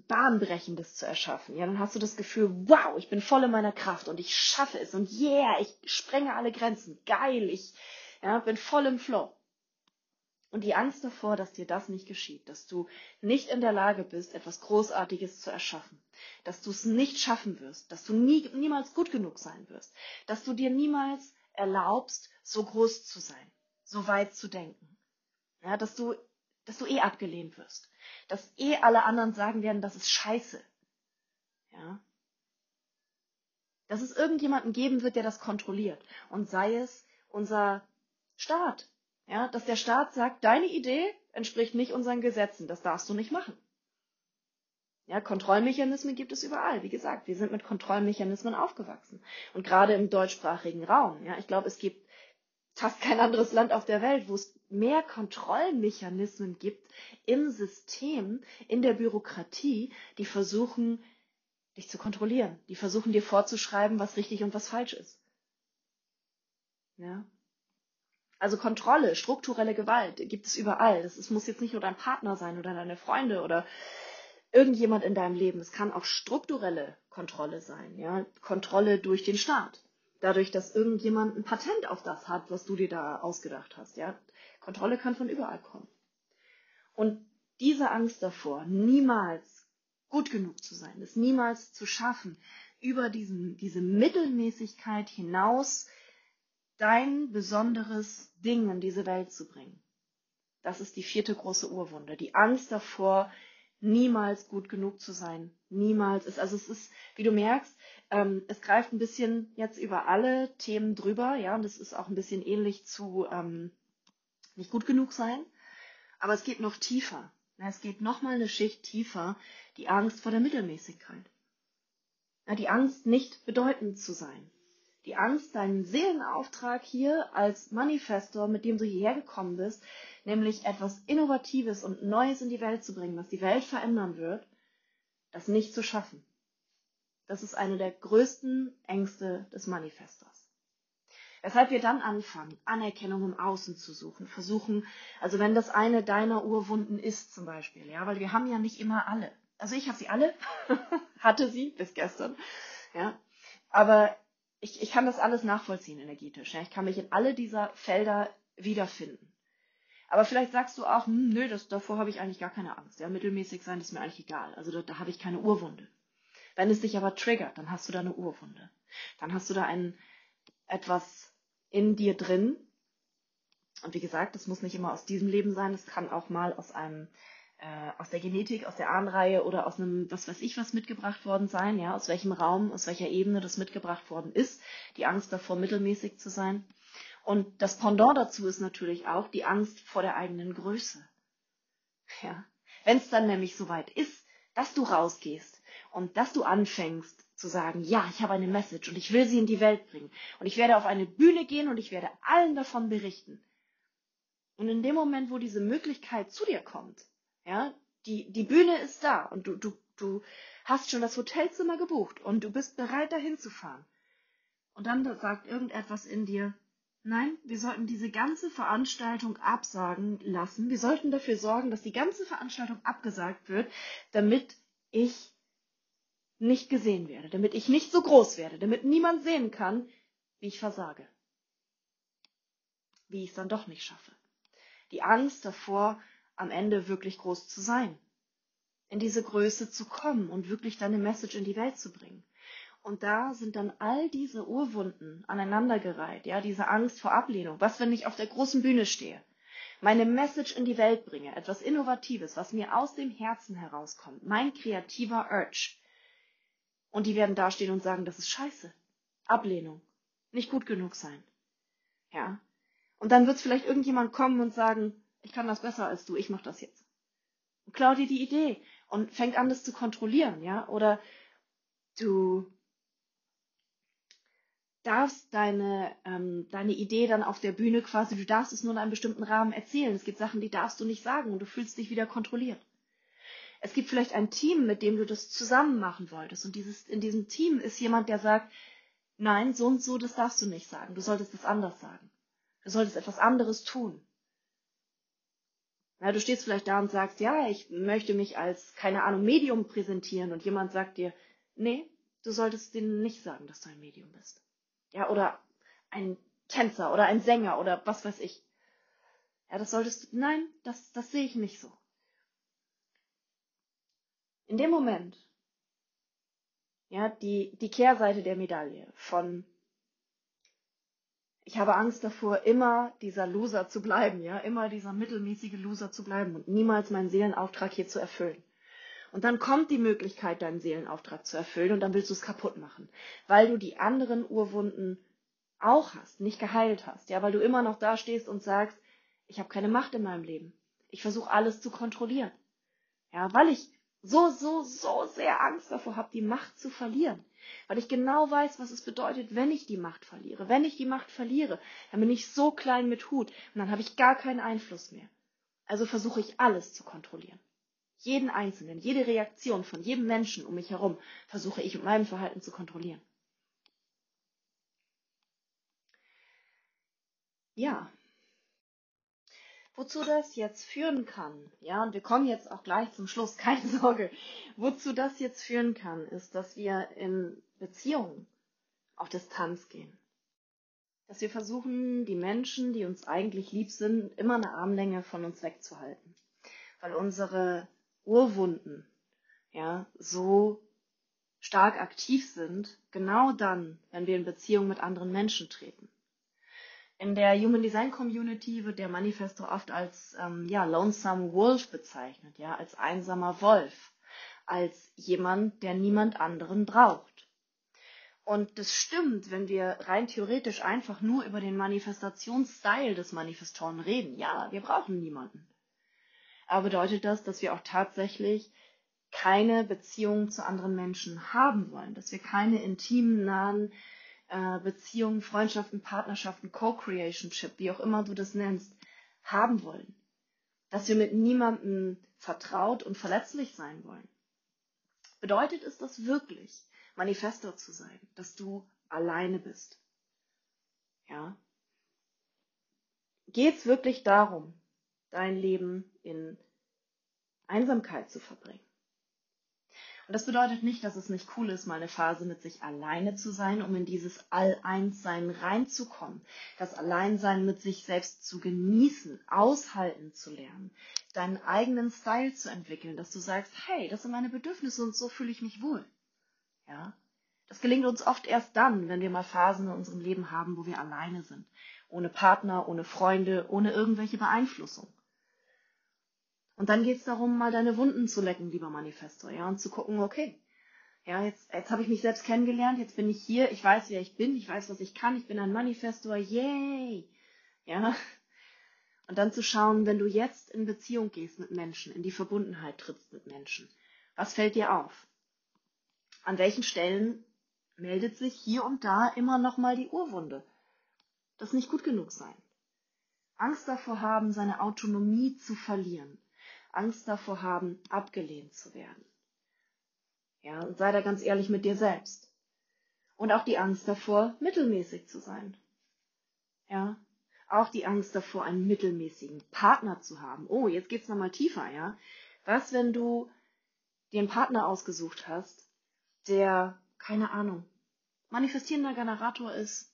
Bahnbrechendes zu erschaffen. Ja, dann hast du das Gefühl, wow, ich bin voll in meiner Kraft und ich schaffe es und yeah, ich sprenge alle Grenzen, geil, ich ja, bin voll im Flow. Und die Angst davor, dass dir das nicht geschieht, dass du nicht in der Lage bist, etwas Großartiges zu erschaffen, dass du es nicht schaffen wirst, dass du nie, niemals gut genug sein wirst, dass du dir niemals erlaubst, so groß zu sein, so weit zu denken, ja, dass du, dass du eh abgelehnt wirst, dass eh alle anderen sagen werden, das ist scheiße, ja, dass es irgendjemanden geben wird, der das kontrolliert. Und sei es unser Staat, ja, dass der Staat sagt, deine Idee entspricht nicht unseren Gesetzen, das darfst du nicht machen. Ja, Kontrollmechanismen gibt es überall. Wie gesagt, wir sind mit Kontrollmechanismen aufgewachsen. Und gerade im deutschsprachigen Raum. Ja, ich glaube, es gibt fast kein anderes Land auf der Welt, wo es mehr Kontrollmechanismen gibt im System, in der Bürokratie, die versuchen, dich zu kontrollieren, die versuchen dir vorzuschreiben, was richtig und was falsch ist. Ja, also Kontrolle, strukturelle Gewalt gibt es überall. Das, das muss jetzt nicht nur dein Partner sein oder deine Freunde oder irgendjemand in deinem Leben. Es kann auch strukturelle Kontrolle sein, ja, Kontrolle durch den Staat. Dadurch, dass irgendjemand ein Patent auf das hat, was du dir da ausgedacht hast, ja. Kontrolle kann von überall kommen. Und diese Angst davor, niemals gut genug zu sein, es niemals zu schaffen, über diesen, diese Mittelmäßigkeit hinaus dein besonderes Ding in diese Welt zu bringen. Das ist die vierte große Urwunde. Die Angst davor, niemals gut genug zu sein. Niemals ist, also es ist, wie du merkst, ähm, es greift ein bisschen jetzt über alle Themen drüber, ja, und es ist auch ein bisschen ähnlich zu ähm, nicht gut genug sein, aber es geht noch tiefer. Es geht noch mal eine Schicht tiefer, die Angst vor der Mittelmäßigkeit. Die Angst, nicht bedeutend zu sein. Die Angst, deinen Seelenauftrag hier als Manifestor, mit dem du hierher gekommen bist, nämlich etwas Innovatives und Neues in die Welt zu bringen, was die Welt verändern wird, das nicht zu schaffen. Das ist eine der größten Ängste des Manifestors. Weshalb wir dann anfangen, Anerkennung im Außen zu suchen, versuchen, also wenn das eine deiner Urwunden ist zum Beispiel, ja, weil wir haben ja nicht immer alle. Also ich habe sie alle, hatte sie bis gestern, ja, aber ich, ich kann das alles nachvollziehen energetisch. Ja? Ich kann mich in alle dieser Felder wiederfinden. Aber vielleicht sagst du auch, hm, nö, das, davor habe ich eigentlich gar keine Angst. Ja, mittelmäßig sein ist mir eigentlich egal. Also da, da habe ich keine Urwunde. Wenn es dich aber triggert, dann hast du da eine Urwunde. Dann hast du da ein, etwas in dir drin. Und wie gesagt, das muss nicht immer aus diesem Leben sein. Es kann auch mal aus einem, äh, aus der Genetik, aus der Ahnenreihe oder aus einem, was weiß ich, was mitgebracht worden sein. Ja, aus welchem Raum, aus welcher Ebene das mitgebracht worden ist. Die Angst davor, mittelmäßig zu sein. Und das Pendant dazu ist natürlich auch die Angst vor der eigenen Größe. Ja. Wenn es dann nämlich soweit ist, dass du rausgehst und dass du anfängst zu sagen, ja, ich habe eine Message und ich will sie in die Welt bringen und ich werde auf eine Bühne gehen und ich werde allen davon berichten. Und in dem Moment, wo diese Möglichkeit zu dir kommt, ja, die, die Bühne ist da und du, du, du hast schon das Hotelzimmer gebucht und du bist bereit, dahin zu fahren. Und dann sagt irgendetwas in dir, Nein, wir sollten diese ganze Veranstaltung absagen lassen. Wir sollten dafür sorgen, dass die ganze Veranstaltung abgesagt wird, damit ich nicht gesehen werde, damit ich nicht so groß werde, damit niemand sehen kann, wie ich versage. Wie ich es dann doch nicht schaffe. Die Angst davor, am Ende wirklich groß zu sein. In diese Größe zu kommen und wirklich deine Message in die Welt zu bringen. Und da sind dann all diese Urwunden aneinandergereiht, ja, diese Angst vor Ablehnung. Was, wenn ich auf der großen Bühne stehe? Meine Message in die Welt bringe, etwas Innovatives, was mir aus dem Herzen herauskommt, mein kreativer Urge. Und die werden dastehen und sagen, das ist scheiße. Ablehnung. Nicht gut genug sein. Ja. Und dann wird vielleicht irgendjemand kommen und sagen, ich kann das besser als du, ich mach das jetzt. Und klau dir die Idee und fängt an, das zu kontrollieren, ja. Oder du darfst deine, ähm, deine Idee dann auf der Bühne quasi, du darfst es nur in einem bestimmten Rahmen erzählen. Es gibt Sachen, die darfst du nicht sagen und du fühlst dich wieder kontrolliert. Es gibt vielleicht ein Team, mit dem du das zusammen machen wolltest und dieses, in diesem Team ist jemand, der sagt, nein, so und so, das darfst du nicht sagen. Du solltest es anders sagen. Du solltest etwas anderes tun. Ja, du stehst vielleicht da und sagst, ja, ich möchte mich als, keine Ahnung, Medium präsentieren und jemand sagt dir, nee, du solltest denen nicht sagen, dass du ein Medium bist. Ja, oder ein Tänzer oder ein Sänger oder was weiß ich. Ja, das solltest du, nein, das, das sehe ich nicht so. In dem Moment, ja, die, die Kehrseite der Medaille von, ich habe Angst davor, immer dieser Loser zu bleiben, ja, immer dieser mittelmäßige Loser zu bleiben und niemals meinen Seelenauftrag hier zu erfüllen. Und dann kommt die Möglichkeit, deinen Seelenauftrag zu erfüllen und dann willst du es kaputt machen, weil du die anderen Urwunden auch hast, nicht geheilt hast, ja, weil du immer noch da stehst und sagst, ich habe keine Macht in meinem Leben. Ich versuche alles zu kontrollieren. Ja, weil ich so, so, so sehr Angst davor habe, die Macht zu verlieren. Weil ich genau weiß, was es bedeutet, wenn ich die Macht verliere. Wenn ich die Macht verliere, dann bin ich so klein mit Hut und dann habe ich gar keinen Einfluss mehr. Also versuche ich alles zu kontrollieren. Jeden Einzelnen, jede Reaktion von jedem Menschen um mich herum versuche ich mit meinem Verhalten zu kontrollieren. Ja. Wozu das jetzt führen kann, ja, und wir kommen jetzt auch gleich zum Schluss, keine Sorge. Wozu das jetzt führen kann, ist, dass wir in Beziehungen auf Distanz gehen. Dass wir versuchen, die Menschen, die uns eigentlich lieb sind, immer eine Armlänge von uns wegzuhalten. Weil unsere Urwunden ja, so stark aktiv sind, genau dann, wenn wir in Beziehung mit anderen Menschen treten. In der Human Design Community wird der Manifesto oft als ähm, ja, Lonesome Wolf bezeichnet, ja, als einsamer Wolf, als jemand, der niemand anderen braucht. Und das stimmt, wenn wir rein theoretisch einfach nur über den Manifestationsstyle des Manifestoren reden. Ja, wir brauchen niemanden. Aber bedeutet das, dass wir auch tatsächlich keine Beziehung zu anderen Menschen haben wollen, dass wir keine intimen, nahen äh, Beziehungen, Freundschaften, Partnerschaften, Co-Creationship, wie auch immer du das nennst, haben wollen. Dass wir mit niemandem vertraut und verletzlich sein wollen. Bedeutet es das wirklich, Manifestor zu sein, dass du alleine bist? Ja? Geht es wirklich darum, dein Leben in Einsamkeit zu verbringen? Und das bedeutet nicht, dass es nicht cool ist, mal eine Phase mit sich alleine zu sein, um in dieses All-Eins-Sein reinzukommen. Das Alleinsein mit sich selbst zu genießen, aushalten zu lernen, deinen eigenen Style zu entwickeln, dass du sagst, hey, das sind meine Bedürfnisse und so fühle ich mich wohl. Ja? Das gelingt uns oft erst dann, wenn wir mal Phasen in unserem Leben haben, wo wir alleine sind. Ohne Partner, ohne Freunde, ohne irgendwelche Beeinflussung. Und dann geht es darum, mal deine Wunden zu lecken, lieber Manifestor, ja, und zu gucken, okay, ja, jetzt, jetzt habe ich mich selbst kennengelernt, jetzt bin ich hier, ich weiß, wer ich bin, ich weiß, was ich kann, ich bin ein Manifestor, yay! Ja. Und dann zu schauen, wenn du jetzt in Beziehung gehst mit Menschen, in die Verbundenheit trittst mit Menschen, was fällt dir auf? An welchen Stellen meldet sich hier und da immer noch mal die Urwunde? Das nicht gut genug sein. Angst davor haben, seine Autonomie zu verlieren. Angst davor haben, abgelehnt zu werden. Ja, und sei da ganz ehrlich mit dir selbst. Und auch die Angst davor, mittelmäßig zu sein. Ja, auch die Angst davor, einen mittelmäßigen Partner zu haben. Oh, jetzt geht's nochmal tiefer, ja. Was, wenn du dir einen Partner ausgesucht hast, der, keine Ahnung, manifestierender Generator ist,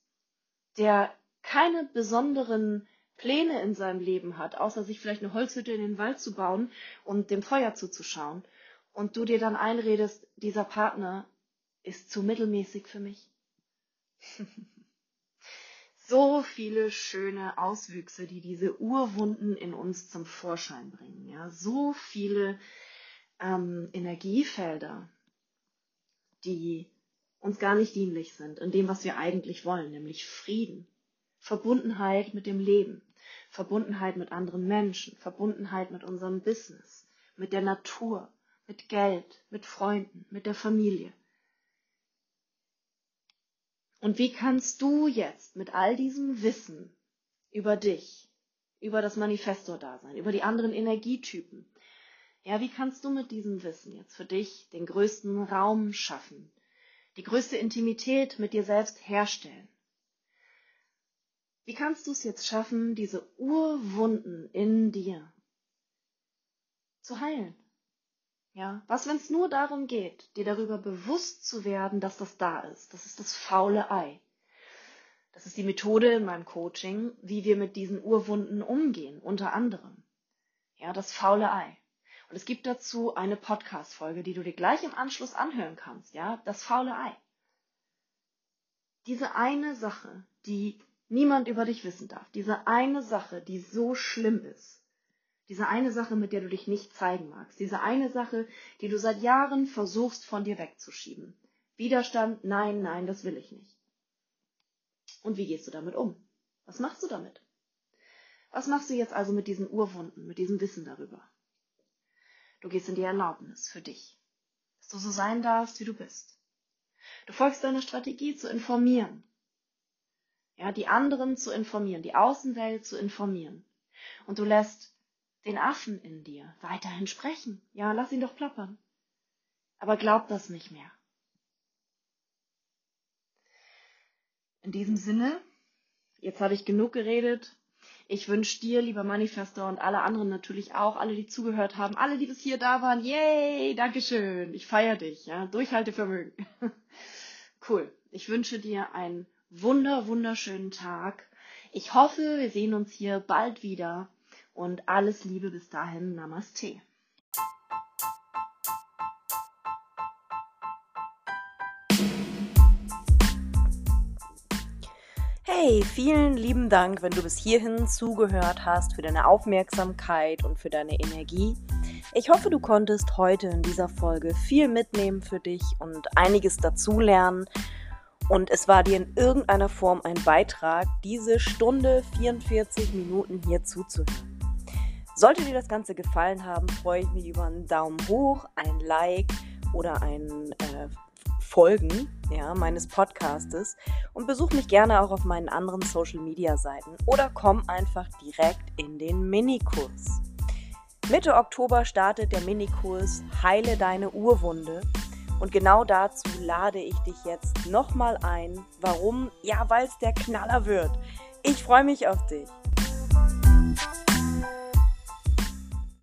der keine besonderen Pläne in seinem Leben hat, außer sich vielleicht eine Holzhütte in den Wald zu bauen und dem Feuer zuzuschauen, und du dir dann einredest, dieser Partner ist zu mittelmäßig für mich. so viele schöne Auswüchse, die diese Urwunden in uns zum Vorschein bringen. Ja, so viele ähm, Energiefelder, die uns gar nicht dienlich sind in dem, was wir eigentlich wollen, nämlich Frieden, Verbundenheit mit dem Leben, Verbundenheit mit anderen Menschen, Verbundenheit mit unserem Business, mit der Natur, mit Geld, mit Freunden, mit der Familie. Und wie kannst du jetzt mit all diesem Wissen über dich, über das Manifestor-Dasein, über die anderen Energietypen, ja, wie kannst du mit diesem Wissen jetzt für dich den größten Raum schaffen, die größte Intimität mit dir selbst herstellen? Wie kannst du es jetzt schaffen, diese Urwunden in dir zu heilen? Ja, was, wenn es nur darum geht, dir darüber bewusst zu werden, dass das da ist? Das ist das faule Ei. Das ist die Methode in meinem Coaching, wie wir mit diesen Urwunden umgehen, unter anderem. Ja, das faule Ei. Und es gibt dazu eine Podcast-Folge, die du dir gleich im Anschluss anhören kannst. Ja, das faule Ei. Diese eine Sache, die niemand über dich wissen darf. Diese eine Sache, die so schlimm ist. Diese eine Sache, mit der du dich nicht zeigen magst. Diese eine Sache, die du seit Jahren versuchst von dir wegzuschieben. Widerstand, nein, nein, das will ich nicht. Und wie gehst du damit um? Was machst du damit? Was machst du jetzt also mit diesen Urwunden, mit diesem Wissen darüber? Du gehst in die Erlaubnis für dich, dass du so sein darfst, wie du bist. Du folgst deiner Strategie zu informieren, ja, die anderen zu informieren, die Außenwelt zu informieren. Und du lässt den Affen in dir weiterhin sprechen. Ja, lass ihn doch plappern. Aber glaub das nicht mehr. In diesem Sinne, jetzt habe ich genug geredet. Ich wünsche dir, lieber Manifestor, und alle anderen natürlich auch, alle, die zugehört haben, alle, die bis hier da waren, yay, Dankeschön, ich feiere dich, ja, Durchhaltevermögen. cool. Ich wünsche dir ein wunder, wunderschönen Tag. Ich hoffe, wir sehen uns hier bald wieder und alles Liebe bis dahin. Namaste. Hey, vielen lieben Dank, wenn du bis hierhin zugehört hast, für deine Aufmerksamkeit und für deine Energie. Ich hoffe, du konntest heute in dieser Folge viel mitnehmen für dich und einiges dazulernen. Und es war dir in irgendeiner Form ein Beitrag, diese Stunde 44 Minuten hier zuzuhören. Sollte dir das Ganze gefallen haben, freue ich mich über einen Daumen hoch, ein Like oder ein äh, Folgen ja, meines Podcastes und besuch mich gerne auch auf meinen anderen Social Media Seiten oder komm einfach direkt in den Minikurs. Mitte Oktober startet der Minikurs Heile deine Urwunde und genau dazu lade ich dich jetzt nochmal ein. Warum? Ja, weil es der Knaller wird. Ich freue mich auf dich.